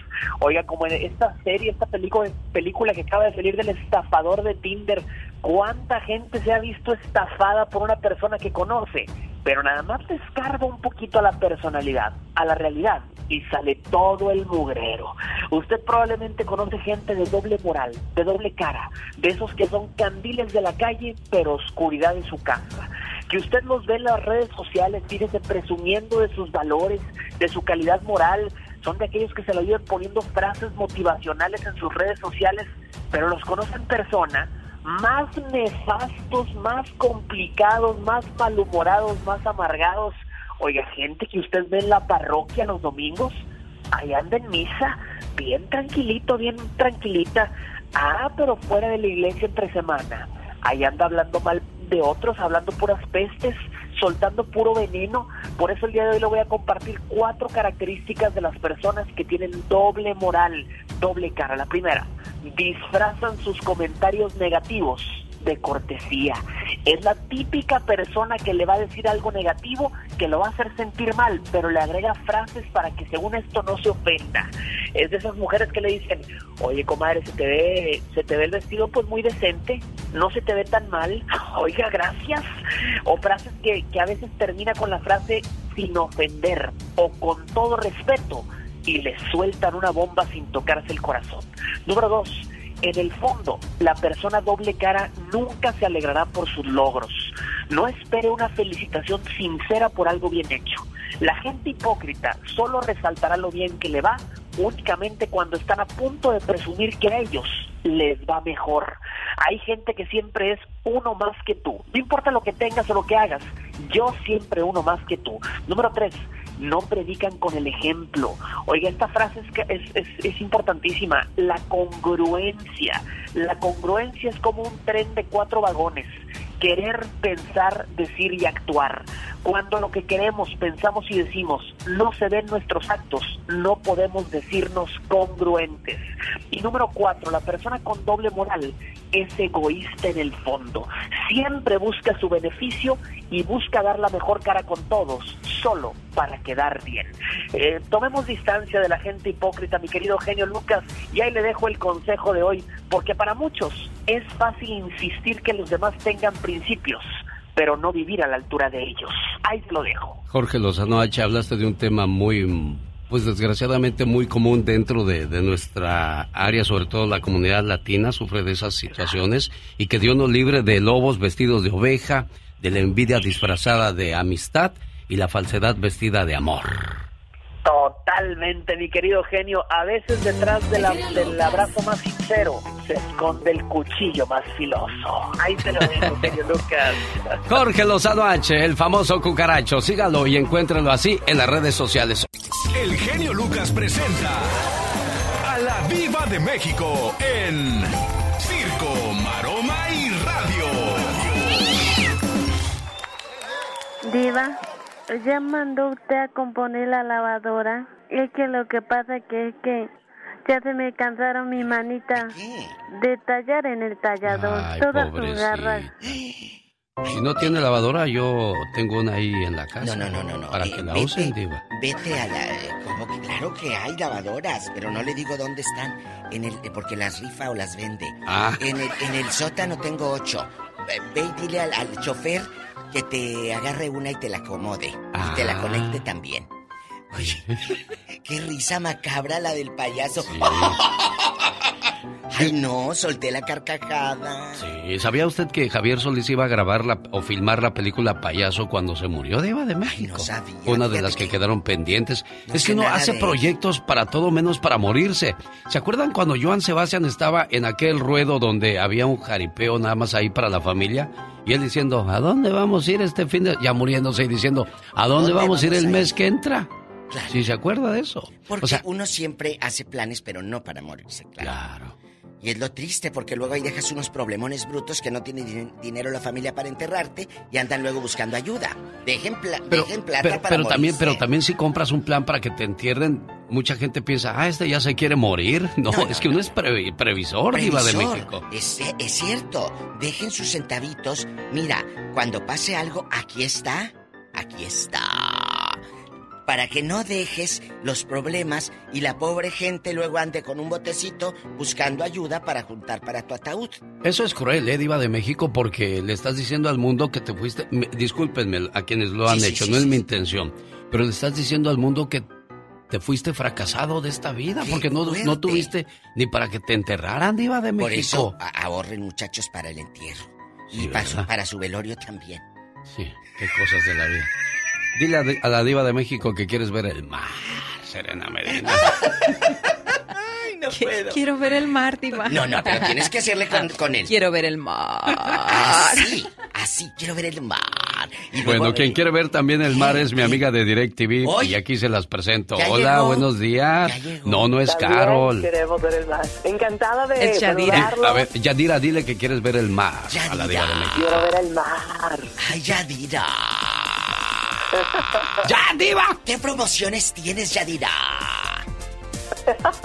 Oiga, como en esta serie, esta película, película que acaba de salir del estafador de Tinder, ¿cuánta gente se ha visto estafada por una persona que conoce? Pero nada más descarga un poquito a la personalidad, a la realidad, y sale todo el mugrero. Usted probablemente conoce gente de doble moral, de doble cara, de esos que son candiles de la calle, pero oscuridad en su casa que usted los ve en las redes sociales, fíjese, presumiendo de sus valores, de su calidad moral, son de aquellos que se lo viven poniendo frases motivacionales en sus redes sociales, pero los conoce en persona, más nefastos, más complicados, más malhumorados, más amargados. Oiga, gente que usted ve en la parroquia los domingos, ahí anda en misa, bien tranquilito, bien tranquilita. Ah, pero fuera de la iglesia entre semana, ahí anda hablando mal de otros, hablando puras pestes, soltando puro veneno. Por eso el día de hoy le voy a compartir cuatro características de las personas que tienen doble moral, doble cara. La primera, disfrazan sus comentarios negativos de cortesía. Es la típica persona que le va a decir algo negativo que lo va a hacer sentir mal, pero le agrega frases para que según esto no se ofenda. Es de esas mujeres que le dicen, oye comadre, se te ve, se te ve el vestido pues muy decente, no se te ve tan mal, (laughs) oiga, gracias. O frases que, que a veces termina con la frase sin ofender o con todo respeto y le sueltan una bomba sin tocarse el corazón. Número dos, en el fondo, la persona doble cara nunca se alegrará por sus logros. No espere una felicitación sincera por algo bien hecho. La gente hipócrita solo resaltará lo bien que le va únicamente cuando están a punto de presumir que a ellos les va mejor. Hay gente que siempre es uno más que tú. No importa lo que tengas o lo que hagas, yo siempre uno más que tú. Número tres, no predican con el ejemplo. Oiga, esta frase es, es, es, importantísima, la congruencia. La congruencia es como un tren de cuatro vagones querer, pensar, decir y actuar. Cuando lo que queremos, pensamos y decimos no se ven nuestros actos, no podemos decirnos congruentes. Y número cuatro, la persona con doble moral es egoísta en el fondo. Siempre busca su beneficio y busca dar la mejor cara con todos, solo para quedar bien. Eh, tomemos distancia de la gente hipócrita, mi querido genio Lucas, y ahí le dejo el consejo de hoy, porque para muchos es fácil insistir que los demás tengan principios, pero no vivir a la altura de ellos. Ahí te lo dejo.
Jorge Lozano H, hablaste de un tema muy, pues desgraciadamente muy común dentro de, de, nuestra área, sobre todo la comunidad latina, sufre de esas situaciones y que Dios nos libre de lobos vestidos de oveja, de la envidia disfrazada de amistad y la falsedad vestida de amor.
Totalmente, mi querido genio. A veces detrás del abrazo más sincero se esconde el cuchillo más filoso. Ahí te lo digo, (laughs) genio Lucas.
Jorge Lozano H, el famoso cucaracho. Sígalo y encuéntralo así en las redes sociales.
El genio Lucas presenta
Viva de México en Circo, Maroma y Radio.
Diva, ya mandó usted a componer la lavadora. Es que lo que pasa que es que ya se me cansaron mi manita de tallar en el tallador.
Ay,
todas sus garras. (gasps)
Si no tiene lavadora, yo tengo una ahí en la casa.
No, no, no, no.
Para
Eh,
que la
vete.
usen, diva.
Vete a la... Como que claro que hay lavadoras, pero no le digo dónde están. En el, eh, porque las rifa o las vende.
Ah.
En, el, en el sótano tengo ocho. Ve ve y dile al, al chofer que te agarre una y te la acomode. Y te la
Ah.
conecte también. Oye, (laughs) qué risa macabra la del payaso. Ay, no, solté la carcajada.
Sí, ¿Sabía usted que Javier Solís iba a grabar la, o filmar la película Payaso cuando se murió Diva de México?
sabía,
Una de las que,
que-
quedaron pendientes.
No
es que uno hace
de
proyectos para todo menos para morirse. ¿Se acuerdan cuando Joan Sebastián estaba en aquel ruedo donde había un jaripeo nada más ahí para la familia? Y él diciendo, ¿a dónde vamos a ir este fin de...? Ya muriéndose y diciendo, ¿a dónde, vamos a ir el mes que entra? ¿Sí se acuerda de eso?
Porque
o sea,
uno siempre hace planes, pero no para morirse, claro. Y es lo triste, porque luego ahí dejas unos problemones brutos que no tiene din- dinero la familia para enterrarte y andan luego buscando ayuda. Dejen, pla-
Pero,
dejen plata
pero,
para
pero también, pero también si compras un plan para que te entierren, mucha gente piensa, ah, este ya se quiere morir. No, (laughs)
No, no,
es que uno es previ- previsor, diva de. México.
Es, es cierto, dejen sus centavitos. Mira, cuando pase algo, aquí está, aquí está. Para que no dejes los problemas y la pobre gente luego ande con un botecito buscando ayuda para juntar para tu ataúd.
Eso es cruel, ¿eh, diva de México? Porque le estás diciendo al mundo que te fuiste... me- discúlpenme a quienes lo han
Sí,
hecho,
sí,
no es mi intención. Pero le estás diciendo al mundo que te fuiste fracasado de esta vida
¡Qué
porque no, no tuviste ni para que te enterraran, diva de
Por eso
México.
ahorren muchachos para el entierro. Y para su,
¿verdad?
para su velorio también.
Sí, qué cosas de la vida. Dile a, a la diva de México que quieres ver el mar, Serena Medina.
Quiero ver el mar, diva.
No, no, pero tienes que hacerle con, con él.
Quiero ver el mar.
Así, así, quiero ver el mar. Y luego-
Bueno, quien quiere ver también el mar es mi amiga de DirecTV
Hoy.
y aquí se las presento.
Ya
Hola,
llegó.
buenos días. No, no es
También
Carol.
queremos ver el mar. Encantada de
Eh,
saludarlo.
a ver, Yadira, dile que quieres ver el mar a la diva de México.
Quiero ver el mar.
Ay, Yadira.
¡Ya, diva!
¿Qué promociones tienes, Yadira? (laughs)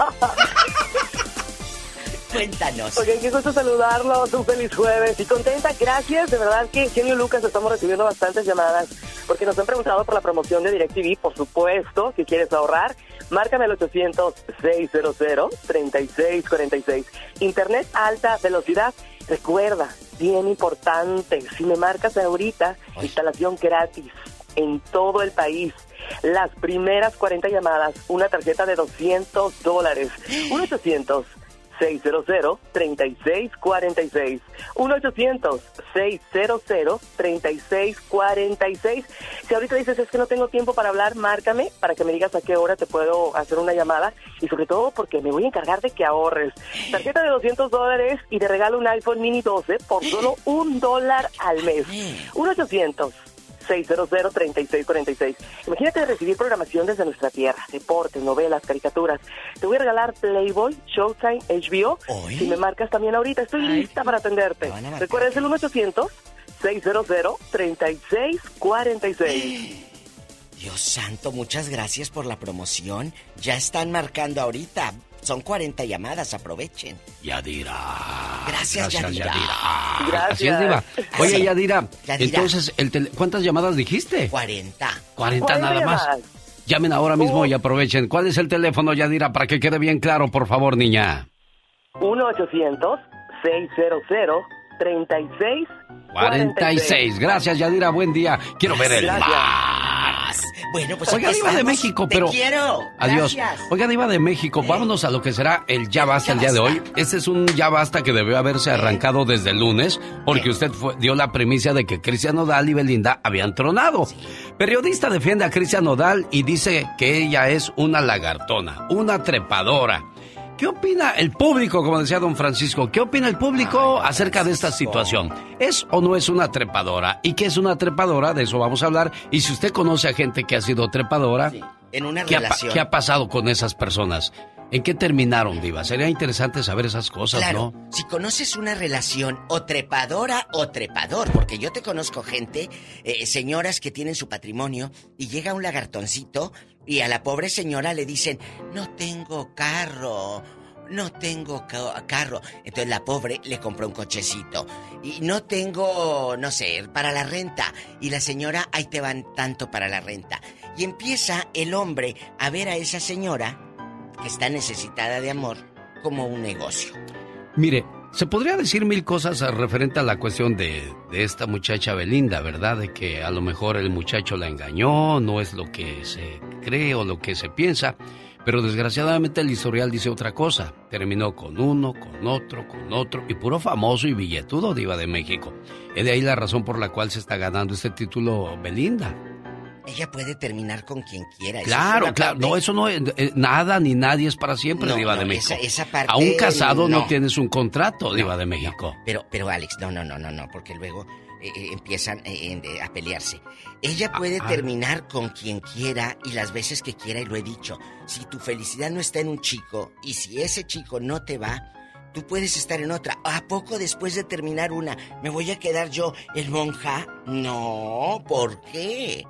Cuéntanos.
Ok, qué gusto saludarlos, un feliz jueves. Y contenta, gracias, de verdad que Genio Lucas estamos recibiendo bastantes llamadas porque nos han preguntado por la promoción de DirecTV, por supuesto, que quieres ahorrar, márcame al 800-600-3646, internet alta velocidad, recuerda, bien importante, si me marcas ahorita, instalación gratis en todo el país. Las primeras 40 llamadas, una tarjeta de 200 dólares. 1 600-3646. 1-800-600-3646. Si ahorita dices es que no tengo tiempo para hablar, márcame para que me digas a qué hora te puedo hacer una llamada y sobre todo porque me voy a encargar de que ahorres. Tarjeta de 200 dólares y te regalo un iPhone Mini 12 por solo un dólar al mes. 1-800. 600-3646. Imagínate recibir programación desde nuestra tierra, deportes, novelas, caricaturas. Te voy a regalar Playboy, Showtime, HBO. Si me marcas también ahorita, estoy lista para atenderte. Recuerda, es el 1-800-600-3646. (gasps)
Dios santo, muchas gracias por la promoción. Ya están marcando ahorita. Son 40 llamadas, aprovechen.
Yadira.
Gracias, Yadira.
Así es, diva. Oye,
Así.
Yadira,
Yadira.
entonces, el tele- ¿cuántas llamadas dijiste?
40.
40 nada más. Llamen ahora mismo y aprovechen. ¿Cuál es el teléfono, Yadira, para que quede bien claro, por favor, niña?
1-800-600-3646.
46. Gracias, Yadira. Buen día. Quiero ver el mar.
Bueno, pues
Oiga, Diva de. México,
Te
pero.
quiero.
Adiós.
Gracias.
Oiga, Diva de México, vámonos a lo que será el Ya Basta el día de hoy. Este es un Ya Basta que debió haberse arrancado desde el lunes, porque usted fue- dio la primicia de que Cristian Nodal y Belinda habían tronado. Periodista defiende a Cristian Nodal y dice que ella es una lagartona, una trepadora. ¿Qué opina el público, como decía don Francisco? ¿Qué opina el público acerca de esta situación? ¿Es o no es una trepadora? ¿Y qué es una trepadora? De eso vamos a hablar. Y si usted conoce a gente que ha sido trepadora,
En una
¿qué ha, pa-
relación.
qué ha pasado con esas personas? ¿En qué terminaron, Diva? Sería interesante saber esas cosas,
Claro,
¿no?
si conoces una relación o trepadora o trepador, porque yo te conozco gente, eh, señoras que tienen su patrimonio y llega un lagartoncito y a la pobre señora le dicen, no tengo carro, no tengo ca- carro. Entonces la pobre le compró un cochecito y no tengo, no sé, para la renta. Y la señora, ahí te van tanto para la renta. Y empieza el hombre a ver a esa señora que está necesitada de amor como un negocio.
Mire, se podría decir mil cosas a- referente a la cuestión de, de esta muchacha Belinda, ¿verdad? De que a lo mejor el muchacho la engañó, no es lo que se cree o lo que se piensa. Pero desgraciadamente el historial dice otra cosa. Terminó con uno, con otro, con otro, y puro famoso y billetudo diva de México. Es de ahí la razón por la cual se está ganando este título Belinda.
Ella puede terminar con quien quiera.
Claro, claro. No, eso no es eh, nada ni nadie es para siempre,
No,
Diva
no,
de México.
esa- esa parte,
A un casado no.
no.
tienes un contrato, Diva de México.
Pero, pero Alex, no, no, no, no, no, porque luego eh, eh, empiezan eh, eh, a pelearse. Ella puede
ah.
terminar con quien quiera y las veces que quiera, y lo he dicho. Si tu felicidad no está en un chico y si ese chico no te va, tú puedes estar en otra. ¿A poco después de terminar una, me voy a quedar yo el monja? No, ¿por qué?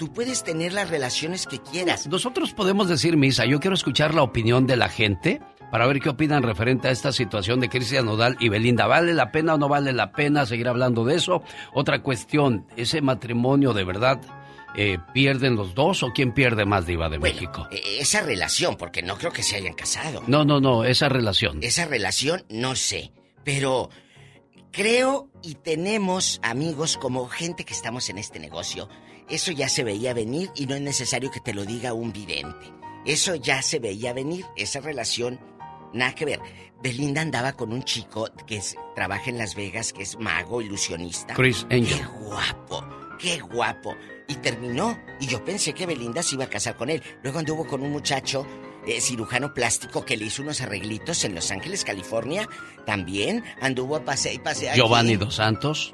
Tú puedes tener las relaciones que quieras.
Nosotros podemos decir misa. Yo quiero escuchar la opinión de la gente para ver qué opinan referente a esta situación de Cristian Nodal y Belinda. ¿Vale la pena o no vale la pena seguir hablando de eso? Otra cuestión, ¿ese matrimonio de verdad eh, pierden los dos o quién pierde más, Diva de México?
Eh, Esa relación, porque no creo que se hayan casado.
No, no, no, esa relación.
Esa relación, no sé. Pero creo y tenemos amigos como gente que estamos en este negocio. Eso ya se veía venir y no es necesario que te lo diga un vidente. Eso ya se veía venir, esa relación, nada que ver. Belinda andaba con un chico que es- trabaja en Las Vegas, que es mago, ilusionista.
Chris Angel.
Qué guapo, qué guapo. Y terminó. Y yo pensé que Belinda se iba a casar con él. Luego anduvo con un muchacho eh, cirujano plástico que le hizo unos arreglitos en Los Ángeles, California. También anduvo a pasear y pasear.
Giovanni Dos Santos,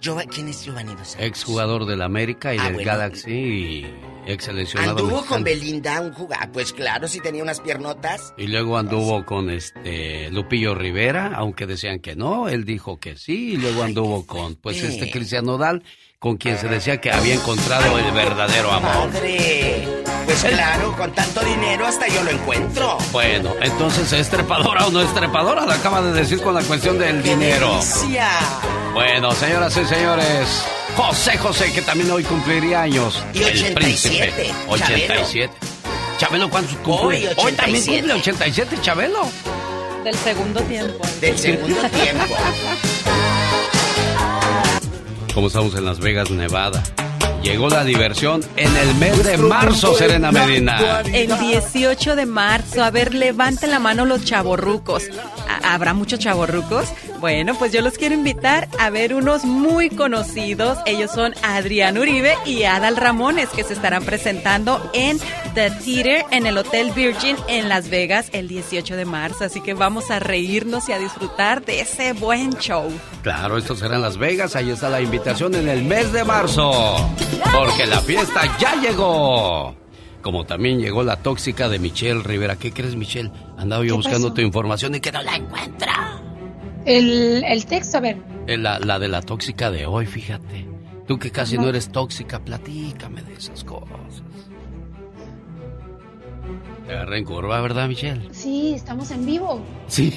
¿Quién es Giovanni Dos Santos?
exjugador del América y
Ah,
del
bueno.
Galaxy y ex seleccionado
Anduvo
mexicano.
con Belinda un jugador. Pues claro, si tenía unas piernotas.
Y luego anduvo con este Lupillo Rivera, aunque decían que no, él dijo que sí, y luego anduvo con pues este Cristian Nodal, con quien se decía que había encontrado el verdadero amor.
Madre. Pues claro, con tanto dinero hasta yo lo encuentro.
Bueno, entonces ¿es trepadora o no es trepadora? Lo acaba de decir con la cuestión del dinero.
Delicia.
Bueno, señoras y señores, José José, que también hoy cumpliría años.
Y
el
87,
príncipe. 87. Chabelo, ¿cuántos cumple?
Hoy,
Hoy también
87.
cumple 87, Chabelo.
Del segundo tiempo.
Del segundo tiempo. (laughs)
Como estamos en Las Vegas, Nevada. Llegó la diversión en el mes de marzo, Serena Medina.
El 18 de marzo, a ver, levanten la mano los chavorrucos. ¿Ha- ¿Habrá muchos chavorrucos? Bueno, pues yo los quiero invitar a ver unos muy conocidos. Ellos son Adrián Uribe y Adal Ramones, que se estarán presentando en The Theater en el Hotel Virgin en Las Vegas el 18 de marzo. Así que vamos a reírnos y a disfrutar de ese buen show.
Claro, esto será en Las Vegas. Ahí está la invitación en el mes de marzo. Porque la fiesta ya llegó. Como también llegó la tóxica de Michelle Rivera. ¿Qué crees, Michelle? Andaba yo
¿Qué
buscando
pasó?
tu información y que no la encuentro.
El, el texto, a ver.
Eh, La, la de la tóxica de hoy, fíjate. Tú que casi no eres tóxica, platícame de esas cosas. Te agarré en curva, ¿verdad, Michelle?
Sí, estamos en vivo.
Sí.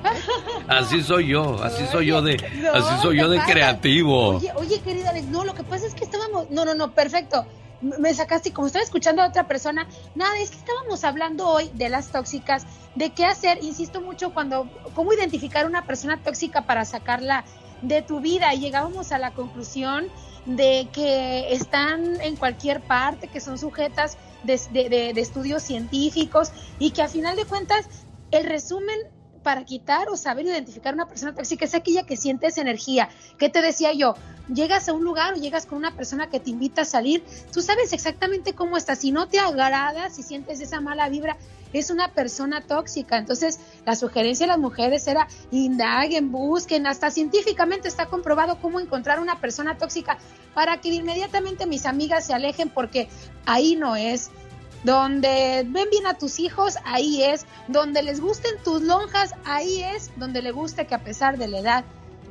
(laughs) Así soy yo, así soy yo de,
No,
así soy yo
¿qué
de
pasa?
creativo.
Oye, oye, querida Alex, no, lo que pasa es que estábamos. No, no, no, perfecto. Me sacaste, como estaba escuchando a otra persona, nada, es que estábamos hablando hoy de las tóxicas, de qué hacer, insisto mucho, cuando, cómo identificar una persona tóxica para sacarla de tu vida. Y llegábamos a la conclusión de que están en cualquier parte, que son sujetas de, de- estudios científicos y que a final de cuentas el resumen para quitar o saber identificar una persona tóxica es aquella que siente esa energía. ¿Qué te decía yo? Llegas a un lugar o llegas con una persona que te invita a salir, tú sabes exactamente cómo está. Si no te agrada, si sientes esa mala vibra, es una persona tóxica. Entonces, la sugerencia de las mujeres era indaguen, busquen, hasta científicamente está comprobado cómo encontrar una persona tóxica para que inmediatamente mis amigas se alejen porque ahí no es. Donde ven bien a tus hijos, ahí es. Donde les gusten tus lonjas, ahí es. Donde le guste que a pesar de la edad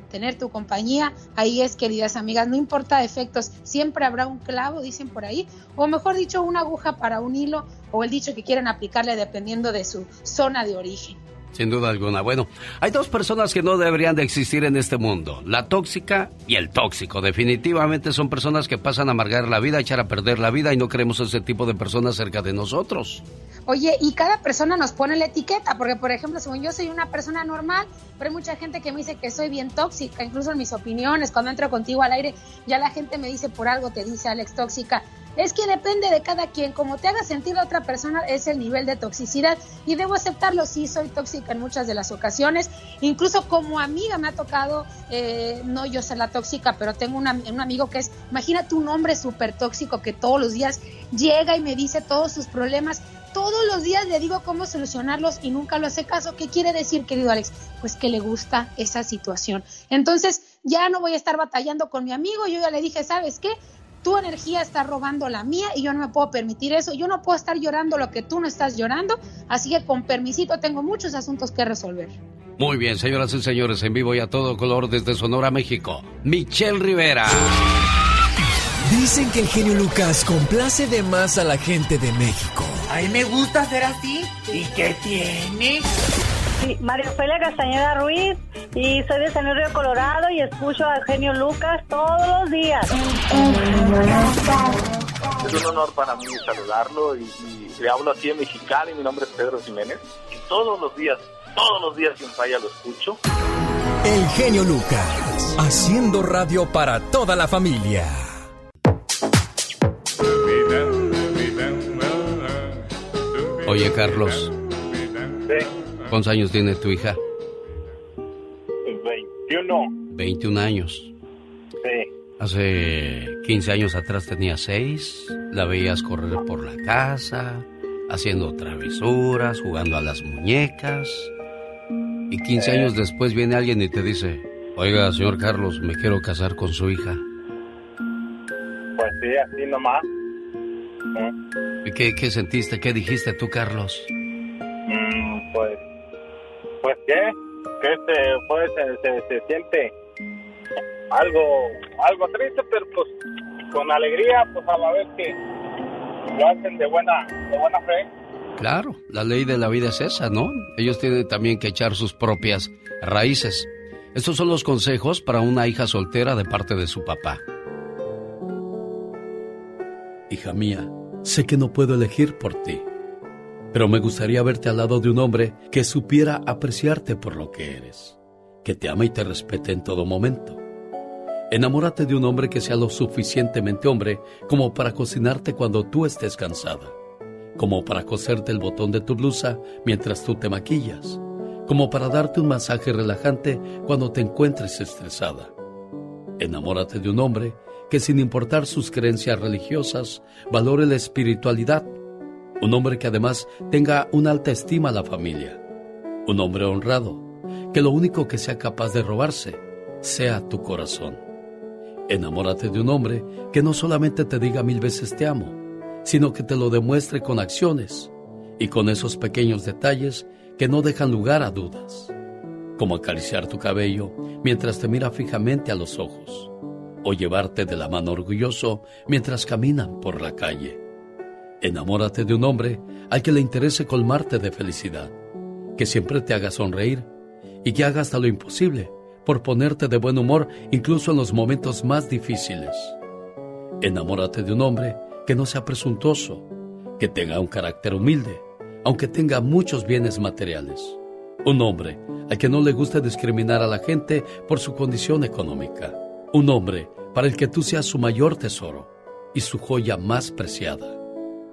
tener tu compañía, ahí es, queridas amigas, no importa efectos, siempre habrá un clavo, dicen por ahí, o mejor dicho, una aguja para un hilo, o el dicho que quieran aplicarle dependiendo de su zona de origen.
Sin duda alguna. Bueno, hay dos personas que no deberían de existir en este mundo, la tóxica y el tóxico. Definitivamente son personas que pasan a amargar la vida, a echar a perder la vida y no queremos ese tipo de personas cerca de nosotros.
Oye, y cada persona nos pone la etiqueta, porque por ejemplo, según yo soy una persona normal, pero hay mucha gente que me dice que soy bien tóxica, incluso en mis opiniones, cuando entro contigo al aire, ya la gente me dice por algo te dice Alex tóxica. Es que depende de cada quien, como te haga sentir otra persona es el nivel de toxicidad y debo aceptarlo, sí soy tóxica en muchas de las ocasiones, incluso como amiga me ha tocado, eh, no yo ser la tóxica, pero tengo un amigo que es, imagínate un hombre súper tóxico que todos los días llega y me dice todos sus problemas, todos los días le digo cómo solucionarlos y nunca lo hace caso. ¿Qué quiere decir, querido Alex? Pues que le gusta esa situación. Entonces, ya no voy a estar batallando con mi amigo. Yo ya le dije, ¿sabes qué? Tu energía está robando la mía y yo no me puedo permitir eso. Yo no puedo estar llorando lo que tú no estás llorando. Así que con permisito tengo muchos asuntos que resolver.
Muy bien, señoras y señores, en vivo y a todo color desde Sonora, México. Michelle Rivera.
Dicen que el genio Lucas complace de más a la gente de México.
A mí me gusta ser así. ¿Y qué tiene?
Sí, María Ofelia Castañeda Ruiz y soy de San Luis Río Colorado y escucho al genio Lucas todos los días.
Es un honor para mí saludarlo y, le hablo aquí en Mexicali. Mi nombre es Pedro Jiménez y todos los días, todos los días sin falla lo escucho.
El genio Lucas, haciendo radio para toda la familia.
Oye, Carlos. ¿Cuántos años tiene tu hija?
21.
21 años.
Sí.
Hace 15 años atrás tenía 6. La veías correr por la casa, haciendo travesuras, jugando a las muñecas. Y 15 años después viene alguien y te dice, oiga, señor Carlos, me quiero casar con su hija.
Pues sí, así nomás.
¿Y qué, qué sentiste? ¿Qué dijiste tú, Carlos?
Mm, pues, pues qué, que este, pues se, se, siente algo, algo triste, pero pues con alegría, pues a la vez que lo hacen de buena, de buena fe.
Claro, la ley de la vida es esa, ¿no? Ellos tienen también que echar sus propias raíces. Estos son los consejos para una hija soltera de parte de su papá. Hija mía, sé que no puedo elegir por ti, pero me gustaría verte al lado de un hombre que supiera apreciarte por lo que eres, que te ama y te respete en todo momento. Enamórate de un hombre que sea lo suficientemente hombre como para cocinarte cuando tú estés cansada, como para coserte el botón de tu blusa mientras tú te maquillas, como para darte un masaje relajante cuando te encuentres estresada. Enamórate de un hombre que sin importar sus creencias religiosas, valore la espiritualidad. Un hombre que además tenga una alta estima a la familia. Un hombre honrado, que lo único que sea capaz de robarse sea tu corazón. Enamórate de un hombre que no solamente te diga mil veces te amo, sino que te lo demuestre con acciones y con esos pequeños detalles que no dejan lugar a dudas, como acariciar tu cabello mientras te mira fijamente a los ojos, o llevarte de la mano orgulloso mientras caminan por la calle. Enamórate de un hombre al que le interese colmarte de felicidad, que siempre te haga sonreír y que haga hasta lo imposible por ponerte de buen humor incluso en los momentos más difíciles. Enamórate de un hombre que no sea presuntuoso, que tenga un carácter humilde, aunque tenga muchos bienes materiales. Un hombre al que no le guste discriminar a la gente por su condición económica. Un hombre para el que tú seas su mayor tesoro y su joya más preciada.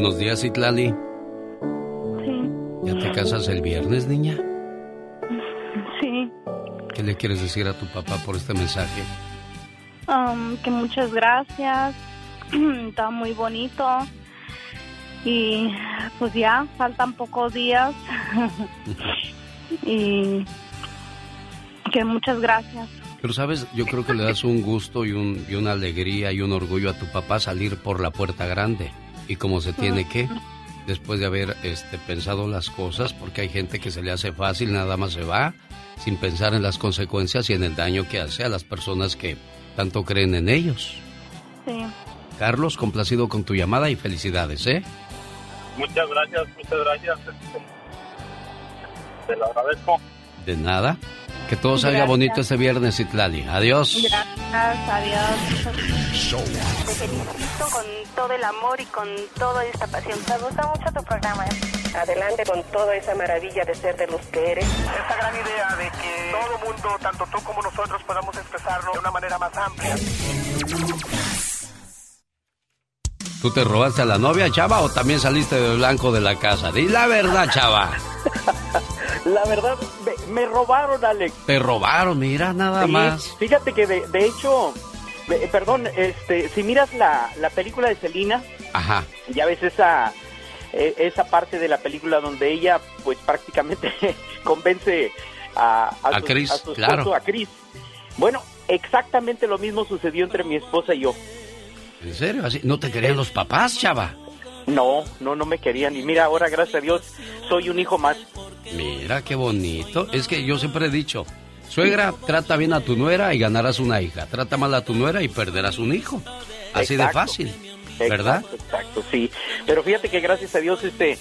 Buenos días, Itlali.
Sí.
¿Ya te casas el viernes, niña?
Sí.
¿Qué le quieres decir a tu papá por este mensaje?
Um, que muchas gracias. (clears throat) Está muy bonito. Y pues ya, faltan pocos días. (laughs) y que muchas gracias.
Pero sabes, yo creo que le das un gusto y, un, y una alegría y un orgullo a tu papá salir por la puerta grande y como se tiene que, después de haber este, pensado las cosas, porque hay gente que se le hace fácil, nada más se va, sin pensar en las consecuencias y en el daño que hace a las personas que tanto creen en ellos.
Sí.
Carlos, complacido con tu llamada y felicidades, ¿eh?
Muchas gracias, muchas gracias. Te lo agradezco.
De nada. Que todo salga
Gracias.
bonito este viernes, Itlali. Adiós.
Gracias, adiós.
Te felicito con todo el amor y con toda esta pasión. Me gusta mucho tu programa.
Adelante con toda esa maravilla de ser de los que eres.
Esta gran idea de que todo mundo, tanto tú como nosotros, podamos expresarlo de una manera más amplia.
¿Tú te robaste a la novia, chava, o también saliste de blanco de la casa? Di la verdad, chava. (laughs)
La verdad, me, me robaron, Alex.
Te robaron, mira, nada
Sí,
más.
Fíjate que de, de hecho, eh, perdón, este, si miras la, la película de Selina,
Ajá.
ya ves esa eh, esa parte de la película donde ella, pues prácticamente (laughs) convence a,
A
su,
Chris,
a su esposo,
claro.
a Chris. Bueno, exactamente lo mismo sucedió entre mi esposa y yo.
¿En serio? ¿Así? ¿No te querían los papás, chava?
No, no, no me querían. Y mira, ahora, gracias a Dios, soy un hijo más.
Mira, qué bonito. Es que yo siempre he dicho, suegra, trata bien a tu nuera y ganarás una hija. Trata mal a tu nuera y perderás un hijo. Así de fácil. ¿Verdad?
Exacto, exacto, sí. Pero fíjate que gracias a Dios, este, eh,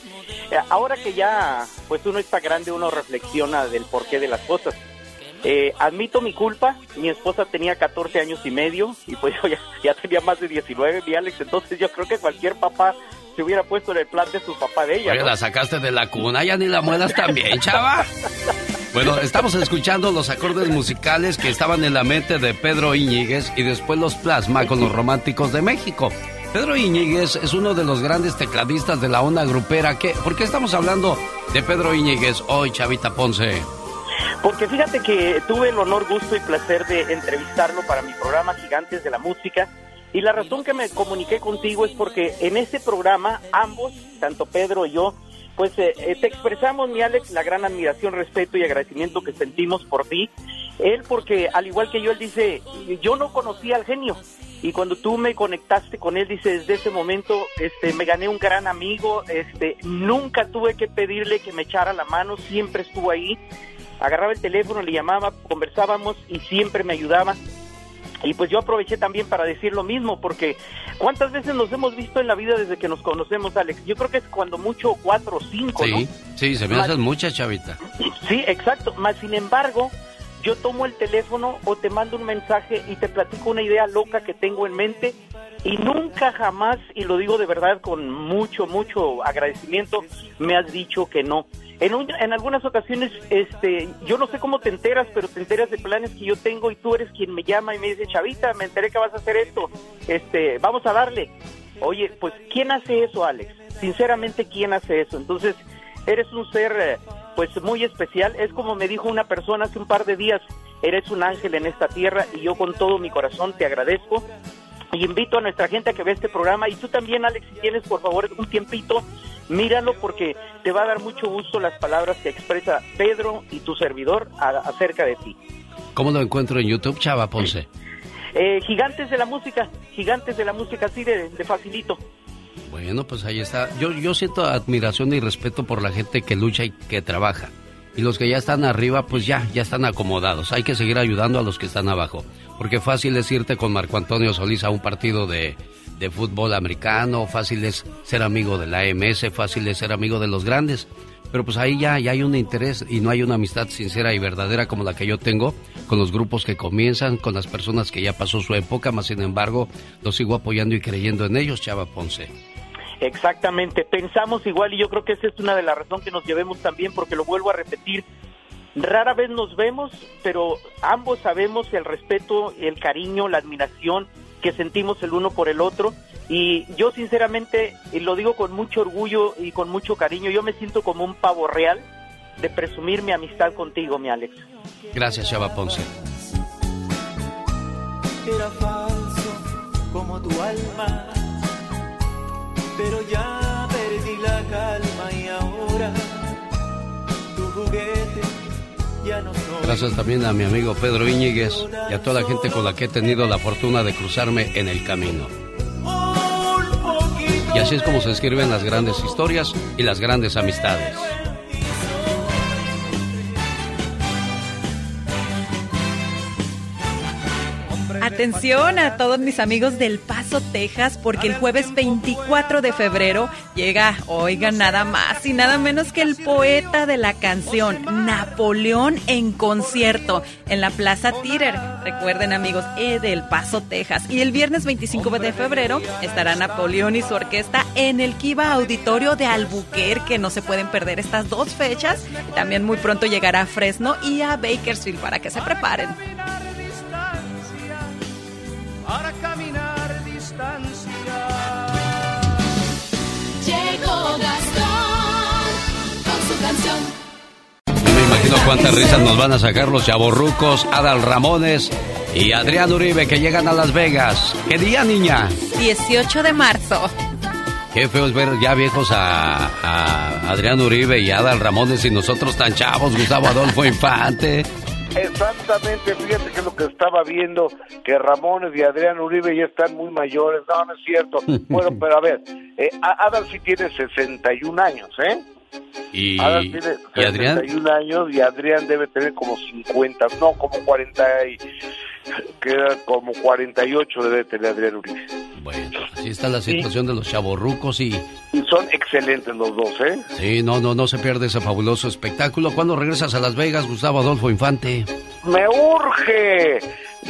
ahora que ya, pues uno está grande, uno reflexiona del porqué de las cosas. Eh, admito mi culpa, mi esposa tenía 14 años y medio y pues yo (laughs) ya, ya tenía más de 19, mi Alex, entonces yo creo que cualquier papá se hubiera puesto en el plan de su papá de ella.
Oye,
¿no?
la sacaste de la cuna, ya ni la muelas también, chava. Bueno, estamos escuchando los acordes musicales que estaban en la mente de Pedro Iñiguez y después los plasma con los románticos de México. Pedro Iñiguez es uno de los grandes tecladistas de la onda grupera. ¿Qué? ¿Por qué estamos hablando de Pedro Iñiguez hoy, Chavita Ponce?
Porque fíjate que tuve el honor, gusto y placer de entrevistarlo para mi programa Gigantes de la Música. Y la razón que me comuniqué contigo es porque en ese programa ambos, tanto Pedro y yo, pues eh, eh, te expresamos, mi Alex, la gran admiración, respeto y agradecimiento que sentimos por ti. Él porque, al igual que yo, él dice, yo no conocía al genio. Y cuando tú me conectaste con él, dice, desde ese momento este, me gané un gran amigo, este, nunca tuve que pedirle que me echara la mano, siempre estuvo ahí agarraba el teléfono, le llamaba, conversábamos y siempre me ayudaba. Y pues yo aproveché también para decir lo mismo, porque ¿cuántas veces nos hemos visto en la vida desde que nos conocemos, Alex? Yo creo que es cuando mucho cuatro o cinco, ¿no?
Sí, sí, se me hacen muchas, Chavita.
Sí, exacto. Más sin embargo, yo tomo el teléfono o te mando un mensaje y te platico una idea loca que tengo en mente y nunca jamás, y lo digo de verdad con mucho, mucho agradecimiento, me has dicho que no. En, un- en algunas ocasiones, este, yo no sé cómo te enteras, pero te enteras de planes que yo tengo y tú eres quien me llama y me dice, Chavita, me enteré que vas a hacer esto, este, vamos a darle. Oye, pues, ¿quién hace eso, Alex? Sinceramente, ¿quién hace eso? Entonces, eres un ser, eh, pues, muy especial. Es como me dijo una persona hace un par de días, eres un ángel en esta tierra y yo con todo mi corazón te agradezco. Y invito a nuestra gente a que vea este programa. Y tú también, Alex, si tienes, por favor, un tiempito, míralo porque te va a dar mucho gusto las palabras que expresa Pedro y tu servidor a- acerca de ti.
¿Cómo lo encuentro en YouTube, Chava Ponce?
Eh, gigantes de la música, gigantes de la música, así de, de facilito.
Bueno, pues ahí está. Yo, yo siento admiración y respeto por la gente que lucha y que trabaja. Y los que ya están arriba, pues ya, ya están acomodados. Hay que seguir ayudando a los que están abajo. Porque fácil es irte con Marco Antonio Solís a un partido de, de fútbol americano, fácil es ser amigo de la AMS, fácil es ser amigo de los grandes. Pero pues ahí ya, ya hay un interés y no hay una amistad sincera y verdadera como la que yo tengo con los grupos que comienzan, con las personas que ya pasó su época, más sin embargo, los sigo apoyando y creyendo en ellos, Chava Ponce.
Exactamente, pensamos igual y yo creo que esa es una de las razones que nos llevemos también, porque lo vuelvo a repetir, rara vez nos vemos, pero ambos sabemos el respeto, el cariño, la admiración que sentimos el uno por el otro Y yo sinceramente, y lo digo con mucho orgullo y con mucho cariño, yo me siento como un pavo real de presumir mi amistad contigo, mi Alex.
Gracias, Chava Ponce.
Era falso como tu alma, pero ya perdí la calma y ahora tu juguete.
Gracias también a mi amigo Pedro Íñiguez y a toda la gente con la que he tenido la fortuna de cruzarme en el camino. Y así es como se escriben las grandes historias y las grandes amistades.
Atención a todos mis amigos del Paso, Texas, porque el jueves 24 de febrero llega, oigan, nada más y nada menos que el poeta de la canción, Napoleón en concierto, en la Plaza Theater. Recuerden, amigos, eh, del Paso, Texas. Y el viernes 25 de febrero estará Napoleón y su orquesta en el Kiva Auditorio de Albuquerque. No se pueden perder estas dos fechas. También muy pronto llegará a Fresno y a Bakersfield para que se preparen.
Para caminar distancia.
Llegó Gastón con su canción.
Me imagino cuántas risas nos van a sacar los chavorrucos, Adal Ramones y Adrián Uribe que llegan a Las Vegas. ¿Qué día, niña?
18 de marzo.
Qué feo es ver ya viejos a, a Adrián Uribe y Adal Ramones y nosotros tan chavos, Gustavo Adolfo Infante.
Exactamente, fíjate que es lo que estaba viendo, que Ramones y Adrián Uribe ya están muy mayores, no, no es cierto. (laughs) Bueno, pero a ver, eh, Adal sí tiene 61 años, ¿eh?
Y,
Adal tiene
¿y Adrián?
61 años y Adrián debe tener como 50, no, como 40 y... Queda como 48 debe tener Adrián Uribe.
Bueno, así está la situación de los chavorrucos y...
Y son excelentes los dos, ¿eh?
Sí, no, no, no se pierde ese fabuloso espectáculo. ¿Cuándo regresas a Las Vegas, Gustavo Adolfo Infante?
Me urge,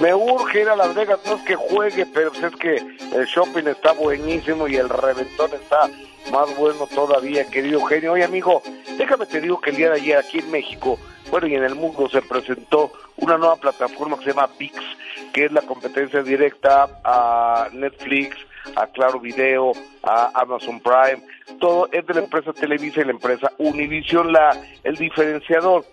me urge ir a Las Vegas, no es que juegue, pero es que el shopping está buenísimo y el reventón está más bueno todavía, querido genio. Oye, amigo, déjame te digo que el día de ayer aquí en México, bueno, y en el mundo se presentó una nueva plataforma que se llama VIX, que es la competencia directa a Netflix, a Claro Video, a Amazon Prime, todo es de la empresa Televisa y la empresa Univision. La, el diferenciador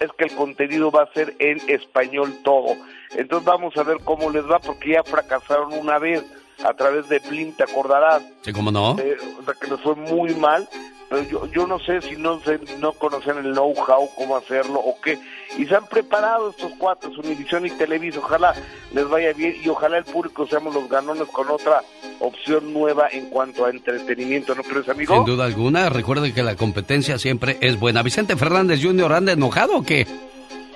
es que el contenido va a ser en español todo. Entonces vamos a ver cómo les va, porque ya fracasaron una vez a través de Blim, te acordarás.
Sí, ¿cómo no?
Eh, o sea, que les fue muy mal. Pero yo, yo no sé si no no conocen el know-how, cómo hacerlo o qué. Y se han preparado estos cuatro, Univision y Televisa. Ojalá les vaya bien y ojalá el público seamos los ganones con otra opción nueva en cuanto a entretenimiento, ¿no crees, amigo?
Sin duda alguna, recuerden que la competencia siempre es buena. Vicente Fernández Jr. anda enojado o qué?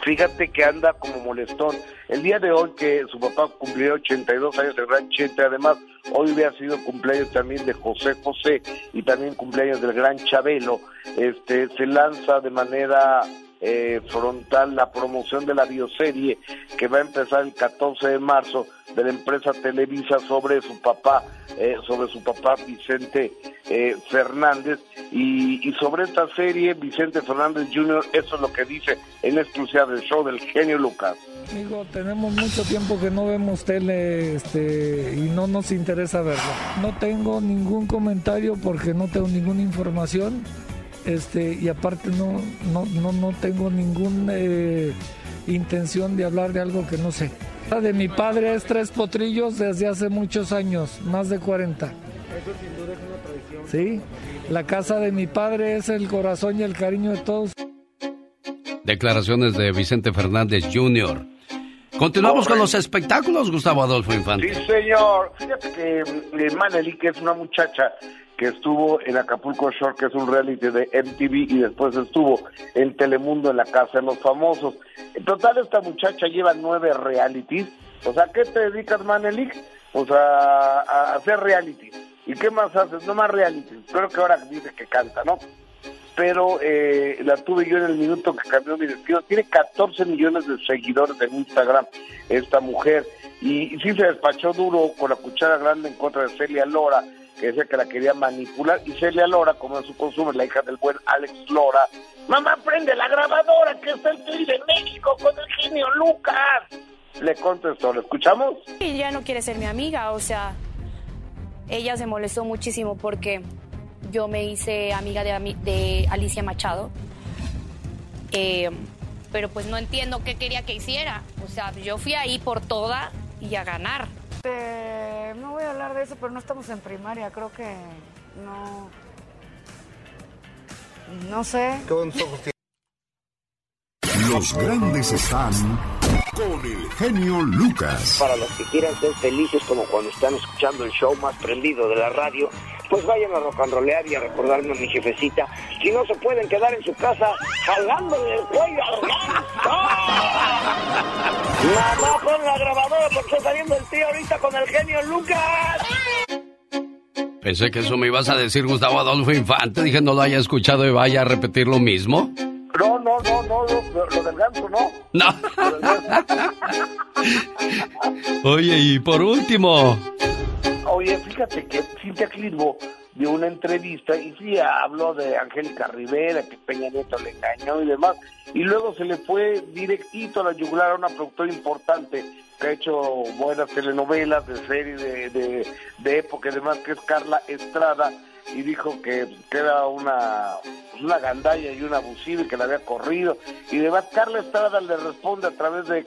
Fíjate que anda como molestón. El día de hoy que su papá cumplió 82 años, el gran Chente, además, hoy hubiera sido cumpleaños también de José José y también cumpleaños del gran Chabelo, este, se lanza de manera eh, frontal la promoción de la bioserie que va a empezar el 14 de marzo de la empresa Televisa sobre su papá, eh, sobre su papá Vicente eh, Fernández y, sobre esta serie Vicente Fernández Jr. eso es lo que dice en exclusiva del show del genio Lucas.
Amigo, tenemos mucho tiempo que no vemos tele este, y no nos interesa verlo. No tengo ningún comentario porque no tengo ninguna información este, y aparte no, no, no, no tengo ninguna eh, intención de hablar de algo que no sé. La de mi padre es Tres Potrillos desde hace muchos años, más de 40.
Eso sin duda es una tradición.
¿Sí? La casa de mi padre es el corazón y el cariño de todos.
Declaraciones de Vicente Fernández Jr. Continuamos con los espectáculos, Gustavo Adolfo Infante.
Sí, señor. Fíjate que eh, Maneli, que es una muchacha que estuvo en Acapulco Shore, que es un reality de MTV, y después estuvo en Telemundo en la Casa de los Famosos. En total, esta muchacha lleva nueve realities. O sea, ¿qué te dedicas, Manelik? O sea, a hacer reality. ¿Y qué más haces? No más reality. Creo que ahora dice que canta, ¿no? Pero eh, la tuve yo en el minuto que cambió mi destino. Tiene 14 millones de seguidores en Instagram esta mujer. Y, y sí se despachó duro con la cuchara grande en contra de Celia Lora, que decía que la quería manipular. Y Celia Lora, como en su consumo, la hija del buen Alex Lora. Mamá, prende la grabadora que está el Tri de México con el genio Lucas. Le contestó, ¿lo escuchamos?
Ya no quiere ser mi amiga, o sea,
ella se molestó muchísimo porque yo me hice amiga de, ami- de Alicia Machado. Eh, pero pues no entiendo qué quería que hiciera. O sea, yo fui ahí por toda y a ganar.
Eh, no voy a hablar de eso, pero no estamos en primaria, creo que no. No sé.
Los grandes están con el genio Lucas.
Para los que quieran ser felices como cuando están escuchando el show más prendido de la radio, pues vayan a rock and rollear y a recordarme a mi jefecita. Si no se pueden quedar en su casa jalándole el cuello al ganso. Mamá, pon la grabadora porque está saliendo el tío ahorita con el genio Lucas.
Pensé que eso me ibas a decir Gustavo Adolfo Infante. Dije, no lo haya escuchado y vaya a repetir lo mismo.
No, no, no, no, lo, lo del ganso no.
No. Oye, y por último,
Oye, fíjate que Cintia Clitbo dio una entrevista y sí habló de Angélica Rivera, que Peña Nieto le engañó y demás. Y luego se le fue directito a la yugular a una productora importante que ha hecho buenas telenovelas, de series de, de, de época y demás, que es Carla Estrada, y dijo que, era una, una gandalla y una abusiva y que la había corrido. Y demás, Carla Estrada le responde a través de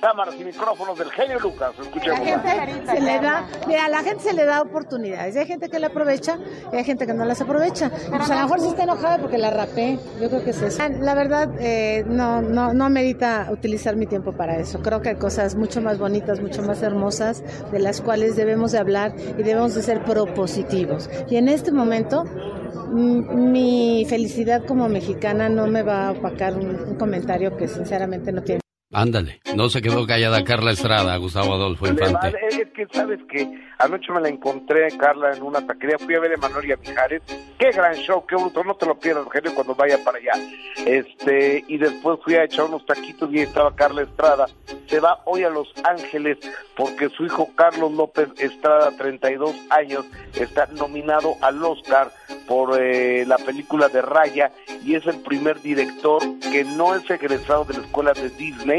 cámaras y micrófonos del genio Lucas.
La gente se le da, mira, la gente se le da oportunidades. Hay gente que la aprovecha y hay gente que no las aprovecha. Pues a lo mejor sí está enojada porque la rapé. Yo creo que es eso. La verdad, eh, no, no, no amerita utilizar mi tiempo para eso. Creo que hay cosas mucho más bonitas, mucho más hermosas, de las cuales debemos de hablar y debemos de ser propositivos. Y en este momento, mi felicidad como mexicana no me va a opacar un, un comentario que sinceramente no tiene.
Ándale, no se quedó callada Carla Estrada, Gustavo Adolfo Infante.
Es que sabes que anoche me la encontré, Carla, en una taquería. Fui a ver a Emanuel y a Mijares. Qué gran show, qué bruto. No te lo pierdas, genio, cuando vaya para allá. Este, y después fui a echar unos taquitos y ahí estaba Carla Estrada. Se va hoy a Los Ángeles porque su hijo Carlos López Estrada, 32 años, está nominado al Oscar por eh, la película de Raya y es el primer director que no es egresado de la escuela de Disney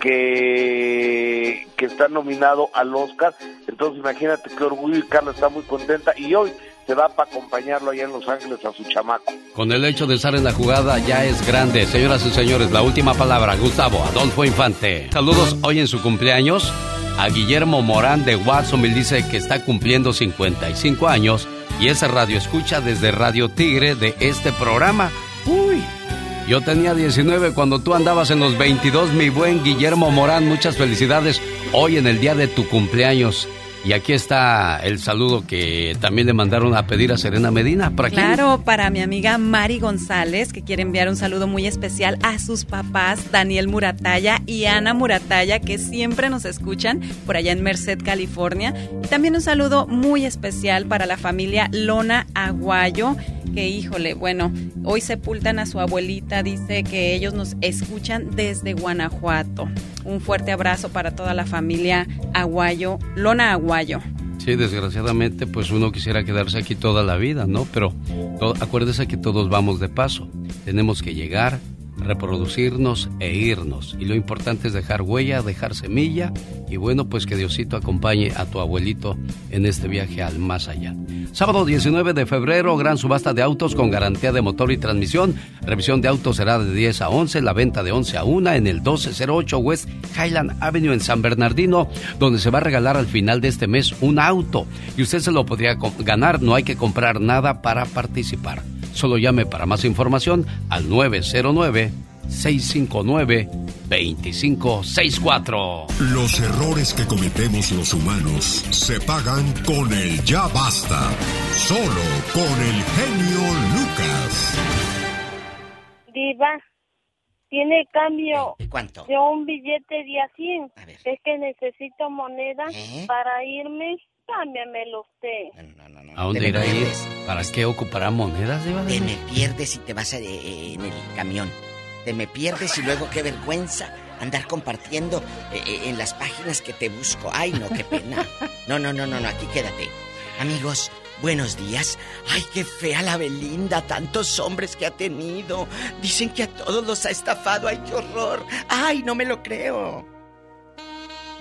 que, que está nominado al Oscar. Entonces imagínate qué orgullo y Carla está muy contenta y hoy se va para acompañarlo allá en Los Ángeles a su chamaco.
Con el hecho de estar en la jugada ya es grande. Señoras y señores, la última palabra, Gustavo Adolfo Infante. Saludos hoy en su cumpleaños a Guillermo Morán de Watsonville. Dice que está cumpliendo 55 años y es radio escucha desde Radio Tigre de este programa. Uy, yo tenía 19 cuando tú andabas en los 22, mi buen Guillermo Morán. Muchas felicidades hoy en el día de tu cumpleaños. Y aquí está el saludo que también le mandaron a pedir a Serena Medina. ¿Para?
Claro, para mi amiga Mari González, que quiere enviar un saludo muy especial a sus papás, Daniel Murataya y Ana Murataya, que siempre nos escuchan por allá en Merced, California. Y también un saludo muy especial para la familia Lona Aguayo, que híjole, bueno, hoy sepultan a su abuelita, dice que ellos nos escuchan desde Guanajuato. Un fuerte abrazo para toda la familia Aguayo, Lona Aguayo.
Sí, desgraciadamente, pues uno quisiera quedarse aquí toda la vida, ¿no? Pero to- acuérdese que todos vamos de paso. Tenemos que llegar, reproducirnos e irnos. Y lo importante es dejar huella, dejar semilla. Y bueno, pues que Diosito acompañe a tu abuelito en este viaje al más allá. Sábado 19 de febrero, gran subasta de autos con garantía de motor y transmisión. Revisión de autos será de 10 a 11, la venta de 11 a 1 en el 1208 West Highland Avenue en San Bernardino, donde se va a regalar al final de este mes un auto. Y usted se lo podría ganar, no hay que comprar nada para participar. Solo llame para más información al 909-659-2564.
Los errores que cometemos los humanos se pagan con el ya basta. Solo con el genio Lucas.
Diva, tiene cambio
¿Cuánto?
de un billete de a 100. Es que necesito moneda
¿Eh?
para irme. Cámbiamelo usted.
¿A dónde
Te me
irá a ir?
pierdes.
¿Para qué ocupará monedas, Diva?
Te me pierdes y te vas a- eh, en el camión. Te me pierdes y luego qué vergüenza andar compartiendo eh, eh, en las páginas que te busco. Ay, no, qué pena. No, no, no, no, no, aquí quédate. Amigos, buenos días. Ay, qué fea la Belinda, tantos hombres que ha tenido. Dicen que a todos los ha estafado. Ay, qué horror. Ay, no me lo creo.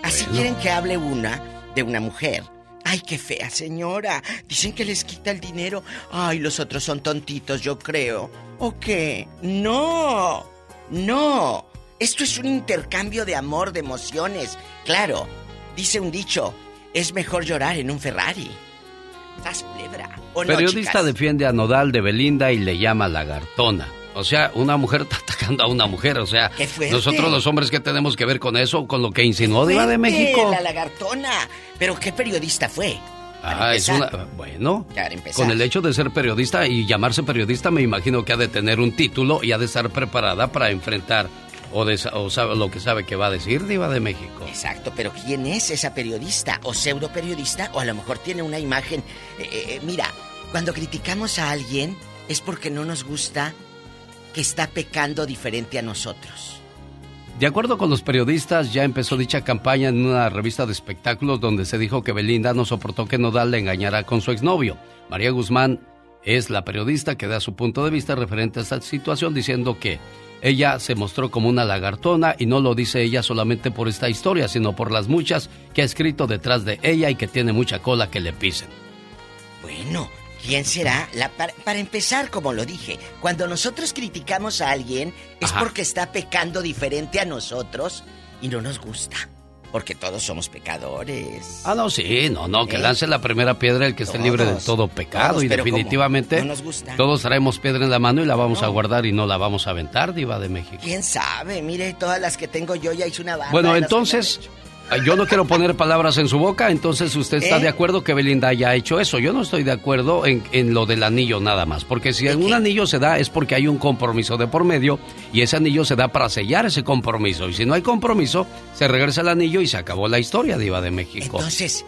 Así quieren que hable una de una mujer. Ay, qué fea señora. Dicen que les quita el dinero. Ay, los otros son tontitos, yo creo. ¿O qué? No. No. Esto es un intercambio de amor, de emociones. Claro, dice un dicho, es mejor llorar en un Ferrari. Estás plebra. ¿O no,
Periodista
chicas?
defiende a Nodal de Belinda y le llama lagartona. O sea, una mujer está (laughs) atacando a una mujer. O sea, nosotros los hombres, ¿qué tenemos que ver con eso? Con lo que insinuó Diva de México.
La lagartona. Pero ¿qué periodista fue?
Ah, es una. Bueno, con el hecho de ser periodista y llamarse periodista, me imagino que ha de tener un título y ha de estar preparada para enfrentar o, de- o sabe lo que sabe que va a decir Diva de México.
Exacto, pero ¿quién es esa periodista? ¿O pseudo periodista? ¿O a lo mejor tiene una imagen? Eh, eh, eh, mira, cuando criticamos a alguien es porque no nos gusta que está pecando diferente a nosotros.
De acuerdo con los periodistas, ya empezó dicha campaña en una revista de espectáculos donde se dijo que Belinda no soportó que Nodal le engañara con su exnovio. María Guzmán es la periodista que da su punto de vista referente a esta situación diciendo que ella se mostró como una lagartona y no lo dice ella solamente por esta historia, sino por las muchas que ha escrito detrás de ella y que tiene mucha cola que le pisen.
Bueno, ¿quién será? La, para, para empezar, como lo dije, cuando nosotros criticamos a alguien es
Ajá.
porque está pecando diferente a nosotros y no nos gusta. Porque todos somos pecadores.
Ah, no, sí, no, no, que
¿Eh?
lance la primera piedra el que esté libre de todo pecado
todos,
y definitivamente
No nos gusta.
todos traemos piedra en la mano y la vamos a guardar y no la vamos a aventar, diva de México.
¿Quién sabe? Mire, todas las que tengo yo ya hice una banda.
Bueno, entonces, yo no quiero poner palabras en su boca, entonces usted está
¿Eh?
de acuerdo que Belinda haya hecho eso. Yo no estoy de acuerdo en, en lo del anillo nada más, porque si un anillo se da es porque hay un compromiso de por medio y ese anillo se da para sellar ese compromiso. Y si no hay compromiso, se regresa el anillo y se acabó la historia, diva de México.
Entonces,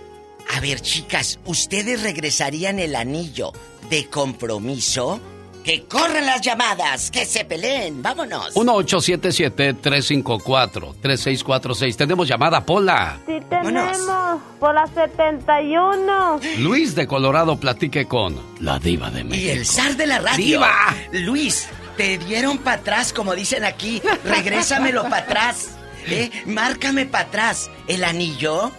a ver, chicas, ¿ustedes regresarían el anillo de compromiso? ¡Que corran las llamadas! ¡Que se peleen! ¡Vámonos!
1877-354-3646. Tenemos llamada, Pola.
Sí tenemos, por la 71.
Luis de Colorado platique con la diva de México.
Y el zar de la radio.
¡Diva!
Luis, te dieron para atrás, como dicen aquí. Regrésamelo para atrás. ¿Eh? Márcame para atrás. ¿El anillo?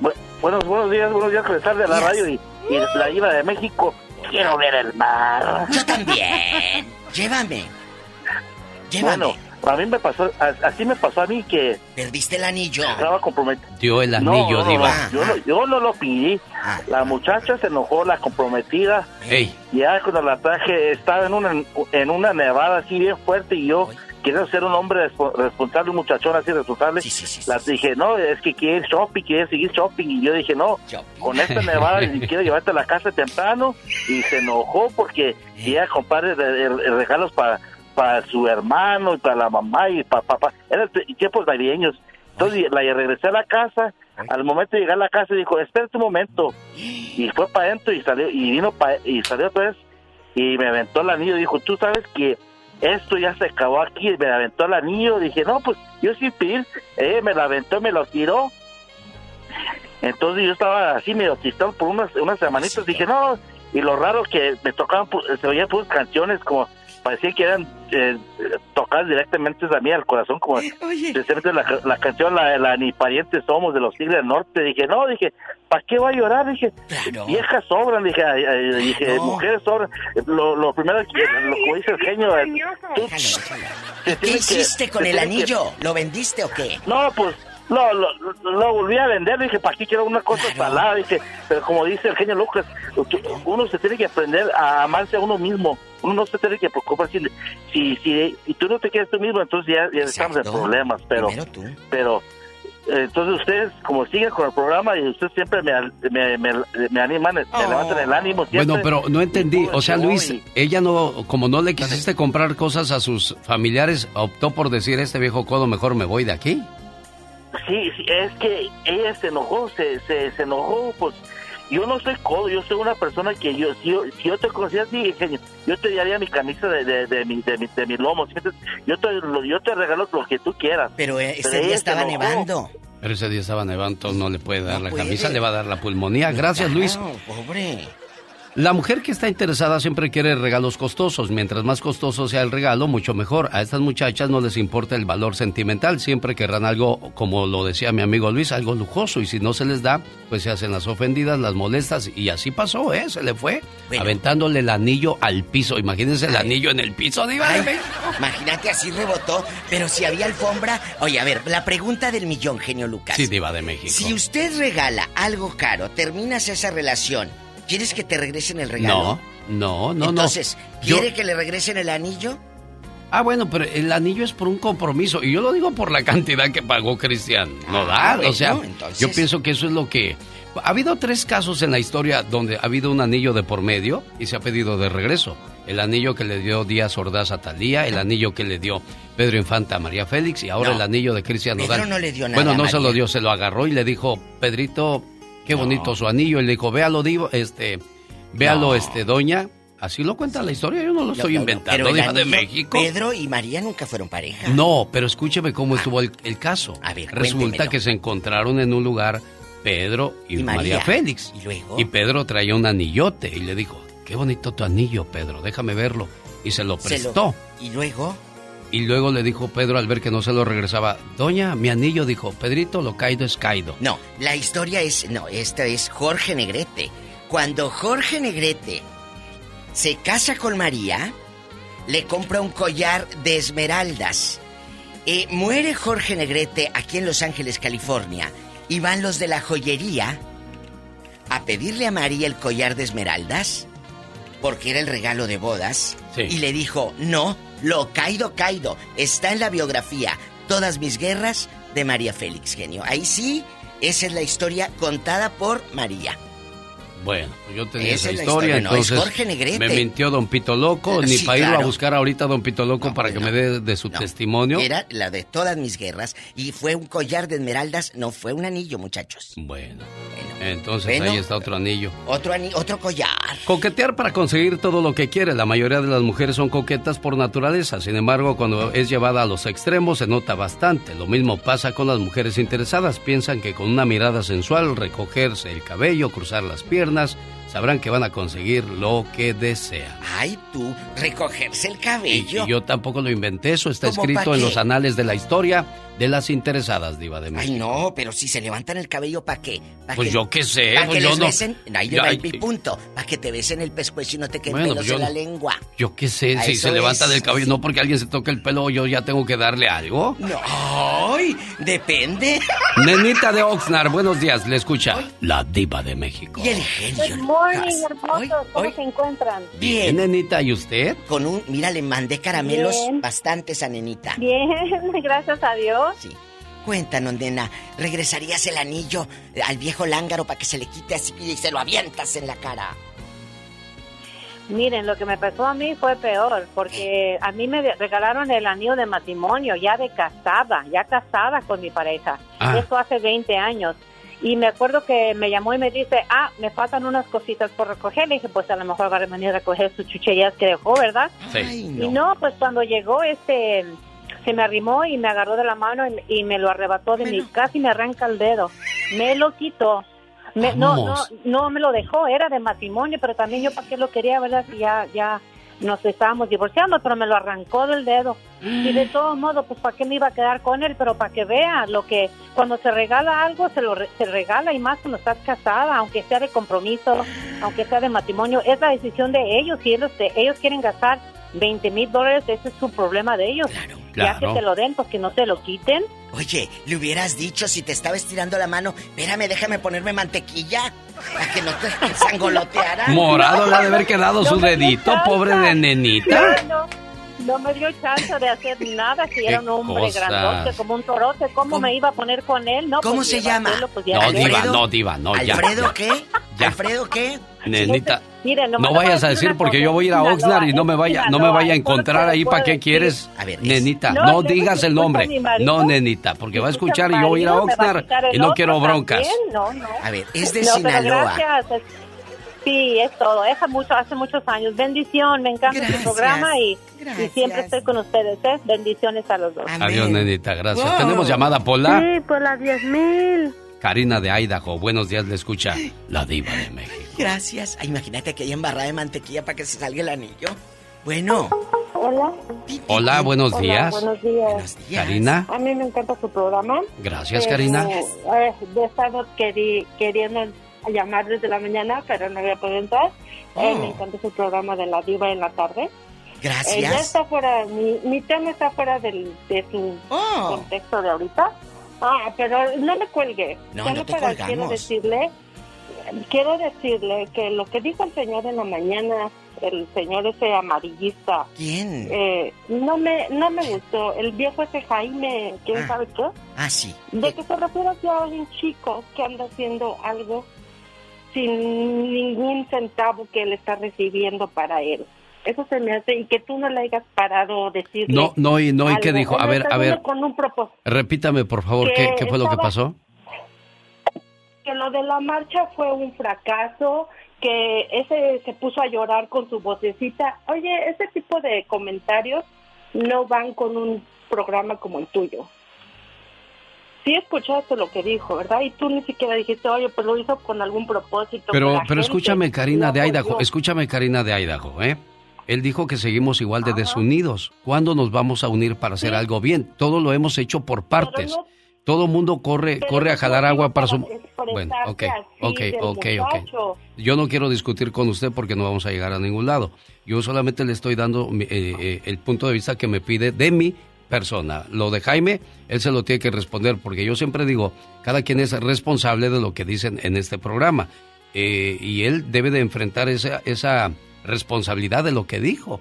Bu- buenos, buenos días, buenos días, con el zar de la radio y, y la diva de México. Quiero ver el mar.
Yo también. Llévame. Llévame.
Bueno, a mí me pasó, así me pasó a mí que
Perdiste el anillo.
estaba comprometido.
Dio el anillo,
no, no,
diva.
no, yo, no, yo no lo pedí. La muchacha se enojó, la comprometida.
Ey.
Ya cuando la traje, estaba en una, en una nevada así bien fuerte y yo quería ser un hombre respo- responsable, un muchachón así responsable. la dije, no, es que quiere shopping, quiere seguir shopping. Y yo dije, no, con esta nevada y quiero llevarte a la casa temprano. Y se enojó porque quería comprar re- re- regalos para para su hermano y para la mamá y para papá. Eran tiempos navideños. Entonces la regresé a la casa. Al momento de llegar a la casa dijo, espérate un momento. Y fue para adentro y salió y vino pa- y salió otra vez y me aventó el anillo. Dijo, tú sabes que esto ya se acabó aquí. Me aventó el anillo. Dije, no, pues yo sin pedir. Ella me lo aventó, me lo tiró. Entonces yo estaba así medio tristón por unas, unas semanitas. Dije, no. Y lo raro que me tocaban, se oían puras canciones como parecía que eran eh, tocadas directamente a mí al corazón, como (laughs) la, la canción la, la Ni parientes somos de los Tigres del Norte. Dije, no, dije, ¿para qué va a llorar? Dije, viejas sobran, dije, ay, ay, dije mujeres sobran. Lo, lo primero que, lo que dice el genio, eh,
¿Qué
que-
hiciste con el
que-
anillo? ¿Lo vendiste o qué?
no, pues lo, lo, lo volví a vender, dije, ¿para qué quiero una cosa salada? Dije, pero como dice el genio Lucas, uno se tiene que aprender a amarse a uno mismo. Uno no se tiene que preocupar si, si, si y tú no te quieres tú mismo, entonces ya, ya estamos en problemas. Pero, pero eh, entonces ustedes, como siguen con el programa y ustedes siempre me, me, me, me animan, me levantan el ánimo. Siempre.
Bueno, pero no entendí. O sea, Luis, ella no, como no le quisiste comprar cosas a sus familiares, optó por decir, este viejo codo, mejor me voy de aquí.
Sí, sí, es que ella se enojó, se, se, se enojó, pues yo no soy codo, yo soy una persona que yo, si yo, si yo te conocía así, genio, yo te daría mi camisa de, de, de, mi, de, mi, de mi lomo, ¿sí yo te, lo- yo te regalo lo que tú quieras.
Pero ese
ella
día estaba nevando.
Pero ese día estaba nevando, no le puede dar la
puede.
camisa, le va a dar la pulmonía. Gracias, Luis.
Claro, pobre.
La mujer que está interesada siempre quiere regalos costosos. Mientras más costoso sea el regalo, mucho mejor. A estas muchachas no les importa el valor sentimental. Siempre querrán algo, como lo decía mi amigo Luis, algo lujoso. Y si no se les da, pues se hacen las ofendidas, las molestas. Y así pasó, ¿eh? Se le fue aventándole el anillo al piso. Imagínense el anillo en el piso,
Ay,
México.
Imagínate, así rebotó. Pero si había alfombra. Oye, a ver, la pregunta del millón, genio Lucas.
Sí, Diva de México.
Si usted regala algo caro, terminas esa relación, ¿quieres que te regresen el regalo?
No, no, no,
Entonces,
no. Yo-
¿quiere que le regresen el anillo?
Ah, bueno, pero el anillo es por un compromiso. Y yo lo digo por la cantidad que pagó Cristian Nodal.
Ah, bueno,
o sea,
entonces-
yo pienso que eso es lo que. Ha habido tres casos en la historia donde ha habido un anillo de por medio y se ha pedido de regreso. El anillo que le dio Díaz Ordaz a Talía, el anillo que le dio Pedro Infanta a María Félix y ahora
No.
el anillo de Cristian
Pedro
Nodal.
no le dio nada
Bueno, no se lo dio, se lo agarró y le dijo, Pedrito, qué bonito su anillo. Y le dijo, véalo, divo, este, véalo,
No.
este, doña. Así lo cuenta la historia, yo no lo estoy inventando,
pero
Diva de México.
Pedro y María nunca fueron pareja.
No, pero escúcheme cómo estuvo el, el caso.
A ver,
Resulta
cuéntemelo.
que se encontraron en un lugar Pedro y,
Y
María.
María.
Félix.
¿Y luego?
Y Pedro traía un anillote y le dijo, qué bonito tu anillo, Pedro, déjame verlo. Y se lo
Se lo-
prestó.
¿Y luego?
Y luego le dijo Pedro al ver que no se lo regresaba, Doña, mi anillo, dijo, Pedrito, lo caído es caído.
No, la historia es. No, esta es Jorge Negrete. Cuando Jorge Negrete se casa con María, le compra un collar de esmeraldas. Eh, muere Jorge Negrete aquí en Los Ángeles, California, y van los de la joyería a pedirle a María el collar de esmeraldas, porque era el regalo de bodas,
Sí.
y le dijo, no, lo caído, caído, está en la biografía, todas mis guerras de María Félix, genio. Ahí sí, esa es la historia contada por María.
Bueno, yo tenía
Esa es
historia,
historia, no, es
entonces
Jorge Negrete.
me mintió Don Pito Loco, ni
Sí,
para irlo a
claro.
buscar ahorita a Don Pito Loco para que me dé de su testimonio.
Era la de todas mis guerras, y fue un collar de esmeraldas, no fue un anillo, muchachos.
Bueno, entonces
Bueno.
ahí está otro anillo.
Otro, ani- otro collar.
Coquetear para conseguir todo lo que quiere. La mayoría de las mujeres son coquetas por naturaleza. Sin embargo, cuando es llevada a los extremos se nota bastante. Lo mismo pasa con las mujeres interesadas. Piensan que con una mirada sensual, recogerse el cabello, cruzar las piernas, sabrán que van a conseguir lo que desean.
Ay, tú, recogerse el
Y,
cabello.
y yo tampoco lo inventé. Eso está
¿Cómo
escrito en los anales de la historia de las interesadas, Diva de
Ay,
México.
no, pero si se levantan el cabello, ¿para qué? ¿Pa
Pues
que-
yo qué sé,
¿Para
pues
que
yo
les
no-
besen? Ahí
Yo-
va
ay,
mi punto. Para que te besen el pescuezo y no te queden
Bueno,
pelos
pues yo
en la lengua.
Yo qué sé,
A
si se levanta
es.
del cabello, no porque alguien se toque el pelo, yo ya tengo que darle algo.
No, ay, depende. (laughs)
Nenita de Oxnard, buenos días, le escucha la diva de México.
Y el genio.
Good morning, hermosos. ¿Cómo se encuentran?
Bien, nenita, ¿y usted?
Con un, mira, le mandé caramelos
Bien.
bastantes a nenita.
Bien, (laughs) gracias a Dios.
Sí. Cuéntanos, nena, ¿regresarías el anillo al viejo lángaro para que se le quite así y se lo avientas en la cara?
Miren, lo que me pasó a mí fue peor, porque a mí me regalaron el anillo de matrimonio, ya de casada, ya casada con mi pareja.
Ah.
Eso hace 20 años. Y me acuerdo que me llamó y me dice, ah, me faltan unas cositas por recoger. Le dije, pues a lo mejor va a venir a recoger sus chucherías que dejó, ¿verdad?
Sí.
Y no, pues cuando llegó, este, se me arrimó y me agarró de la mano y, y me lo arrebató de mí, casi me arranca el dedo. Me lo quitó. Me- no, no, no me lo dejó, era de matrimonio, pero también yo para qué lo quería, ¿verdad? Si ya, ya nos estábamos divorciando, pero me lo arrancó del dedo. Y de todo modo, pues para qué me iba a quedar con él, pero para que vea lo que cuando se regala algo, se lo re- se regala y más cuando estás casada, aunque sea de compromiso, aunque sea de matrimonio, es la decisión de ellos. Si ellos, ellos quieren gastar 20 mil dólares, ese es su problema de ellos. Ya que
claro.
te lo den, pues que no te lo quiten.
Oye, le hubieras dicho si te estaba estirando la mano, espérame, déjame ponerme mantequilla para que no te (laughs) sangoloteara.
Morado le ha de haber quedado su dedito, pobre de nenita.
No, no me dio chance de hacer nada, si era un hombre
cosas.
grandote, como un torote. ¿Cómo, me iba a poner con él? No,
¿Cómo
pues,
se llama?
hacerlo, pues, ya
No, diva, no, diva, no, ya.
¿Alfredo (laughs)
ya.
qué? ¿Alfredo qué?
Nenita, no vayas a
decir
porque yo voy a ir a Oxnard y no me vaya, no me vaya a encontrar ahí para qué quieres.
A ver,
Nenita,
No,
digas el nombre. No, nenita, porque va a
Escucha
escuchar y yo voy a ir a Oxnard y no quiero broncas.
también, No, no.
A ver, es de
No, pero
Sinaloa.
Sí, es todo. Es hace, mucho, hace muchos años. Bendición, me encanta
Gracias.
su programa y, siempre estoy con ustedes. ¿eh? Bendiciones a los dos.
Adiós, nenita, gracias.
Wow.
Tenemos llamada Pola.
Sí, por las 10 mil.
Karina de Idaho, buenos días, le escucha la diva de México.
Gracias. Ay, imagínate que hay embarrada de mantequilla para que se salga el anillo. Bueno.
Hola.
Hola, buenos
Hola,
días.
buenos días.
Karina.
A mí me encanta su programa.
Gracias,
Pero,
Karina.
eh, he estado queri- queriendo llamar desde la mañana, pero no había podido entrar. Eh,
Oh.
me encanta su programa de la diva en la tarde.
Gracias.
Eh, ya está fuera, mi, mi tema está fuera del, de su
Oh.
contexto de ahorita. Ah, pero no me cuelgue.
No,
Solo
no te
para-
colgamos.
Quiero decirle, quiero decirle que lo que dijo el señor en la mañana, el señor ese amarillista,
¿Quién?
eh, no me no me gustó. El viejo ese Jaime, ¿quién
Ah.
sabe qué?
Ah, sí.
De que se refiere hacia un chico que anda haciendo algo sin ningún centavo que él está recibiendo para él. Eso se me hace, y que tú no le hayas parado a decirle.
No, no, y no, ¿y qué dijo? A ver, a ver.
Con un.
Repítame, por favor, ¿qué, fue lo que pasó?
que lo de la marcha fue un fracaso, que ese se puso a llorar con su vocecita. Oye, ese tipo de comentarios no van con un programa como el tuyo. Sí escuchaste lo que dijo, ¿verdad? Y tú ni siquiera dijiste, oye, pues lo hizo con algún propósito.
Pero, pero
gente".
escúchame, Karina
No,
de Idaho,
no.
escúchame, Karina de Idaho, ¿eh? Él dijo que seguimos igual de desunidos. ¿Cuándo nos vamos a unir para hacer algo bien? Todo lo hemos hecho por partes. Todo mundo corre, corre a jalar agua para su... Bueno, ok, ok, ok, ok. Yo no quiero discutir con usted porque no vamos a llegar a ningún lado. Yo solamente le estoy dando eh, eh, el punto de vista que me pide de mi persona. Lo de Jaime, él se lo tiene que responder porque yo siempre digo, cada quien es responsable de lo que dicen en este programa. Eh, y él debe de enfrentar esa, esa responsabilidad de lo que dijo.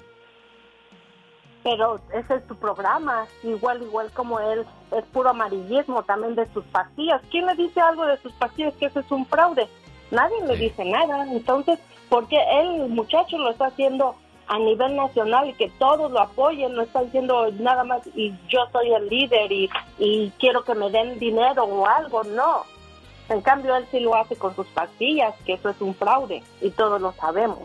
Pero ese es tu programa, igual, igual como él, es puro amarillismo también de sus pastillas. ¿Quién le dice algo de sus pastillas que eso es un fraude? Nadie le dice nada. Entonces, ¿por qué él, el muchacho, lo está haciendo a nivel nacional y que todos lo apoyen? No está diciendo nada más y yo soy el líder y, y quiero que me den dinero o algo, no. En cambio, él sí lo hace con sus pastillas, que eso es un fraude y todos lo sabemos.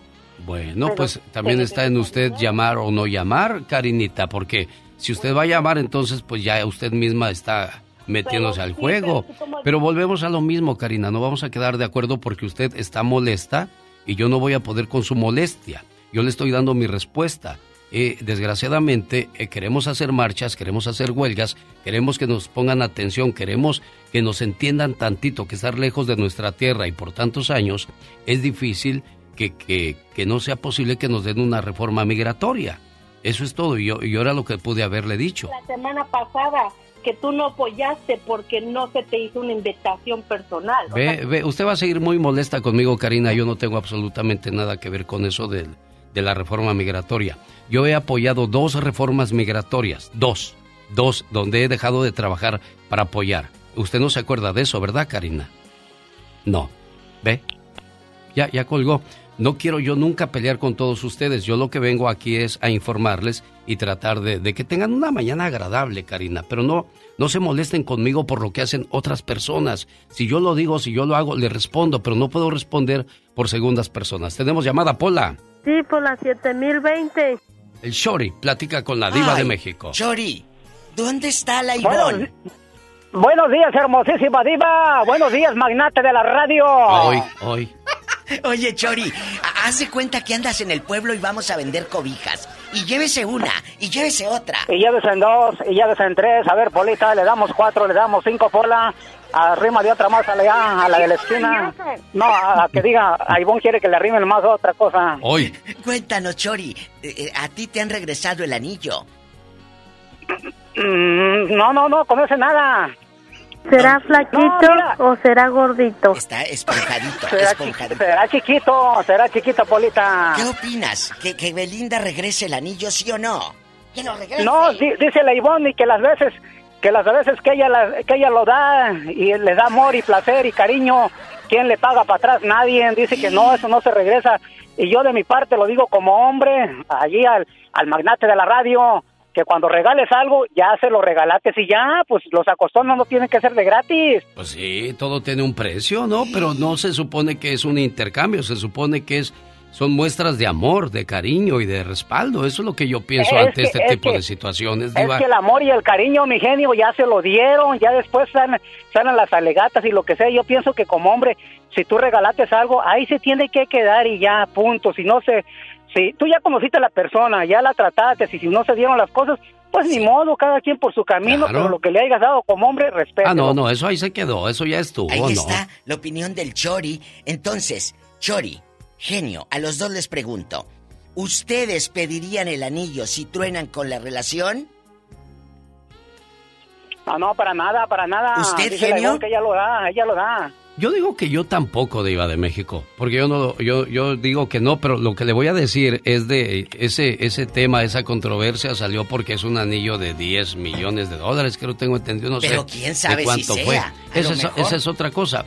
Bueno,
Pero-
pues también está en usted llamar o no llamar, Karinita, porque si usted va a llamar, entonces pues ya usted misma está metiéndose al juego.
Pero
volvemos a lo mismo, Karina, no vamos a quedar de acuerdo porque usted está molesta y yo no voy a poder con su molestia. Yo le estoy dando mi respuesta. Eh, desgraciadamente eh, queremos hacer marchas, queremos hacer huelgas, queremos que nos pongan atención, queremos que nos entiendan tantito, que estar lejos de nuestra tierra y por tantos años es difícil que, que, que no sea posible que nos den una reforma migratoria. Eso es todo y yo, y yo era lo que pude haberle dicho.
la semana pasada que tú no apoyaste porque no se te hizo una invitación personal.
Ve, ve, usted va a seguir muy molesta conmigo, Karina. Yo no tengo absolutamente nada que ver con eso del- de la reforma migratoria. Yo he apoyado dos reformas migratorias, dos, dos, donde he dejado de trabajar para apoyar. Usted no se acuerda de eso, ¿verdad, Karina? No. ¿Ve? Ya, ya colgó. No quiero yo nunca pelear con todos ustedes. Yo lo que vengo aquí es a informarles y tratar de, que tengan una mañana agradable, Karina. Pero no, no se molesten conmigo por lo que hacen otras personas. Si yo lo digo, si yo lo hago, le respondo, pero no puedo responder por segundas personas. Tenemos llamada, Pola.
Sí, por la 7020.
El Shori platica con la diva
Ay,
de México.
Chori, ¿dónde está la Ivonne?
Buenos días, hermosísima diva. Buenos días, magnate de la radio.
Hoy, hoy. (laughs)
Oye, Chori, ha- haz de cuenta que andas en el pueblo y vamos a vender cobijas. Y llévese una, y llévese otra.
Y llévese en dos, y llévese en tres. A ver, Polita, le damos cuatro, le damos cinco, Pola. Arrima de otra más a la, a la de la esquina. No, a, a que diga, a Ivonne quiere que le arrimen más otra cosa.
Hoy.
Cuéntanos, Chori, eh, eh, ¿a ti te han regresado el anillo?
Mm, no, no, no, con ese nada.
¿Será flaquito o será gordito?
Está esponjadito,
Será,
esponjadito.
chi- será chiquito, será chiquito, Polita.
¿Qué opinas? ¿Que, ¿Que Belinda regrese el anillo, sí o no? Que lo regrese.
No, di- dice la Ivonne que las veces que las veces que ella la- que ella lo da y le da amor y placer y cariño, ¿quién le paga para atrás? Nadie. Dice que no, eso no se regresa. Y yo de mi parte lo digo como hombre, allí al, al magnate de la radio, que cuando regales algo, ya se lo regalaste y ya, pues los acostones no tienen que ser de gratis.
Pues sí, todo tiene un precio, ¿no? Pero no se supone que es un intercambio, se supone que es son muestras de amor, de cariño y de respaldo. Eso es lo que yo pienso
Es
ante
que-
este
es
tipo
que-
de situaciones,
Es
Diva.
que el amor y el cariño, mi genio, ya se lo dieron, ya después salen, salen las alegatas y lo que sea. Yo pienso que como hombre, si tú regalaste algo, ahí se tiene que quedar y ya, punto. Si no se, si tú ya conociste a la persona, ya la trataste, y si no se dieron las cosas, pues ni modo, cada quien por su camino,
Claro.
pero lo que le hayas dado como hombre, respeto.
Ah, no, no, eso ahí se quedó, eso ya estuvo,
Ahí
¿no?
está la opinión del Chori. Entonces, Chori, genio, a los dos les pregunto. ¿Ustedes pedirían el anillo si truenan con la relación?
Ah, no, para nada, para nada.
¿Usted,
Dice
genio?
Que ella lo da, ella lo da.
Yo digo que yo tampoco Diva de México, porque yo no, yo, yo digo que no, pero lo que le voy a decir es de ese, ese tema, esa controversia salió porque es un anillo de 10 millones de dólares, creo tengo entendido, no
Pero
sé
quién sabe
de cuánto
si
fue.
sea, a
Esa
lo
es, esa es otra cosa.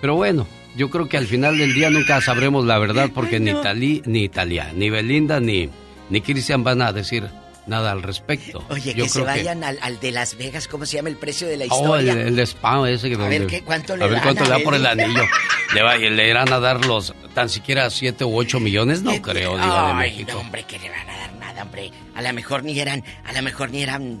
Pero bueno, yo creo que al final del día nunca sabremos la verdad (laughs) porque
Ay,
ni. Talí, ni Italia, ni Belinda, ni, ni Cristian van a decir nada al respecto.
Oye,
Yo
que se vayan al, al de Las Vegas, ¿cómo se llama el precio de la
Oh, el,
historia?
el de spam ese que
A
donde-
ver, ¿qué- cuánto le
a ver
dan
cuánto
a
le da por el anillo. (laughs) Le, va, le irán a dar los tan siquiera 7 u 8 millones, no creo, Diva de México.
no, hombre, que le van a dar nada, hombre. A lo mejor ni eran, a lo mejor ni eran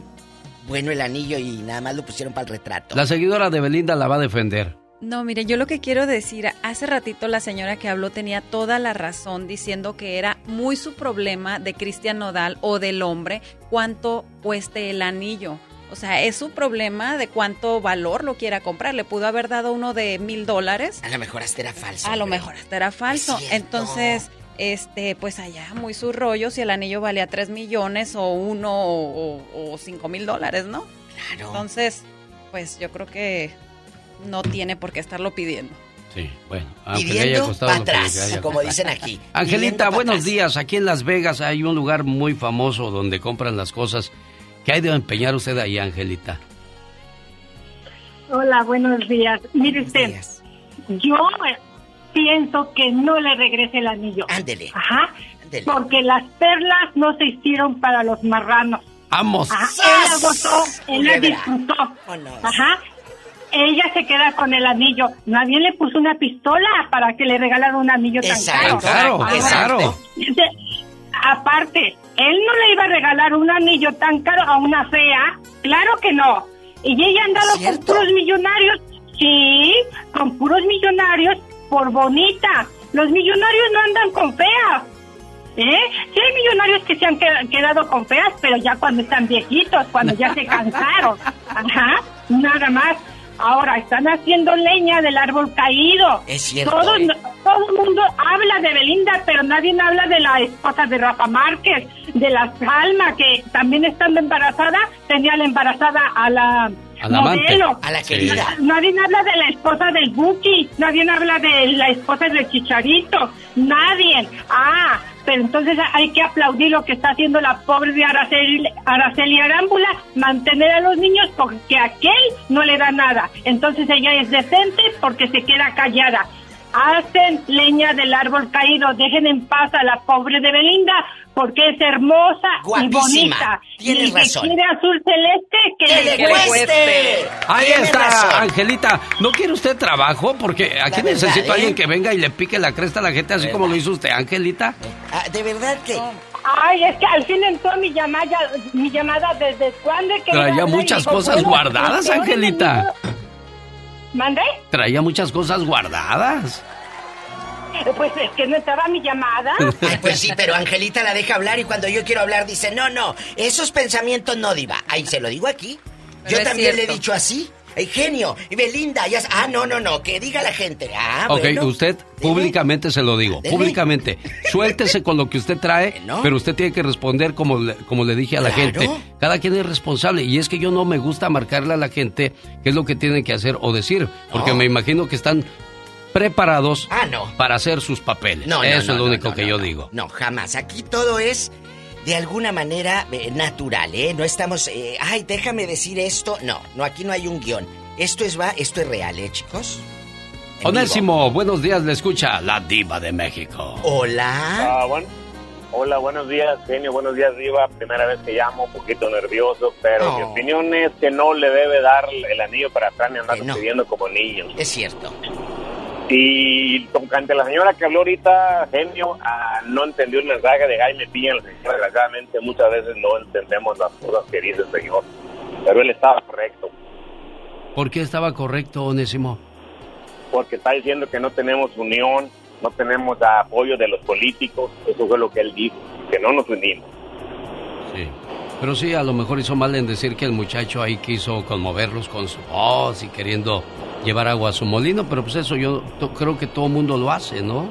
bueno el anillo y nada más lo pusieron para el retrato.
La seguidora de Belinda la va a defender.
No, mire, yo lo que quiero decir, hace ratito la señora que habló tenía toda la razón diciendo que era muy su problema de Cristian Nodal o del hombre cuánto cueste el anillo. O sea, es su problema de cuánto valor lo quiera comprar. Le pudo haber dado uno de mil dólares.
A lo mejor hasta era falso.
A lo mejor hasta era falso. Entonces, este, pues allá muy su rollo si el anillo valía tres millones o uno o, o- o cinco mil dólares, ¿no?
Claro.
Entonces, pues yo creo que no tiene por qué estarlo pidiendo.
Sí, bueno. aunque le haya
Pidiendo
costado
para
lo que le
atrás,
haya
como
costado.
dicen aquí.
Angelita, buenos
atrás.
días. Aquí en Las Vegas hay un lugar muy famoso donde compran las cosas. ¿Qué hay de empeñar usted ahí, Angelita?
Hola, buenos días. Mire usted, yo eh, pienso que no le regrese el anillo.
Ándele.
Ajá. Porque las perlas no se hicieron para los marranos.
¡Vamos!
Ajá. Él la gozó, él disfrutó. Ajá. Ella se queda con el anillo. Nadie le puso una pistola para que le regalara un anillo tan
Exacto,
caro.
Tan caro,
Ahora,
exacto.
dice, Aparte, él no le iba a regalar un anillo tan caro a una fea. Claro que no. Y ella andaba con puros millonarios. Sí, con puros millonarios por bonita. Los millonarios no andan con feas. ¿Eh? Sí hay millonarios que se han que- quedado con feas, pero ya cuando están viejitos, cuando ya se (laughs) cansaron. Ajá, nada más. Ahora están haciendo leña del árbol caído.
Es cierto,
Todo,
¿eh?
todo el mundo habla de Belinda, pero nadie habla de la esposa de Rafa Márquez, de la Salma, que también estando embarazada, tenía la embarazada a la,
A la amante.
modelo.
A la querida.
Nadie habla de la esposa del Buki, nadie habla de la esposa del Chicharito, nadie. Ah, pero entonces hay que aplaudir lo que está haciendo la pobre de Araceli, Araceli Arámbula, mantener a los niños porque aquel no le da nada. Entonces ella es decente porque se queda callada. Hacen leña del árbol caído, dejen en paz a la pobre de Belinda porque es hermosa
Guapísima.
y bonita.
Tienes
y el que
razón.
quiere azul celeste, que,
¡Que le cueste!
Ahí está,
razón.
Angelita. ¿No quiere usted trabajo? Porque aquí
verdad,
necesito a alguien
¿eh?
que venga y le pique la cresta a la gente, así como lo hizo usted, Angelita.
Ah, de verdad que
Ay, es que al fin entró mi llamada, mi llamada desde cuándo querido
Traía muchas cosas guardadas, Angelita.
¿Mandé?
Traía muchas cosas guardadas.
Eh, Pues es que no estaba mi llamada. (laughs)
Ay, pues sí, pero Angelita la deja hablar y cuando yo quiero hablar dice, no, no, esos pensamientos no, diva. Ay, se lo digo aquí.
Pero
Yo también le he dicho así. Ay, genio, y Belinda, ya... Ah, no, no, no, que diga la gente. Ah,
ok,
bueno.
usted públicamente se lo digo, públicamente. Suéltese con lo que usted trae, pero usted tiene que responder como le, como le dije a la
Claro.
gente. Cada quien es responsable y es que yo no me gusta marcarle a la gente qué es lo que tienen que hacer o decir, porque
No.
me imagino que están preparados
Ah, no.
para hacer sus papeles.
No, no,
Eso
no,
es lo único que yo digo.
No, jamás. Aquí todo es de alguna manera eh, natural, ¿eh? No estamos, eh, ay, déjame decir esto. No, no, aquí no hay un guion. Esto es va, esto es real, ¿eh, chicos? En
Onésimo, buenos días, le escucha la diva de México.
Hola.
Ah, bueno. Hola, buenos días, genio. Buenos días, Diva. Primera vez que llamo, un poquito nervioso, pero
No.
mi opinión es que no le debe dar el anillo para atrás ni andar
no.
pidiendo como niños.
Es cierto.
Y tocante la señora que habló ahorita, genio, ah, no entendió el mensaje de Jaime Piña, desgraciadamente muchas veces no entendemos las cosas que dice el señor, pero él estaba correcto,
¿Por qué estaba correcto, Onésimo?
porque está diciendo que no tenemos unión, no tenemos apoyo de los políticos, eso fue lo que él dijo, que no nos unimos.
Sí. Pero sí, a lo mejor hizo mal en decir que el muchacho ahí quiso conmoverlos con su voz y queriendo llevar agua a su molino, pero pues eso yo creo que todo el mundo lo hace, ¿no?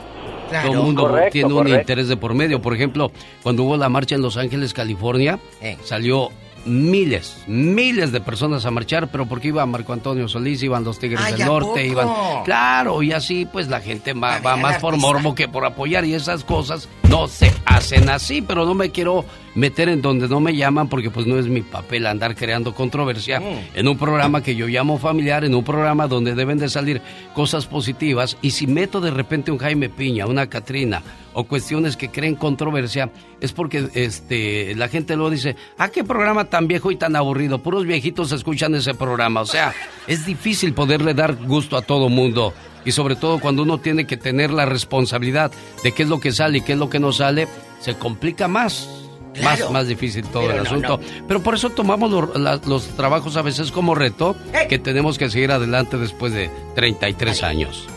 Claro.
todo el mundo
Correcto,
tiene un interés de por medio. Por ejemplo, cuando hubo la marcha en Los Ángeles, California,
Eh.
salió miles, miles de personas a marchar, pero porque iba Marco Antonio Solís, iban los Tigres
Ay,
del
¿a
Norte,
poco?
iban... Claro, y así pues la gente va, más por morbo que por apoyar y esas cosas no se hacen así, pero no me quiero meter en donde no me llaman porque pues no es mi papel andar creando controversia en un programa que yo llamo familiar, en un programa donde deben de salir cosas positivas y si meto de repente un Jaime Piña, una Catrina o cuestiones que creen controversia es porque este la gente luego dice, "Ah, qué programa tan viejo y tan aburrido, puros viejitos escuchan ese programa." O sea, es difícil poderle dar gusto a todo mundo y sobre todo cuando uno tiene que tener la responsabilidad de qué es lo que sale y qué es lo que no sale, se complica más.
Claro.
Más, más difícil todo
Pero
el
no,
asunto. Pero por eso tomamos lo- la- los trabajos a veces como reto, que tenemos que seguir adelante después de 33 años.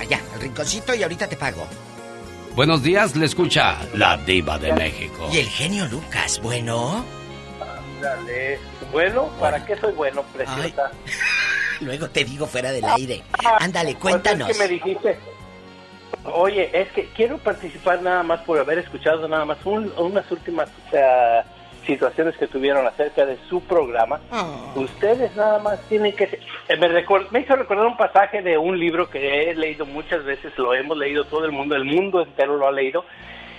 Allá, al rinconcito y ahorita te pago.
Buenos días, le escucha la diva de México.
Y el genio Lucas, bueno.
Dale. Bueno, ¿para qué soy bueno, preciosa? (laughs)
Luego te digo fuera del aire. Ándale,
Pues
cuéntanos.
es que me dijiste. Oye, es que quiero participar nada más por haber escuchado nada más un- unas últimas eh, situaciones que tuvieron acerca de su programa. Ustedes nada más tienen que... eh, me, recor- me hizo recordar un pasaje de un libro que he leído muchas veces, lo hemos leído todo el mundo, el mundo entero lo ha leído,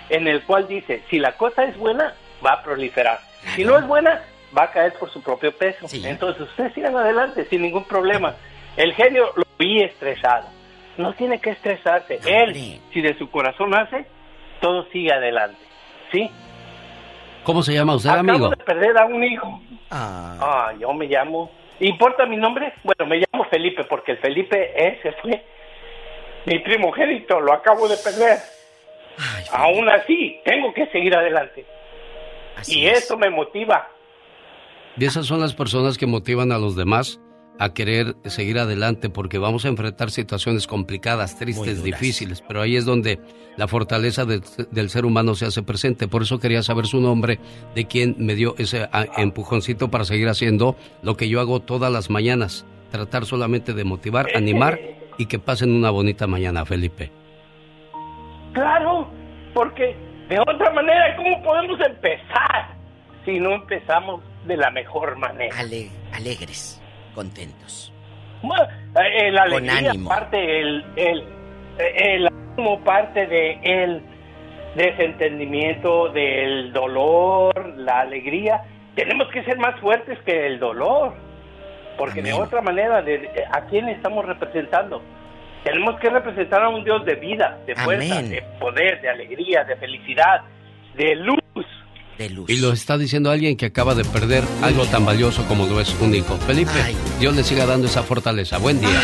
en el cual dice, si la cosa es buena, va a proliferar. Si no es buena, va a caer por su propio peso. Entonces ustedes sigan adelante sin ningún problema. El genio lo vi estresado. No tiene que estresarse. Él, si de su corazón hace, todo sigue adelante. ¿Sí?
¿Cómo se llama usted,
Acabo
amigo?
de perder a un hijo. Ah, yo me llamo. ¿Importa mi nombre? Bueno, me llamo Felipe porque el Felipe ese fue mi primogénito. Lo acabo de perder. Aún así, tengo que seguir adelante. y eso me motiva.
Y esas son las personas que motivan a los demás a querer seguir adelante porque vamos a enfrentar situaciones complicadas, tristes, difíciles, pero ahí es donde la fortaleza del, del ser humano se hace presente. Por eso quería saber su nombre, de quien me dio ese ah, empujoncito para seguir haciendo lo que yo hago todas las mañanas, tratar solamente de motivar, animar y que pasen una bonita mañana, Felipe.
Claro, porque de otra manera, ¿cómo podemos empezar si no empezamos de la mejor manera?
alegres, contentos.
Bueno, eh, la
Con
alegría
ánimo.
parte el, el, eh, el ánimo parte de el desentendimiento, del dolor, la alegría. Tenemos que ser más fuertes que el dolor, porque de otra manera, de, de- ¿a quién estamos representando? Tenemos que representar a un Dios de vida, de fuerza,
Amén.
de poder, de alegría, de felicidad, de luz.
De luz.
Y lo está diciendo alguien que acaba de perder algo tan valioso como lo es un hijo. Felipe, Dios le siga dando esa fortaleza. Buen día.